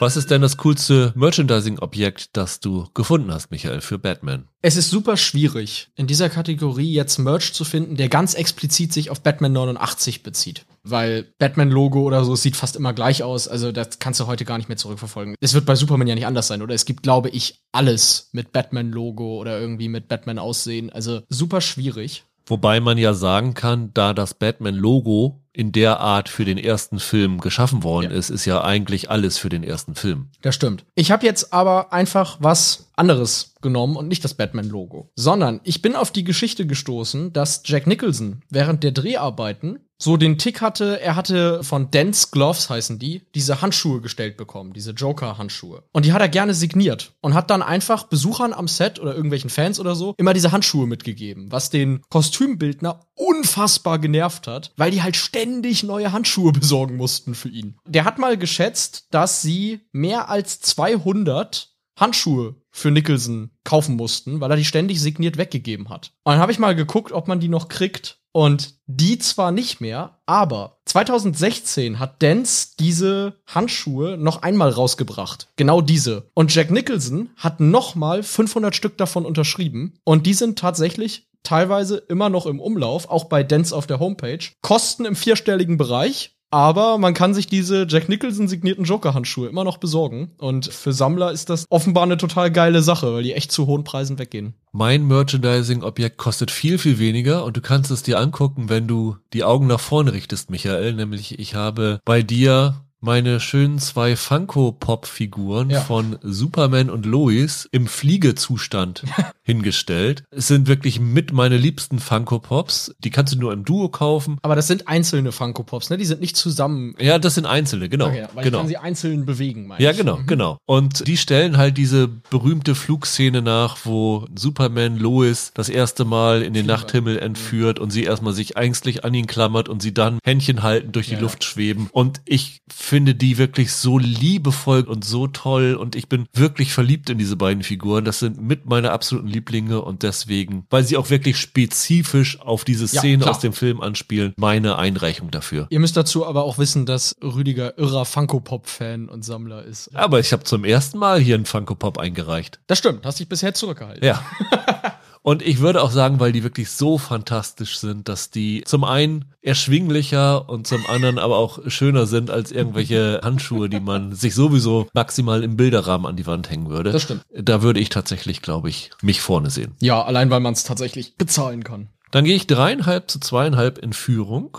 Was ist denn das coolste Merchandising-Objekt, das du gefunden hast, Michael, für Batman? Es ist super schwierig, in dieser Kategorie jetzt Merch zu finden, der ganz explizit sich auf Batman 89 bezieht. Weil Batman-Logo oder so es sieht fast immer gleich aus. Also das kannst du heute gar nicht mehr zurückverfolgen. Es wird bei Superman ja nicht anders sein, oder? Es gibt, glaube ich, alles mit Batman-Logo oder irgendwie mit Batman-Aussehen. Also super schwierig. Wobei man ja sagen kann, da das Batman-Logo in der Art für den ersten Film geschaffen worden Ja. ist, ist ja eigentlich alles für den ersten Film. Das stimmt. Ich habe jetzt aber einfach was anderes genommen und nicht das Batman-Logo, sondern ich bin auf die Geschichte gestoßen, dass Jack Nicholson während der Dreharbeiten so den Tick hatte, er hatte von Dance Gloves heißen die, diese Handschuhe gestellt bekommen, diese Joker-Handschuhe. Und die hat er gerne signiert und hat dann einfach Besuchern am Set oder irgendwelchen Fans oder so immer diese Handschuhe mitgegeben, was den Kostümbildner unfassbar genervt hat, weil die halt ständig neue Handschuhe besorgen mussten für ihn. Der hat mal geschätzt, dass sie mehr als 200 Handschuhe für Nicholson kaufen mussten, weil er die ständig signiert weggegeben hat. Und dann habe ich mal geguckt, ob man die noch kriegt. Und die zwar nicht mehr, aber 2016 hat Dance diese Handschuhe noch einmal rausgebracht. Genau diese. Und Jack Nicholson hat nochmal 500 Stück davon unterschrieben. Und die sind tatsächlich teilweise immer noch im Umlauf, auch bei Dance auf der Homepage. Kosten im vierstelligen Bereich. Aber man kann sich diese Jack Nicholson signierten Joker-Handschuhe immer noch besorgen. Und für Sammler ist das offenbar eine total geile Sache, weil die echt zu hohen Preisen weggehen. Mein Merchandising-Objekt kostet viel, viel weniger und du kannst es dir angucken, wenn du die Augen nach vorne richtest, Michael. Nämlich ich habe bei dir meine schönen zwei Funko-Pop-Figuren Ja. von Superman und Lois im Fliegezustand hingestellt. Es sind wirklich mit meine liebsten Funko-Pops. Die kannst du nur im Duo kaufen. Aber das sind einzelne Funko Pops, ne? Die sind nicht zusammen. Ja, das sind einzelne, genau. Okay, weil ich genau. kann sie einzeln bewegen, meine Ja, ich. genau, genau. Und die stellen halt diese berühmte Flugszene nach, wo Superman Lois das erste Mal in den Nachthimmel entführt und sie erstmal sich ängstlich an ihn klammert und sie dann Händchen halten durch die Ja. Luft schweben. Und ich finde die wirklich so liebevoll und so toll und ich bin wirklich verliebt in diese beiden Figuren. Das sind mit meine absoluten Lieblinge und deswegen, weil sie auch wirklich spezifisch auf diese Ja, Szene klar. aus dem Film anspielen, meine Einreichung dafür. Ihr müsst dazu aber auch wissen, dass Rüdiger irrer Funko-Pop-Fan und Sammler ist. Aber ich habe zum ersten Mal hier einen Funko Pop eingereicht. Das stimmt, hast dich bisher zurückgehalten. Ja. Und ich würde auch sagen, weil die wirklich so fantastisch sind, dass die zum einen erschwinglicher und zum anderen aber auch schöner sind als irgendwelche Handschuhe, die man sich sowieso maximal im Bilderrahmen an die Wand hängen würde. Das stimmt. Da würde ich tatsächlich, glaube ich, mich vorne sehen. Ja, allein weil man es tatsächlich bezahlen kann. Dann gehe ich dreieinhalb zu zweieinhalb in Führung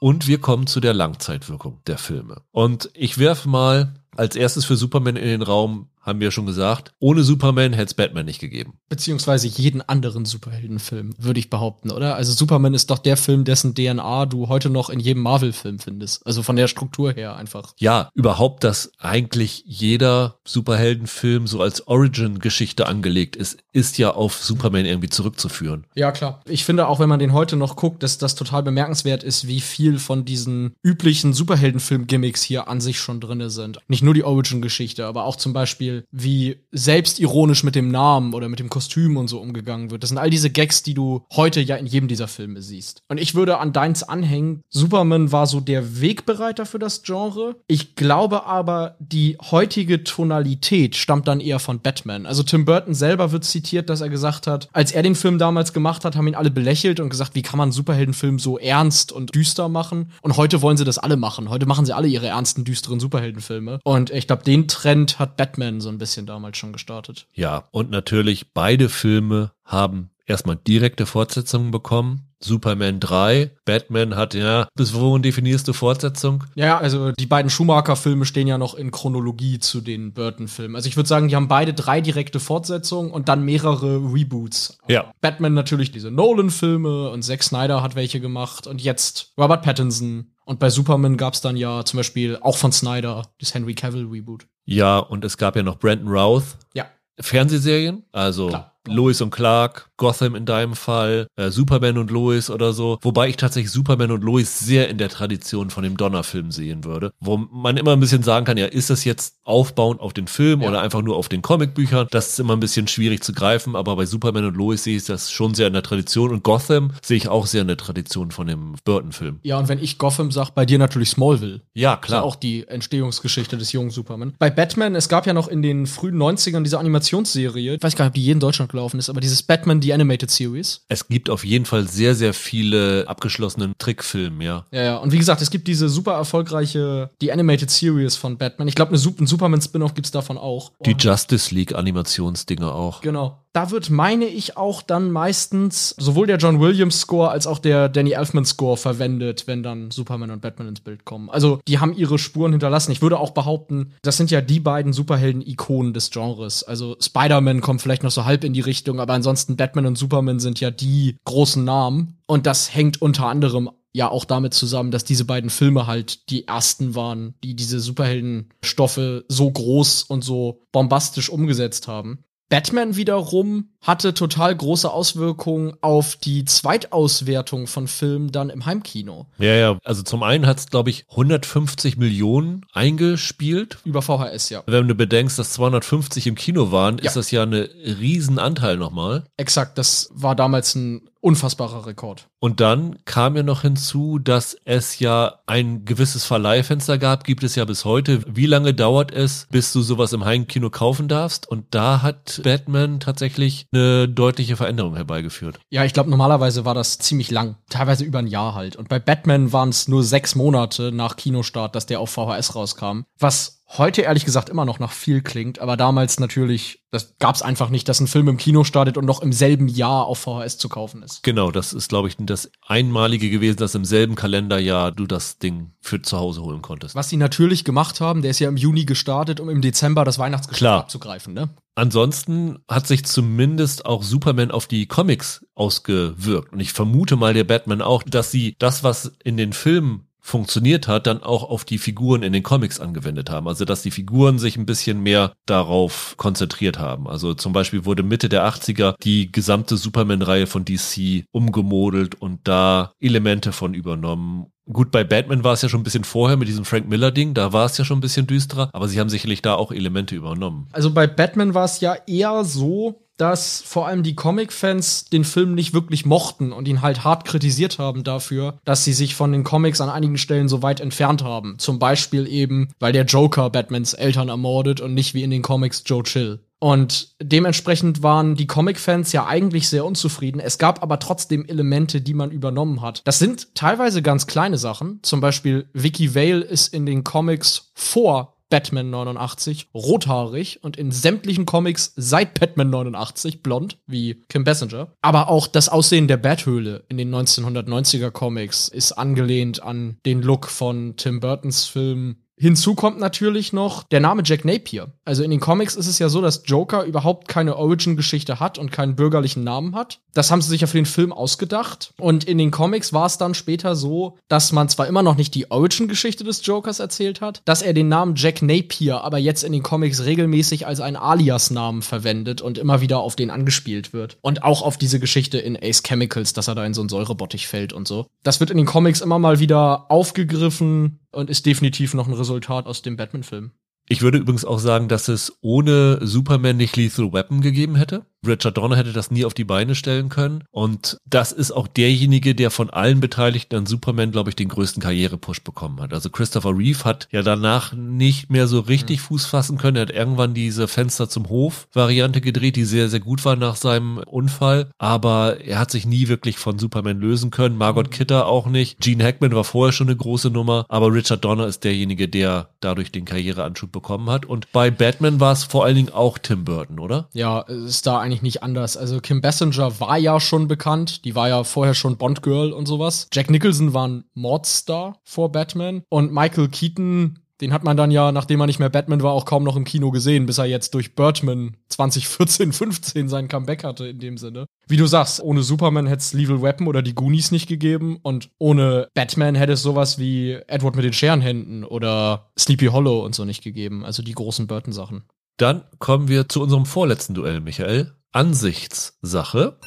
und wir kommen zu der Langzeitwirkung der Filme. Und ich werfe mal als erstes für Superman in den Raum, haben wir schon gesagt, ohne Superman hätte es Batman nicht gegeben. Beziehungsweise jeden anderen Superheldenfilm, würde ich behaupten, oder? Also Superman ist doch der Film, dessen DNA du heute noch in jedem Marvel-Film findest. Also von der Struktur her einfach. Ja, überhaupt, dass eigentlich jeder Superheldenfilm so als Origin-Geschichte angelegt ist, ist ja auf Superman irgendwie zurückzuführen. Ja, klar. Ich finde auch, wenn man den heute noch guckt, dass das total bemerkenswert ist, wie viel von diesen üblichen Superheldenfilm-Gimmicks hier an sich schon drinne sind. Nicht nur die Origin-Geschichte, aber auch zum Beispiel, wie selbstironisch mit dem Namen oder mit dem Kostüm und so umgegangen wird. Das sind all diese Gags, die du heute ja in jedem dieser Filme siehst. Und ich würde an deins anhängen, Superman war so der Wegbereiter für das Genre. Ich glaube aber, die heutige Tonalität stammt dann eher von Batman. Also Tim Burton selber wird zitiert, dass er gesagt hat, als er den Film damals gemacht hat, haben ihn alle belächelt und gesagt, wie kann man einen Superheldenfilm so ernst und düster machen? Und heute wollen sie das alle machen. Heute machen sie alle ihre ernsten, düsteren Superheldenfilme. Und ich glaube, den Trend hat Batman so ein bisschen damals schon gestartet. Ja, und natürlich beide Filme haben erstmal direkte Fortsetzungen bekommen. Superman 3, Batman hat ja, bis wohin definierst du Fortsetzung? Ja, ja, also die beiden Schumacher-Filme stehen ja noch in Chronologie zu den Burton-Filmen. Also ich würde sagen, die haben beide drei direkte Fortsetzungen und dann mehrere Reboots. Ja. Batman natürlich diese Nolan-Filme und Zack Snyder hat welche gemacht und jetzt Robert Pattinson. Und bei Superman gab's dann ja zum Beispiel auch von Snyder das Henry Cavill-Reboot. Ja, und es gab ja noch Brandon Routh, Ja. Fernsehserien, also Klar. Lois und Clark, Gotham in deinem Fall, äh, Superman und Lois oder so. Wobei ich tatsächlich Superman und Lois sehr in der Tradition von dem Donner-Film sehen würde. Wo man immer ein bisschen sagen kann, ja, ist das jetzt aufbauend auf den Film Ja. oder einfach nur auf den Comicbüchern? Das ist immer ein bisschen schwierig zu greifen, aber bei Superman und Lois sehe ich das schon sehr in der Tradition und Gotham sehe ich auch sehr in der Tradition von dem Burton-Film. Ja, und wenn ich Gotham sag, bei dir natürlich Smallville. Ja, Klar. klar. auch die Entstehungsgeschichte des jungen Superman. Bei Batman, es gab ja noch in den frühen 90ern diese Animationsserie, ich weiß gar nicht, ob die hier in Deutschland gelaufen ist, aber dieses Batman, die Animated Series. Es gibt auf jeden Fall sehr, sehr viele abgeschlossenen Trickfilme, ja. Ja, ja. Und wie gesagt, es gibt diese super erfolgreiche, die Animated Series von Batman. Ich glaube, eine ein Superman-Spin-Off gibt's davon auch. Die Justice League Animationsdinger auch. Genau. Da wird, meine ich, auch dann meistens sowohl der John Williams Score als auch der Danny Elfman Score verwendet, wenn dann Superman und Batman ins Bild kommen. Also, die haben ihre Spuren hinterlassen. Ich würde auch behaupten, das sind ja die beiden Superhelden-Ikonen des Genres. Also, Spider-Man kommt vielleicht noch so halb in die Richtung, aber ansonsten Batman und Superman sind ja die großen Namen. Und das hängt unter anderem ja auch damit zusammen, dass diese beiden Filme halt die ersten waren, die diese Superheldenstoffe so groß und so bombastisch umgesetzt haben. Batman wiederum hatte total große Auswirkungen auf die Zweitauswertung von Filmen dann im Heimkino. Ja, ja. Also zum einen hat es, glaube ich, 150 Millionen eingespielt. Über VHS, ja. Wenn du bedenkst, dass 250 im Kino waren, Ja. ist das ja eine riesen Anteil nochmal. Exakt, das war damals ein unfassbarer Rekord. Und dann kam ja noch hinzu, dass es ja ein gewisses Verleihfenster gab, gibt es ja bis heute. Wie lange dauert es, bis du sowas im Heimkino kaufen darfst? Und da hat Batman tatsächlich eine deutliche Veränderung herbeigeführt. Ja, ich glaube, normalerweise war das ziemlich lang, teilweise über ein Jahr halt. Und bei Batman waren es nur sechs Monate nach Kinostart, dass der auf VHS rauskam. Was heute ehrlich gesagt immer noch nach viel klingt, aber damals natürlich, das gab es einfach nicht, dass ein Film im Kino startet und noch im selben Jahr auf VHS zu kaufen ist. Genau, das ist, glaube ich, das einmalige gewesen, dass im selben Kalenderjahr du das Ding für zu Hause holen konntest. Was sie natürlich gemacht haben, der ist ja im Juni gestartet, um im Dezember das Weihnachtsgeschäft Klar. abzugreifen, ne? Ansonsten hat sich zumindest auch Superman auf die Comics ausgewirkt. Und ich vermute mal der Batman auch, dass sie das, was in den Filmen funktioniert hat, dann auch auf die Figuren in den Comics angewendet haben. Also dass die Figuren sich ein bisschen mehr darauf konzentriert haben. Also zum Beispiel wurde Mitte der 80er die gesamte Superman-Reihe von DC umgemodelt und da Elemente von übernommen. Gut, bei Batman war es ja schon ein bisschen vorher mit diesem Frank Miller-Ding, da war es ja schon ein bisschen düsterer, aber sie haben sicherlich da auch Elemente übernommen. Also bei Batman war es ja eher so, dass vor allem die Comic-Fans den Film nicht wirklich mochten und ihn halt hart kritisiert haben dafür, dass sie sich von den Comics an einigen Stellen so weit entfernt haben. Zum Beispiel eben, weil der Joker Batmans Eltern ermordet und nicht wie in den Comics Joe Chill. Und dementsprechend waren die Comic-Fans ja eigentlich sehr unzufrieden. Es gab aber trotzdem Elemente, die man übernommen hat. Das sind teilweise ganz kleine Sachen. Zum Beispiel Vicky Vale ist in den Comics vor Batman 89 rothaarig und in sämtlichen Comics seit Batman 89 blond, wie Kim Basinger. Aber auch das Aussehen der Bathöhle in den 1990er Comics ist angelehnt an den Look von Tim Burtons Film Hinzu kommt natürlich noch der Name Jack Napier. Also in den Comics ist es ja so, dass Joker überhaupt keine Origin-Geschichte hat und keinen bürgerlichen Namen hat. Das haben sie sich ja für den Film ausgedacht. Und in den Comics war es dann später so, dass man zwar immer noch nicht die Origin-Geschichte des Jokers erzählt hat, dass er den Namen Jack Napier aber jetzt in den Comics regelmäßig als einen Alias-Namen verwendet und immer wieder auf den angespielt wird. Und auch auf diese Geschichte in Ace Chemicals, dass er da in so einen Säurebottich fällt und so. Das wird in den Comics immer mal wieder aufgegriffen und ist definitiv noch ein Resultat aus dem Batman-Film. Ich würde übrigens auch sagen, dass es ohne Superman nicht Lethal Weapon gegeben hätte. Richard Donner hätte das nie auf die Beine stellen können. Und das ist auch derjenige, der von allen Beteiligten an Superman, glaube ich, den größten Karrierepush bekommen hat. Also Christopher Reeve hat ja danach nicht mehr so richtig mhm. Fuß fassen können. Er hat irgendwann diese Fenster zum Hof-Variante gedreht, die sehr, sehr gut war nach seinem Unfall. Aber er hat sich nie wirklich von Superman lösen können. Margot mhm. Kidder auch nicht. Gene Hackman war vorher schon eine große Nummer. Aber Richard Donner ist derjenige, der dadurch den Karriereanschub bekommen hat. Und bei Batman war es vor allen Dingen auch Tim Burton, oder? Ja, ist da eigentlich nicht anders. Also Kim Basinger war ja schon bekannt. Die war ja vorher schon Bond-Girl und sowas. Jack Nicholson war ein Mordstar vor Batman. Und Michael Keaton den hat man dann ja, nachdem er nicht mehr Batman war, auch kaum noch im Kino gesehen, bis er jetzt durch Birdman 2014, 15 sein Comeback hatte in dem Sinne. Wie du sagst, ohne Superman hätte es Lethal Weapon oder die Goonies nicht gegeben und ohne Batman hätte es sowas wie Edward mit den Scherenhänden oder Sleepy Hollow und so nicht gegeben. Also die großen Burton-Sachen. Dann kommen wir zu unserem vorletzten Duell, Michael. Ansichtssache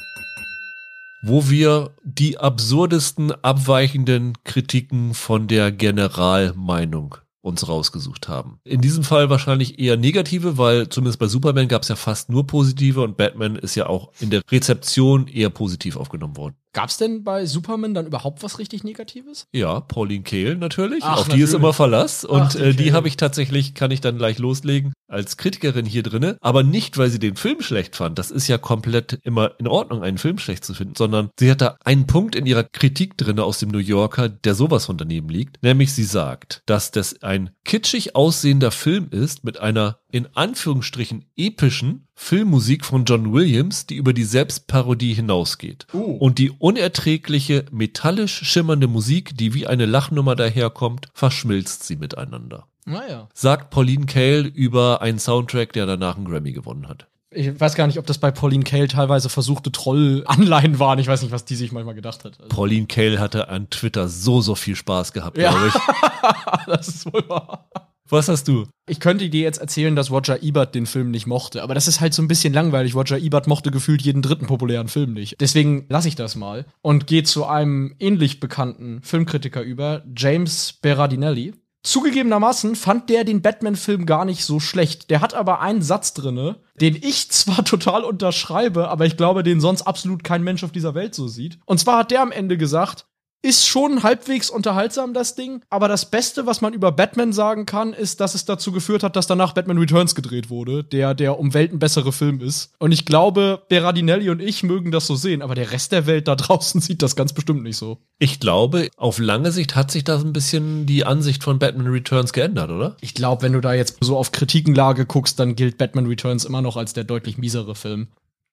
wo wir die absurdesten abweichenden Kritiken von der Generalmeinung uns rausgesucht haben. In diesem Fall wahrscheinlich eher negative, weil zumindest bei Superman gab es ja fast nur positive und Batman ist ja auch in der Rezeption eher positiv aufgenommen worden. Gab es denn bei Superman dann überhaupt was richtig Negatives? Ja, Pauline Kael natürlich. Ach, Auf die natürlich. ist immer Verlass. Und Ach, die, äh, die habe ich tatsächlich, kann ich dann gleich loslegen, als Kritikerin hier drinne. Aber nicht, weil sie den Film schlecht fand. Das ist ja komplett immer in Ordnung, einen Film schlecht zu finden. Sondern sie hat da einen Punkt in ihrer Kritik drinne aus dem New Yorker, der sowas von daneben liegt. Nämlich sie sagt, dass das ein kitschig aussehender Film ist mit einer in Anführungsstrichen epischen Filmmusik von John Williams, die über die Selbstparodie hinausgeht. Uh. Und die unerträgliche, metallisch schimmernde Musik, die wie eine Lachnummer daherkommt, verschmilzt sie miteinander. Naja. Sagt Pauline Kael über einen Soundtrack, der danach einen Grammy gewonnen hat. Ich weiß gar nicht, ob das bei Pauline Kael teilweise versuchte Troll-Anleihen waren. Ich weiß nicht, was die sich manchmal gedacht hat. Also Pauline Kael hatte an Twitter so, so viel Spaß gehabt, ja. glaube ich. das ist wohl wahr. Was hast du? Ich könnte dir jetzt erzählen, dass Roger Ebert den Film nicht mochte, aber das ist halt so ein bisschen langweilig. Roger Ebert mochte gefühlt jeden dritten populären Film nicht. Deswegen lasse ich das mal und gehe zu einem ähnlich bekannten Filmkritiker über, James Berardinelli. Zugegebenermaßen fand der den Batman-Film gar nicht so schlecht. Der hat aber einen Satz drinne, den ich zwar total unterschreibe, aber ich glaube, den sonst absolut kein Mensch auf dieser Welt so sieht. Und zwar hat der am Ende gesagt, ist schon halbwegs unterhaltsam, das Ding. Aber das Beste, was man über Batman sagen kann, ist, dass es dazu geführt hat, dass danach Batman Returns gedreht wurde, der der um Welten bessere Film ist. Und ich glaube, Berardinelli und ich mögen das so sehen, aber der Rest der Welt da draußen sieht das ganz bestimmt nicht so. Ich glaube, auf lange Sicht hat sich da ein bisschen die Ansicht von Batman Returns geändert, oder? Ich glaube, wenn du da jetzt so auf Kritikenlage guckst, dann gilt Batman Returns immer noch als der deutlich miesere Film.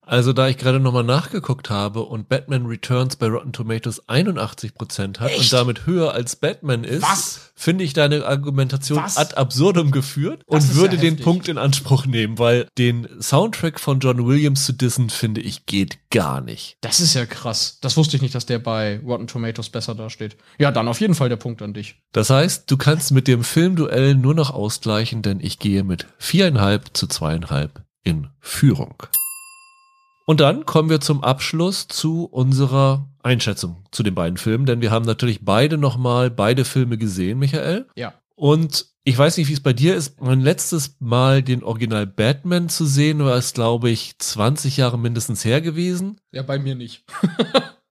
Also da ich gerade nochmal nachgeguckt habe und Batman Returns bei Rotten Tomatoes 81% hat Echt? und damit höher als Batman ist, Was? finde ich deine Argumentation Was? ad absurdum geführt Das und würde ja den. Punkt in Anspruch nehmen, weil den Soundtrack von John Williams zu dissen, finde ich, geht gar nicht. Das ist ja krass. Das wusste ich nicht, dass der bei Rotten Tomatoes besser dasteht. Ja, dann auf jeden Fall der Punkt an dich. Das heißt, du kannst mit dem Filmduell nur noch ausgleichen, denn ich gehe mit viereinhalb zu zweieinhalb in Führung. Und dann kommen wir zum Abschluss zu unserer Einschätzung zu den beiden Filmen, denn wir haben natürlich beide nochmal beide Filme gesehen, Michael. Ja. Und ich weiß nicht, wie es bei dir ist. Mein letztes Mal den Original Batman zu sehen, war es, glaube ich, 20 Jahre mindestens her gewesen. Ja, bei mir nicht.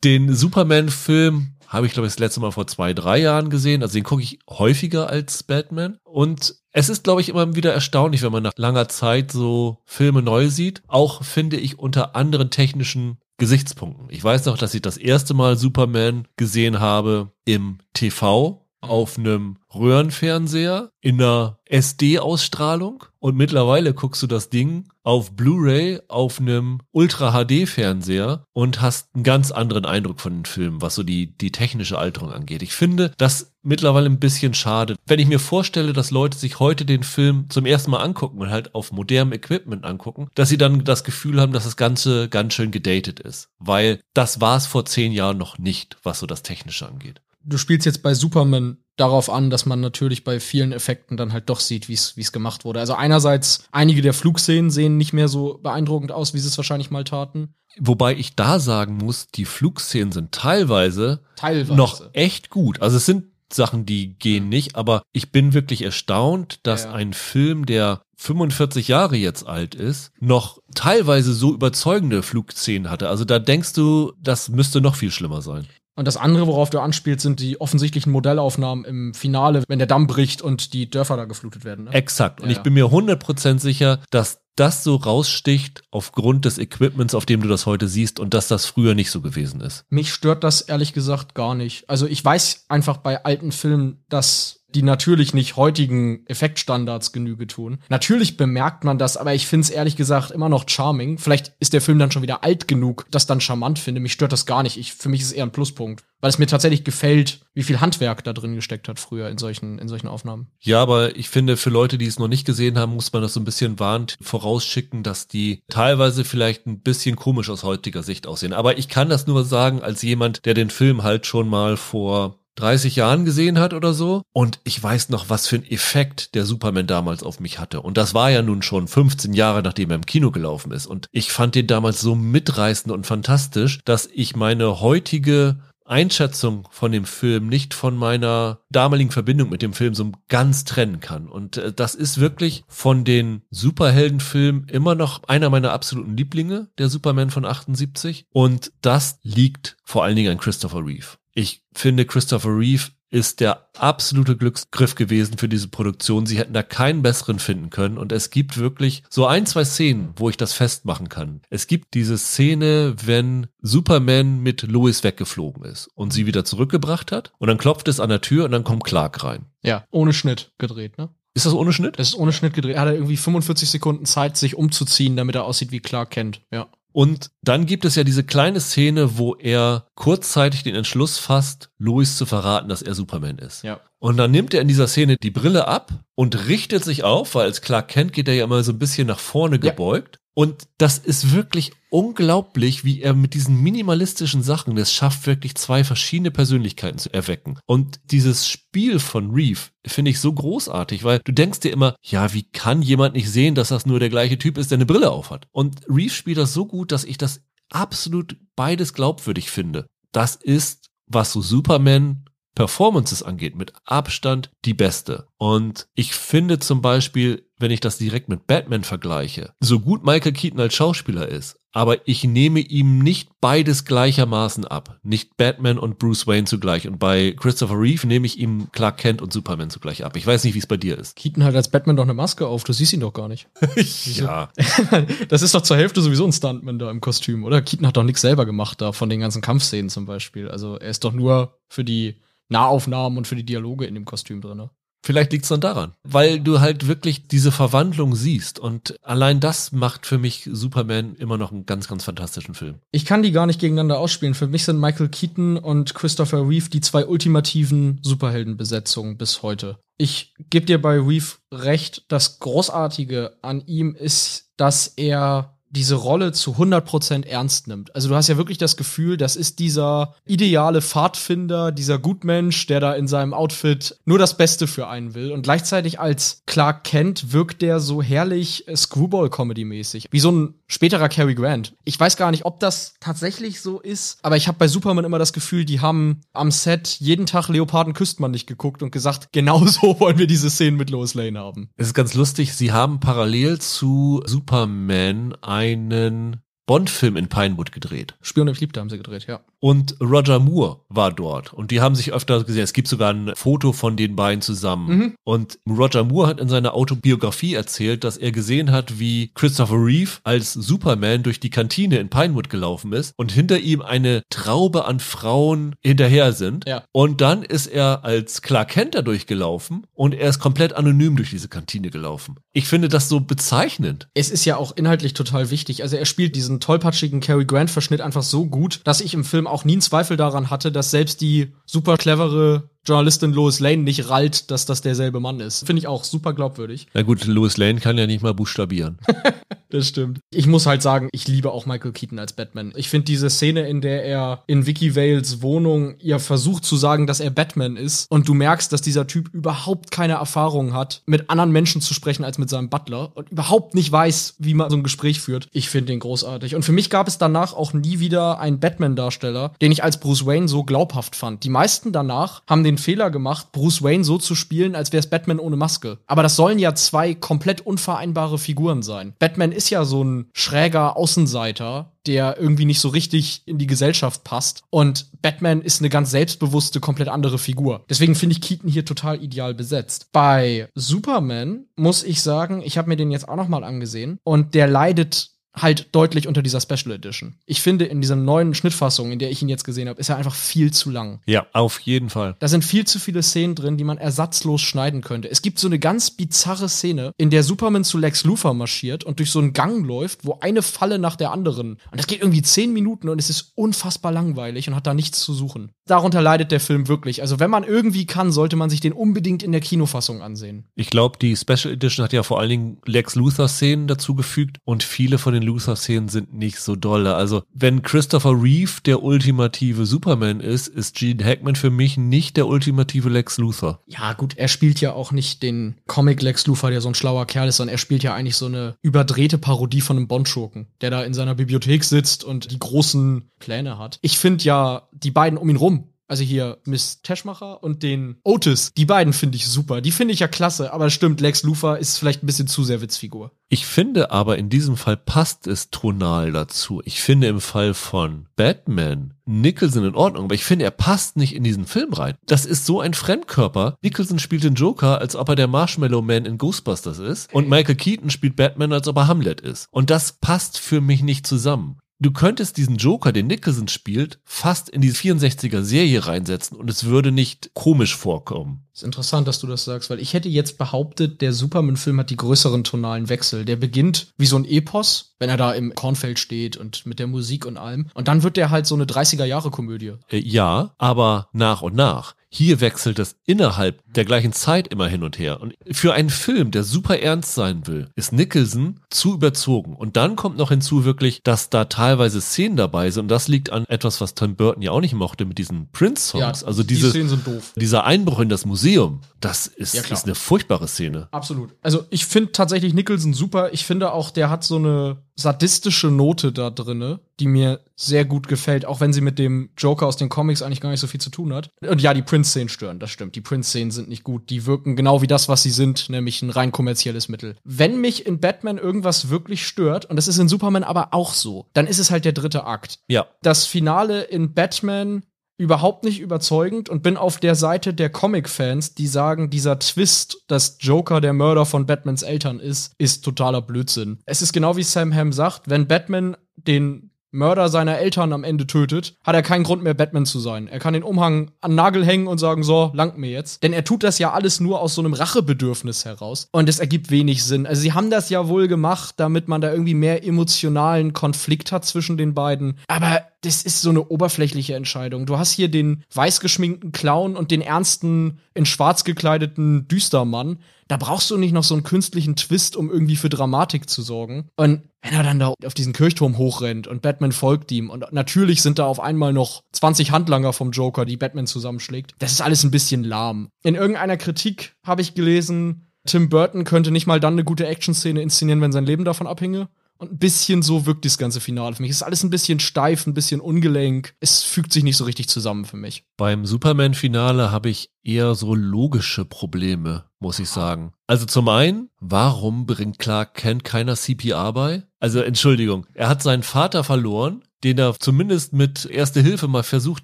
Den Superman-Film habe ich, glaube ich, das letzte Mal vor zwei, drei Jahren gesehen. Also den gucke ich häufiger als Batman. Und es ist, glaube ich, immer wieder erstaunlich, wenn man nach langer Zeit so Filme neu sieht. Auch finde ich unter anderen technischen Gesichtspunkten. Ich weiß noch, dass ich das erste Mal Superman gesehen habe im TV auf einem Röhrenfernseher in einer SD-Ausstrahlung und mittlerweile guckst du das Ding auf Blu-ray auf einem Ultra-HD-Fernseher und hast einen ganz anderen Eindruck von den Filmen, was so die, die technische Alterung angeht. Ich finde das mittlerweile ein bisschen schade. Wenn ich mir vorstelle, dass Leute sich heute den Film zum ersten Mal angucken und halt auf modernem Equipment angucken, dass sie dann das Gefühl haben, dass das Ganze ganz schön gedatet ist. Weil das war es vor zehn Jahren noch nicht, was so das Technische angeht. Du spielst jetzt bei Superman darauf an, dass man natürlich bei vielen Effekten dann halt doch sieht, wie es gemacht wurde. Also einerseits, einige der Flugszenen sehen nicht mehr so beeindruckend aus, wie sie es wahrscheinlich mal taten. Wobei ich da sagen muss, die Flugszenen sind teilweise, Teilweise. noch echt gut. Also es sind Sachen, die gehen nicht, aber ich bin wirklich erstaunt, dass Ja. ein Film, der 45 Jahre jetzt alt ist, noch teilweise so überzeugende Flugszenen hatte. Also da denkst du, das müsste noch viel schlimmer sein. Und das andere, worauf du anspielst, sind die offensichtlichen Modellaufnahmen im Finale, wenn der Damm bricht und die Dörfer da geflutet werden. Ne? Exakt. Und Ja, ich bin mir 100% sicher, dass das so raussticht aufgrund des Equipments, auf dem du das heute siehst und dass das früher nicht so gewesen ist. Mich stört das ehrlich gesagt gar nicht. Also ich weiß einfach bei alten Filmen, dass die natürlich nicht heutigen Effektstandards Genüge tun. Natürlich bemerkt man das, aber ich finde es ehrlich gesagt immer noch charming. Vielleicht ist der Film dann schon wieder alt genug, dass dann charmant finde. Mich stört das gar nicht. Ich, für mich ist es eher ein Pluspunkt, weil es mir tatsächlich gefällt, wie viel Handwerk da drin gesteckt hat früher in solchen in solchen Aufnahmen. Ja, aber ich finde, für Leute, die es noch nicht gesehen haben, muss man das so ein bisschen warnt vorausschicken, dass die teilweise vielleicht ein bisschen komisch aus heutiger Sicht aussehen. Aber ich kann das nur sagen als jemand, der den Film halt schon mal vor 30 Jahren gesehen hat oder so. Und ich weiß noch, was für ein Effekt der Superman damals auf mich hatte. Und das war ja nun schon 15 Jahre, nachdem er im Kino gelaufen ist. Und ich fand den damals so mitreißend und fantastisch, dass ich meine heutige Einschätzung von dem Film nicht von meiner damaligen Verbindung mit dem Film so ganz trennen kann. Und äh, das ist wirklich von den Superheldenfilmen immer noch einer meiner absoluten Lieblinge, der Superman von 78. Und das liegt vor allen Dingen an Christopher Reeve. Ich finde, Christopher Reeve ist der absolute Glücksgriff gewesen für diese Produktion. Sie hätten da keinen besseren finden können. Und es gibt wirklich so ein, zwei Szenen, wo ich das festmachen kann. Es gibt diese Szene, wenn Superman mit Lois weggeflogen ist und sie wieder zurückgebracht hat. Und dann klopft es an der Tür und dann kommt Clark rein. Ja, ohne Schnitt gedreht, ne? Ist das ohne Schnitt? Das ist ohne Schnitt gedreht. Er hat irgendwie 45 Sekunden Zeit, sich umzuziehen, damit er aussieht wie Clark Kent. Ja. Und dann gibt es ja diese kleine Szene, wo er kurzzeitig den Entschluss fasst, Lois zu verraten, dass er Superman ist. Ja. Und dann nimmt er in dieser Szene die Brille ab und richtet sich auf, weil als Clark Kent geht er ja immer so ein bisschen nach vorne gebeugt. Und das ist wirklich unglaublich, wie er mit diesen minimalistischen Sachen es schafft, wirklich zwei verschiedene Persönlichkeiten zu erwecken. Und dieses Spiel von Reeve finde ich so großartig, weil du denkst dir immer, ja, wie kann jemand nicht sehen, dass das nur der gleiche Typ ist, der eine Brille aufhat? Und Reeve spielt das so gut, dass ich das absolut beides glaubwürdig finde. Das ist, was so Superman Performances angeht, mit Abstand die beste. Und ich finde zum Beispiel, wenn ich das direkt mit Batman vergleiche, so gut Michael Keaton als Schauspieler ist, aber ich nehme ihm nicht beides gleichermaßen ab. Nicht Batman und Bruce Wayne zugleich. Und bei Christopher Reeve nehme ich ihm Clark Kent und Superman zugleich ab. Ich weiß nicht, wie es bei dir ist. Keaton hat als Batman doch eine Maske auf, du siehst ihn doch gar nicht. ja. das ist doch zur Hälfte sowieso ein Stuntman da im Kostüm, oder? Keaton hat doch nichts selber gemacht da von den ganzen Kampfszenen zum Beispiel. Also er ist doch nur für die Nahaufnahmen und für die Dialoge in dem Kostüm drin. Ne? Vielleicht liegt es dann daran, weil du halt wirklich diese Verwandlung siehst und allein das macht für mich Superman immer noch einen ganz, ganz fantastischen Film. Ich kann die gar nicht gegeneinander ausspielen. Für mich sind Michael Keaton und Christopher Reeve die zwei ultimativen Superheldenbesetzungen bis heute. Ich gebe dir bei Reeve recht, das Großartige an ihm ist, dass er diese Rolle zu 100% ernst nimmt. Also du hast ja wirklich das Gefühl, das ist dieser ideale Pfadfinder, dieser Gutmensch, der da in seinem Outfit nur das Beste für einen will. Und gleichzeitig als Clark Kent wirkt der so herrlich Screwball-Comedy-mäßig. Wie so ein späterer Cary Grant. Ich weiß gar nicht, ob das tatsächlich so ist, aber ich habe bei Superman immer das Gefühl, die haben am Set jeden Tag Leoparden küsst man nicht geguckt und gesagt, genau so wollen wir diese Szenen mit Lois Lane haben. Es ist ganz lustig, sie haben parallel zu Superman ein einen Bond-Film in Pinewood gedreht. Spion und Liebte haben sie gedreht, ja. Und Roger Moore war dort. Und die haben sich öfter gesehen. Es gibt sogar ein Foto von den beiden zusammen. Mhm. Und Roger Moore hat in seiner Autobiografie erzählt, dass er gesehen hat, wie Christopher Reeve als Superman durch die Kantine in Pinewood gelaufen ist und hinter ihm eine Traube an Frauen hinterher sind. Ja. Und dann ist er als Clark Kent da durchgelaufen und er ist komplett anonym durch diese Kantine gelaufen. Ich finde das so bezeichnend. Es ist ja auch inhaltlich total wichtig. Also er spielt diesen tollpatschigen Cary Grant Verschnitt einfach so gut, dass ich im Film auch nie einen Zweifel daran hatte, dass selbst die super clevere Journalistin Lois Lane nicht rallt, dass das derselbe Mann ist. Finde ich auch super glaubwürdig. Na gut, Lois Lane kann ja nicht mal buchstabieren. das stimmt. Ich muss halt sagen, ich liebe auch Michael Keaton als Batman. Ich finde diese Szene, in der er in Vicky Vales Wohnung ihr versucht zu sagen, dass er Batman ist und du merkst, dass dieser Typ überhaupt keine Erfahrung hat, mit anderen Menschen zu sprechen als mit seinem Butler und überhaupt nicht weiß, wie man so ein Gespräch führt. Ich finde den großartig. Und für mich gab es danach auch nie wieder einen Batman-Darsteller, den ich als Bruce Wayne so glaubhaft fand. Die meisten danach haben den den Fehler gemacht, Bruce Wayne so zu spielen, als wäre es Batman ohne Maske. Aber das sollen ja zwei komplett unvereinbare Figuren sein. Batman ist ja so ein schräger Außenseiter, der irgendwie nicht so richtig in die Gesellschaft passt. Und Batman ist eine ganz selbstbewusste, komplett andere Figur. Deswegen finde ich Keaton hier total ideal besetzt. Bei Superman muss ich sagen, ich habe mir den jetzt auch noch mal angesehen und der leidet halt deutlich unter dieser Special Edition. Ich finde, in dieser neuen Schnittfassung, in der ich ihn jetzt gesehen habe, ist er einfach viel zu lang. Ja, auf jeden Fall. Da sind viel zu viele Szenen drin, die man ersatzlos schneiden könnte. Es gibt so eine ganz bizarre Szene, in der Superman zu Lex Luthor marschiert und durch so einen Gang läuft, wo eine Falle nach der anderen. Und das geht irgendwie zehn Minuten und es ist unfassbar langweilig und hat da nichts zu suchen. Darunter leidet der Film wirklich. Also wenn man irgendwie kann, sollte man sich den unbedingt in der Kinofassung ansehen. Ich glaube, die Special Edition hat ja vor allen Dingen Lex Luthor Szenen dazugefügt und viele von den Luther-Szenen sind nicht so dolle. Also, wenn Christopher Reeve der ultimative Superman ist, ist Gene Hackman für mich nicht der ultimative Lex Luthor. Ja, gut, er spielt ja auch nicht den Comic Lex Luthor, der so ein schlauer Kerl ist, sondern er spielt ja eigentlich so eine überdrehte Parodie von einem Bond-Schurken, der da in seiner Bibliothek sitzt und die großen Pläne hat. Ich finde ja die beiden um ihn rum, also hier Miss Teschmacher und den Otis. Die beiden finde ich super. Die finde ich ja klasse. Aber stimmt, Lex Luthor ist vielleicht ein bisschen zu sehr Witzfigur. Ich finde aber in diesem Fall passt es tonal dazu. Ich finde im Fall von Batman Nicholson in Ordnung, aber ich finde, er passt nicht in diesen Film rein. Das ist so ein Fremdkörper. Nicholson spielt den Joker, als ob er der Marshmallow Man in Ghostbusters ist. Und Michael Keaton spielt Batman, als ob er Hamlet ist. Und das passt für mich nicht zusammen du könntest diesen Joker, den Nicholson spielt, fast in die 64er Serie reinsetzen und es würde nicht komisch vorkommen. ist interessant, dass du das sagst, weil ich hätte jetzt behauptet, der Superman-Film hat die größeren tonalen Wechsel. Der beginnt wie so ein Epos, wenn er da im Kornfeld steht und mit der Musik und allem. Und dann wird der halt so eine 30er-Jahre-Komödie. Äh, ja, aber nach und nach. Hier wechselt es innerhalb der gleichen Zeit immer hin und her. Und für einen Film, der super ernst sein will, ist Nicholson zu überzogen. Und dann kommt noch hinzu wirklich, dass da teilweise Szenen dabei sind. Und das liegt an etwas, was Tim Burton ja auch nicht mochte mit diesen Prince-Songs. Ja, also diese, die Szenen sind doof. Dieser Einbruch in das Museum, das ist, ja, ist eine furchtbare Szene. Absolut. Also ich finde tatsächlich Nicholson super. Ich finde auch, der hat so eine sadistische Note da drinne, die mir sehr gut gefällt, auch wenn sie mit dem Joker aus den Comics eigentlich gar nicht so viel zu tun hat. Und ja, die Prince-Szenen stören, das stimmt. Die Prince-Szenen sind nicht gut. Die wirken genau wie das, was sie sind, nämlich ein rein kommerzielles Mittel. Wenn mich in Batman irgendwas wirklich stört, und das ist in Superman aber auch so, dann ist es halt der dritte Akt. Ja. Das Finale in Batman überhaupt nicht überzeugend und bin auf der Seite der Comic-Fans, die sagen, dieser Twist, dass Joker der Mörder von Batmans Eltern ist, ist totaler Blödsinn. Es ist genau wie Sam Hamm sagt, wenn Batman den Mörder seiner Eltern am Ende tötet, hat er keinen Grund mehr, Batman zu sein. Er kann den Umhang an Nagel hängen und sagen, so, langt mir jetzt. Denn er tut das ja alles nur aus so einem Rachebedürfnis heraus. Und es ergibt wenig Sinn. Also sie haben das ja wohl gemacht, damit man da irgendwie mehr emotionalen Konflikt hat zwischen den beiden. Aber das ist so eine oberflächliche Entscheidung. Du hast hier den weiß geschminkten Clown und den ernsten, in schwarz gekleideten Düstermann. Da brauchst du nicht noch so einen künstlichen Twist, um irgendwie für Dramatik zu sorgen. Und wenn er dann da auf diesen Kirchturm hochrennt und Batman folgt ihm und natürlich sind da auf einmal noch 20 Handlanger vom Joker, die Batman zusammenschlägt. Das ist alles ein bisschen lahm. In irgendeiner Kritik habe ich gelesen, Tim Burton könnte nicht mal dann eine gute Action-Szene inszenieren, wenn sein Leben davon abhinge. Und ein bisschen so wirkt das ganze Finale für mich. Es ist alles ein bisschen steif, ein bisschen ungelenk. Es fügt sich nicht so richtig zusammen für mich. Beim Superman-Finale habe ich eher so logische Probleme, muss ich sagen. Also zum einen, warum bringt Clark Kent keiner CPR bei? Also Entschuldigung, er hat seinen Vater verloren, den er zumindest mit Erste Hilfe mal versucht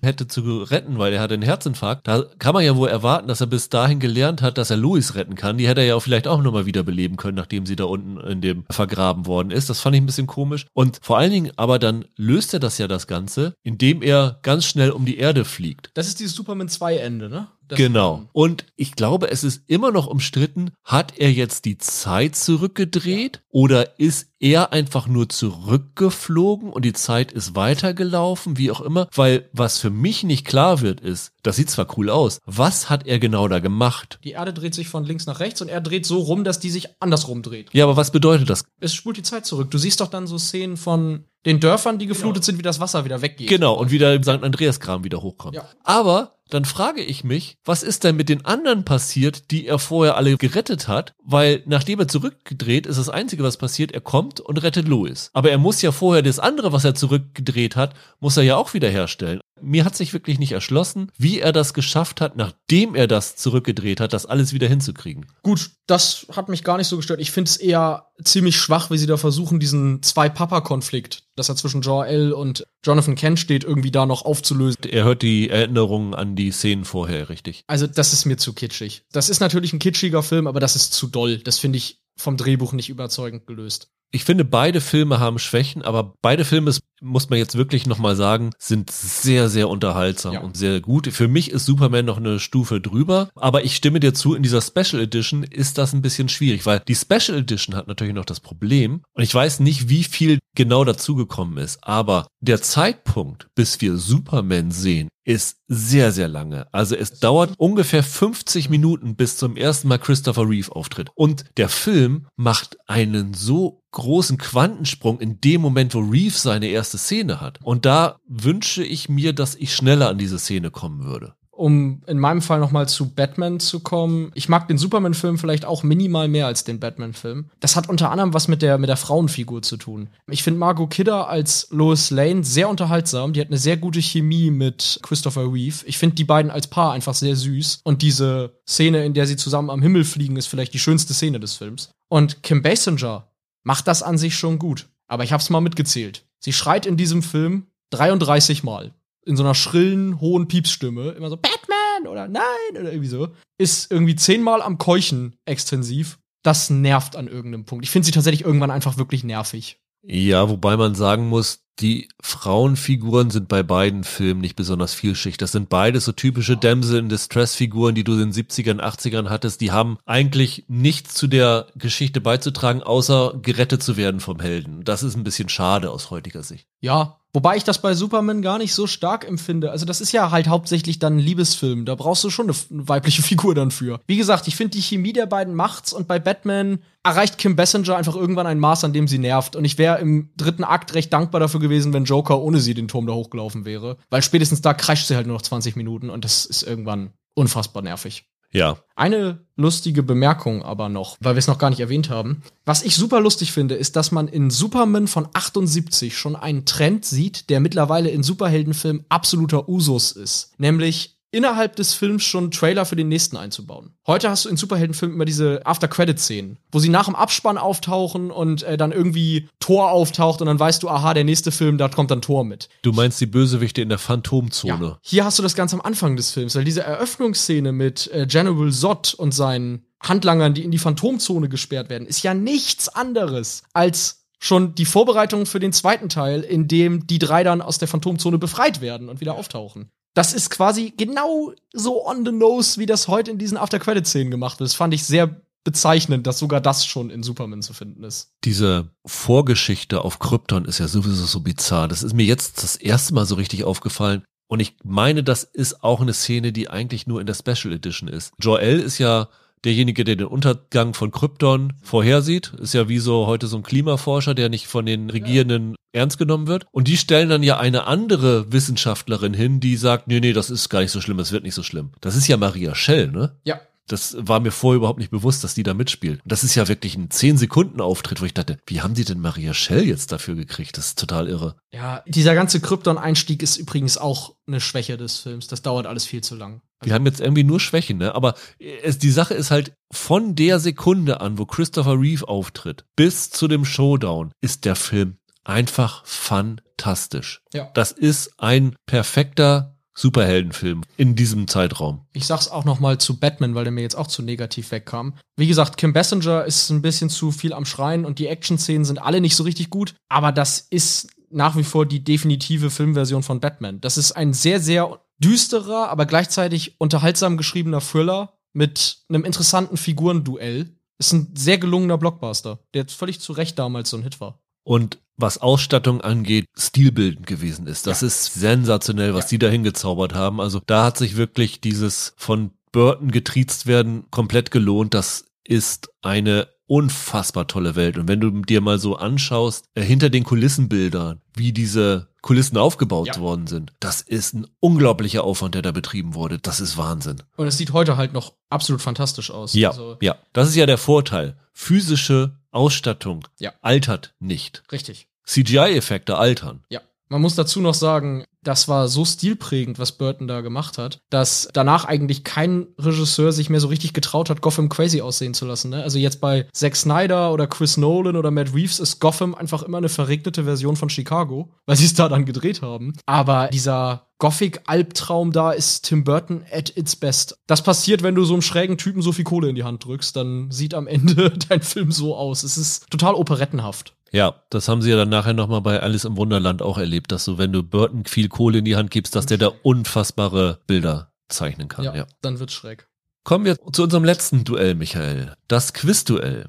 hätte zu retten, weil er hatte einen Herzinfarkt. Da kann man ja wohl erwarten, dass er bis dahin gelernt hat, dass er Louis retten kann. Die hätte er ja auch vielleicht auch nochmal wiederbeleben können, nachdem sie da unten in dem vergraben worden ist. Das fand ich ein bisschen komisch. Und vor allen Dingen, aber dann löst er das ja das Ganze, indem er ganz schnell um die Erde fliegt. Das ist dieses Superman 2 Ende, ne? Genau. Und ich glaube, es ist immer noch umstritten, hat er jetzt die Zeit zurückgedreht oder ist er einfach nur zurückgeflogen und die Zeit ist weitergelaufen, wie auch immer? Weil was für mich nicht klar wird, ist, das sieht zwar cool aus, was hat er genau da gemacht? Die Erde dreht sich von links nach rechts und er dreht so rum, dass die sich andersrum dreht. Ja, aber was bedeutet das? Es spult die Zeit zurück. Du siehst doch dann so Szenen von den Dörfern, die geflutet sind, wie das Wasser wieder weggeht. Genau, und wieder im St. Andreas-Kram wieder hochkommt. Ja. Aber dann frage ich mich, was ist denn mit den anderen passiert, die er vorher alle gerettet hat? Weil nachdem er zurückgedreht, ist das Einzige, was passiert, er kommt und rettet Louis. Aber er muss ja vorher das andere, was er zurückgedreht hat, muss er ja auch wieder herstellen. Mir hat sich wirklich nicht erschlossen, wie er das geschafft hat, nachdem er das zurückgedreht hat, das alles wieder hinzukriegen. Gut, das hat mich gar nicht so gestört. Ich finde es eher ziemlich schwach, wie sie da versuchen, diesen Zwei-Papa-Konflikt, dass er zwischen Jor-El und Jonathan Kent steht, irgendwie da noch aufzulösen. Er hört die Erinnerungen an die Szenen vorher, richtig? Also, das ist mir zu kitschig. Das ist natürlich ein kitschiger Film, aber das ist zu doll. Das finde ich vom Drehbuch nicht überzeugend gelöst. Ich finde, beide Filme haben Schwächen, aber beide Filme, muss man jetzt wirklich nochmal sagen, sind sehr, sehr unterhaltsam Ja. und sehr gut. Für mich ist Superman noch eine Stufe drüber, aber ich stimme dir zu, in dieser Special Edition ist das ein bisschen schwierig, weil die Special Edition hat natürlich noch das Problem, und ich weiß nicht, wie viel genau dazugekommen ist, aber der Zeitpunkt, bis wir Superman sehen, ist sehr, sehr lange. Also es dauert ungefähr 50 Minuten bis zum ersten Mal Christopher Reeve auftritt. Und der Film macht einen so großen Quantensprung in dem Moment, wo Reeve seine erste Szene hat. Und da wünsche ich mir, dass ich schneller an diese Szene kommen würde. Um in meinem Fall noch mal zu Batman zu kommen. Ich mag den Superman-Film vielleicht auch minimal mehr als den Batman-Film. Das hat unter anderem was mit der, mit der Frauenfigur zu tun. Ich finde Margot Kidder als Lois Lane sehr unterhaltsam. Die hat eine sehr gute Chemie mit Christopher Reeve. Ich finde die beiden als Paar einfach sehr süß. Und diese Szene, in der sie zusammen am Himmel fliegen, ist vielleicht die schönste Szene des Films. Und Kim Basinger macht das an sich schon gut. Aber ich hab's mal mitgezählt. Sie schreit in diesem Film 33 Mal. In so einer schrillen, hohen Piepsstimme. Immer so, Batman oder nein oder irgendwie so. Ist irgendwie zehnmal am Keuchen extensiv. Das nervt an irgendeinem Punkt. Ich finde sie tatsächlich irgendwann einfach wirklich nervig. Ja, wobei man sagen muss, die Frauenfiguren sind bei beiden Filmen nicht besonders vielschichtig. Das sind beides so typische Damsel in Distress Figuren, die du in den 70ern, 80ern hattest. Die haben eigentlich nichts zu der Geschichte beizutragen, außer gerettet zu werden vom Helden. Das ist ein bisschen schade aus heutiger Sicht. Ja, wobei ich das bei Superman gar nicht so stark empfinde. Also das ist ja halt hauptsächlich dann ein Liebesfilm. Da brauchst du schon eine, eine weibliche Figur dann für. Wie gesagt, ich finde die Chemie der beiden macht's und bei Batman erreicht Kim Basinger einfach irgendwann ein Maß, an dem sie nervt. Und ich wäre im dritten Akt recht dankbar dafür gewesen, wenn Joker ohne sie den Turm da hochgelaufen wäre. Weil spätestens da crasht sie halt nur noch 20 Minuten und das ist irgendwann unfassbar nervig. Ja. Eine lustige Bemerkung aber noch, weil wir es noch gar nicht erwähnt haben. Was ich super lustig finde, ist, dass man in Superman von 78 schon einen Trend sieht, der mittlerweile in Superheldenfilmen absoluter Usus ist. Nämlich innerhalb des Films schon Trailer für den nächsten einzubauen. Heute hast du in Superheldenfilmen immer diese After-Credit-Szenen, wo sie nach dem Abspann auftauchen und äh, dann irgendwie Thor auftaucht und dann weißt du, aha, der nächste Film, da kommt dann Thor mit. Du meinst die Bösewichte in der Phantomzone. Ja. Hier hast du das ganz am Anfang des Films, weil diese Eröffnungsszene mit äh, General Zod und seinen Handlangern, die in die Phantomzone gesperrt werden, ist ja nichts anderes als schon die Vorbereitung für den zweiten Teil, in dem die drei dann aus der Phantomzone befreit werden und wieder auftauchen. Das ist quasi genau so on the nose, wie das heute in diesen After-Credit-Szenen gemacht. Das fand ich sehr bezeichnend, dass sogar das schon in Superman zu finden ist. Diese Vorgeschichte auf Krypton ist ja sowieso so bizarr. Das ist mir jetzt das erste Mal so richtig aufgefallen. Und ich meine, das ist auch eine Szene, die eigentlich nur in der Special Edition ist. Joel ist ja derjenige, der den Untergang von Krypton vorhersieht, ist ja wie so heute so ein Klimaforscher, der nicht von den Regierenden ja. ernst genommen wird. Und die stellen dann ja eine andere Wissenschaftlerin hin, die sagt, nee, nee, das ist gar nicht so schlimm, es wird nicht so schlimm. Das ist ja Maria Schell, ne? Ja. Das war mir vorher überhaupt nicht bewusst, dass die da mitspielt. Und das ist ja wirklich ein 10-Sekunden-Auftritt, wo ich dachte, wie haben die denn Maria Schell jetzt dafür gekriegt? Das ist total irre. Ja, dieser ganze Krypton-Einstieg ist übrigens auch eine Schwäche des Films. Das dauert alles viel zu lang. Wir haben jetzt irgendwie nur Schwächen, ne? Aber es, die Sache ist halt, von der Sekunde an, wo Christopher Reeve auftritt, bis zu dem Showdown, ist der Film einfach fantastisch. Ja. Das ist ein perfekter Superheldenfilm in diesem Zeitraum. Ich sag's auch noch mal zu Batman, weil der mir jetzt auch zu negativ wegkam. Wie gesagt, Kim Basinger ist ein bisschen zu viel am Schreien und die Action-Szenen sind alle nicht so richtig gut, aber das ist nach wie vor die definitive Filmversion von Batman. Das ist ein sehr, sehr düsterer, aber gleichzeitig unterhaltsam geschriebener Thriller mit einem interessanten Figurenduell. Ist ein sehr gelungener Blockbuster, der jetzt völlig zu Recht damals so ein Hit war. Und was Ausstattung angeht, stilbildend gewesen ist. Das ja. ist sensationell, was ja. die da hingezaubert haben. Also da hat sich wirklich dieses von Burton getriezt werden komplett gelohnt. Das ist eine unfassbar tolle Welt. Und wenn du dir mal so anschaust, äh, hinter den Kulissenbildern, wie diese Kulissen aufgebaut ja. worden sind, das ist ein unglaublicher Aufwand, der da betrieben wurde. Das ist Wahnsinn. Und es sieht heute halt noch absolut fantastisch aus. Ja, also ja. Das ist ja der Vorteil. Physische Ausstattung ja. altert nicht. Richtig. CGI-Effekte altern. Ja. Man muss dazu noch sagen, das war so stilprägend, was Burton da gemacht hat, dass danach eigentlich kein Regisseur sich mehr so richtig getraut hat, Gotham crazy aussehen zu lassen. Ne? Also jetzt bei Zack Snyder oder Chris Nolan oder Matt Reeves ist Gotham einfach immer eine verregnete Version von Chicago, weil sie es da dann gedreht haben. Aber dieser Gothic-Albtraum da ist Tim Burton at its best. Das passiert, wenn du so einem schrägen Typen so viel Kohle in die Hand drückst, dann sieht am Ende dein Film so aus. Es ist total operettenhaft. Ja, das haben sie ja dann nachher nochmal bei Alice im Wunderland auch erlebt, dass so, wenn du Burton viel Kohle in die Hand gibst, dass der da unfassbare Bilder zeichnen kann. Ja, ja. dann wird's schräg. Kommen wir zu unserem letzten Duell, Michael. Das Quizduell.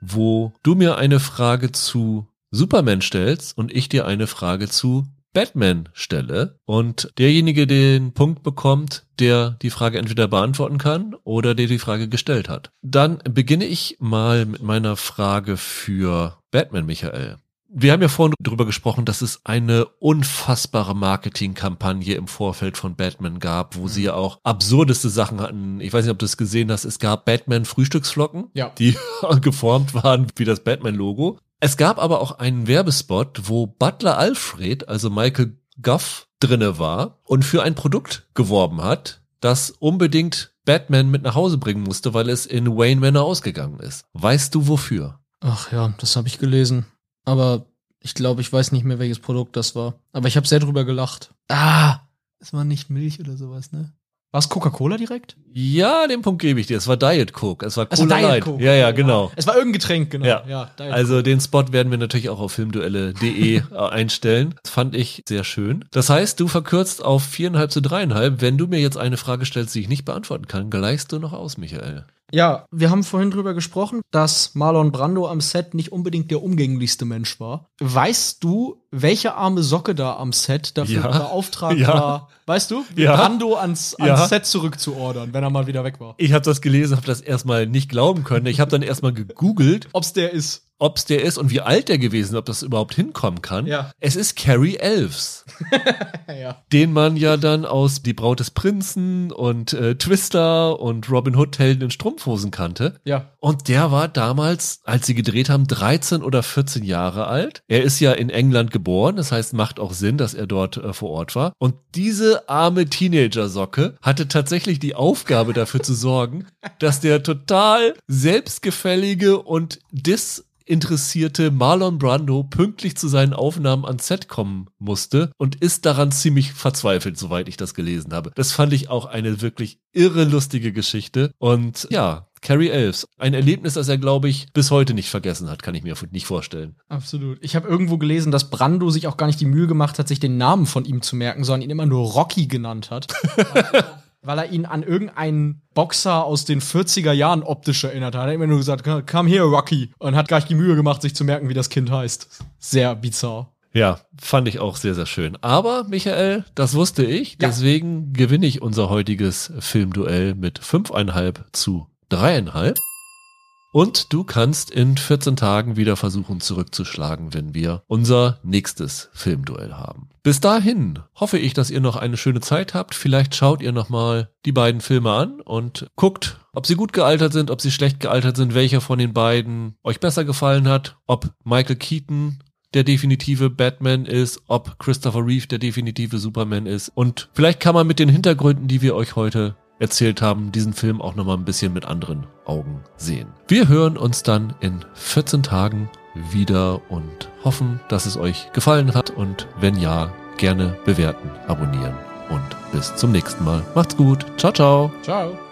Wo du mir eine Frage zu Superman stellst und ich dir eine Frage zu Batman stelle und derjenige den Punkt bekommt, der die Frage entweder beantworten kann oder der die Frage gestellt hat. Dann beginne ich mal mit meiner Frage für Batman, Michael. Wir haben ja vorhin darüber gesprochen, dass es eine unfassbare Marketingkampagne im Vorfeld von Batman gab, wo mhm. sie ja auch absurdeste Sachen hatten. Ich weiß nicht, ob du es gesehen hast. Es gab Batman Frühstücksflocken, ja. die geformt waren wie das Batman-Logo. Es gab aber auch einen Werbespot, wo Butler Alfred, also Michael Goff, drinne war und für ein Produkt geworben hat, das unbedingt Batman mit nach Hause bringen musste, weil es in Wayne Manor ausgegangen ist. Weißt du wofür? Ach ja, das habe ich gelesen. Aber ich glaube, ich weiß nicht mehr, welches Produkt das war. Aber ich habe sehr drüber gelacht. Ah, es war nicht Milch oder sowas, ne? War es Coca-Cola direkt? Ja, den Punkt gebe ich dir. Es war Diet Coke. Es war Cola Diet Light. Coke. Ja, ja, genau. Es war irgendein Getränk, genau. Ja. ja also den Spot werden wir natürlich auch auf filmduelle.de einstellen. Das fand ich sehr schön. Das heißt, du verkürzt auf viereinhalb zu dreieinhalb. Wenn du mir jetzt eine Frage stellst, die ich nicht beantworten kann, gleichst du noch aus, Michael. Ja, wir haben vorhin drüber gesprochen, dass Marlon Brando am Set nicht unbedingt der umgänglichste Mensch war. Weißt du, welche arme Socke da am Set dafür ja. beauftragt ja. war, weißt du, ja. Brando ans, ans ja. Set zurückzuordern, wenn er mal wieder weg war? Ich habe das gelesen, habe das erstmal nicht glauben können. Ich habe dann erstmal gegoogelt, ob's der ist. ob es der ist und wie alt der gewesen ist, ob das überhaupt hinkommen kann. Ja. Es ist Carrie Elves, ja. den man ja dann aus Die Braut des Prinzen und äh, Twister und Robin Hood Helden in Strumpfhosen kannte. Ja. Und der war damals, als sie gedreht haben, 13 oder 14 Jahre alt. Er ist ja in England geboren, das heißt, macht auch Sinn, dass er dort äh, vor Ort war. Und diese arme Teenager-Socke hatte tatsächlich die Aufgabe dafür zu sorgen, dass der total selbstgefällige und disinteressierte Marlon Brando pünktlich zu seinen Aufnahmen ans Set kommen musste und ist daran ziemlich verzweifelt, soweit ich das gelesen habe. Das fand ich auch eine wirklich irre lustige Geschichte. Und ja, Carrie Elves, ein Erlebnis, das er, glaube ich, bis heute nicht vergessen hat, kann ich mir nicht vorstellen. Absolut. Ich habe irgendwo gelesen, dass Brando sich auch gar nicht die Mühe gemacht hat, sich den Namen von ihm zu merken, sondern ihn immer nur Rocky genannt hat. weil er ihn an irgendeinen Boxer aus den 40er Jahren optisch erinnert hat. Er hat immer nur gesagt, come here, Rocky. Und hat gar nicht die Mühe gemacht, sich zu merken, wie das Kind heißt. Sehr bizarr. Ja, fand ich auch sehr, sehr schön. Aber, Michael, das wusste ich. Ja. Deswegen gewinne ich unser heutiges Filmduell mit fünfeinhalb zu dreieinhalb. Und du kannst in 14 Tagen wieder versuchen zurückzuschlagen, wenn wir unser nächstes Filmduell haben. Bis dahin hoffe ich, dass ihr noch eine schöne Zeit habt. Vielleicht schaut ihr nochmal die beiden Filme an und guckt, ob sie gut gealtert sind, ob sie schlecht gealtert sind, welcher von den beiden euch besser gefallen hat, ob Michael Keaton der definitive Batman ist, ob Christopher Reeve der definitive Superman ist. Und vielleicht kann man mit den Hintergründen, die wir euch heute erzählt haben, diesen Film auch nochmal ein bisschen mit anderen Augen sehen. Wir hören uns dann in 14 Tagen wieder und hoffen, dass es euch gefallen hat und wenn ja, gerne bewerten, abonnieren und bis zum nächsten Mal. Macht's gut. Ciao, ciao. Ciao.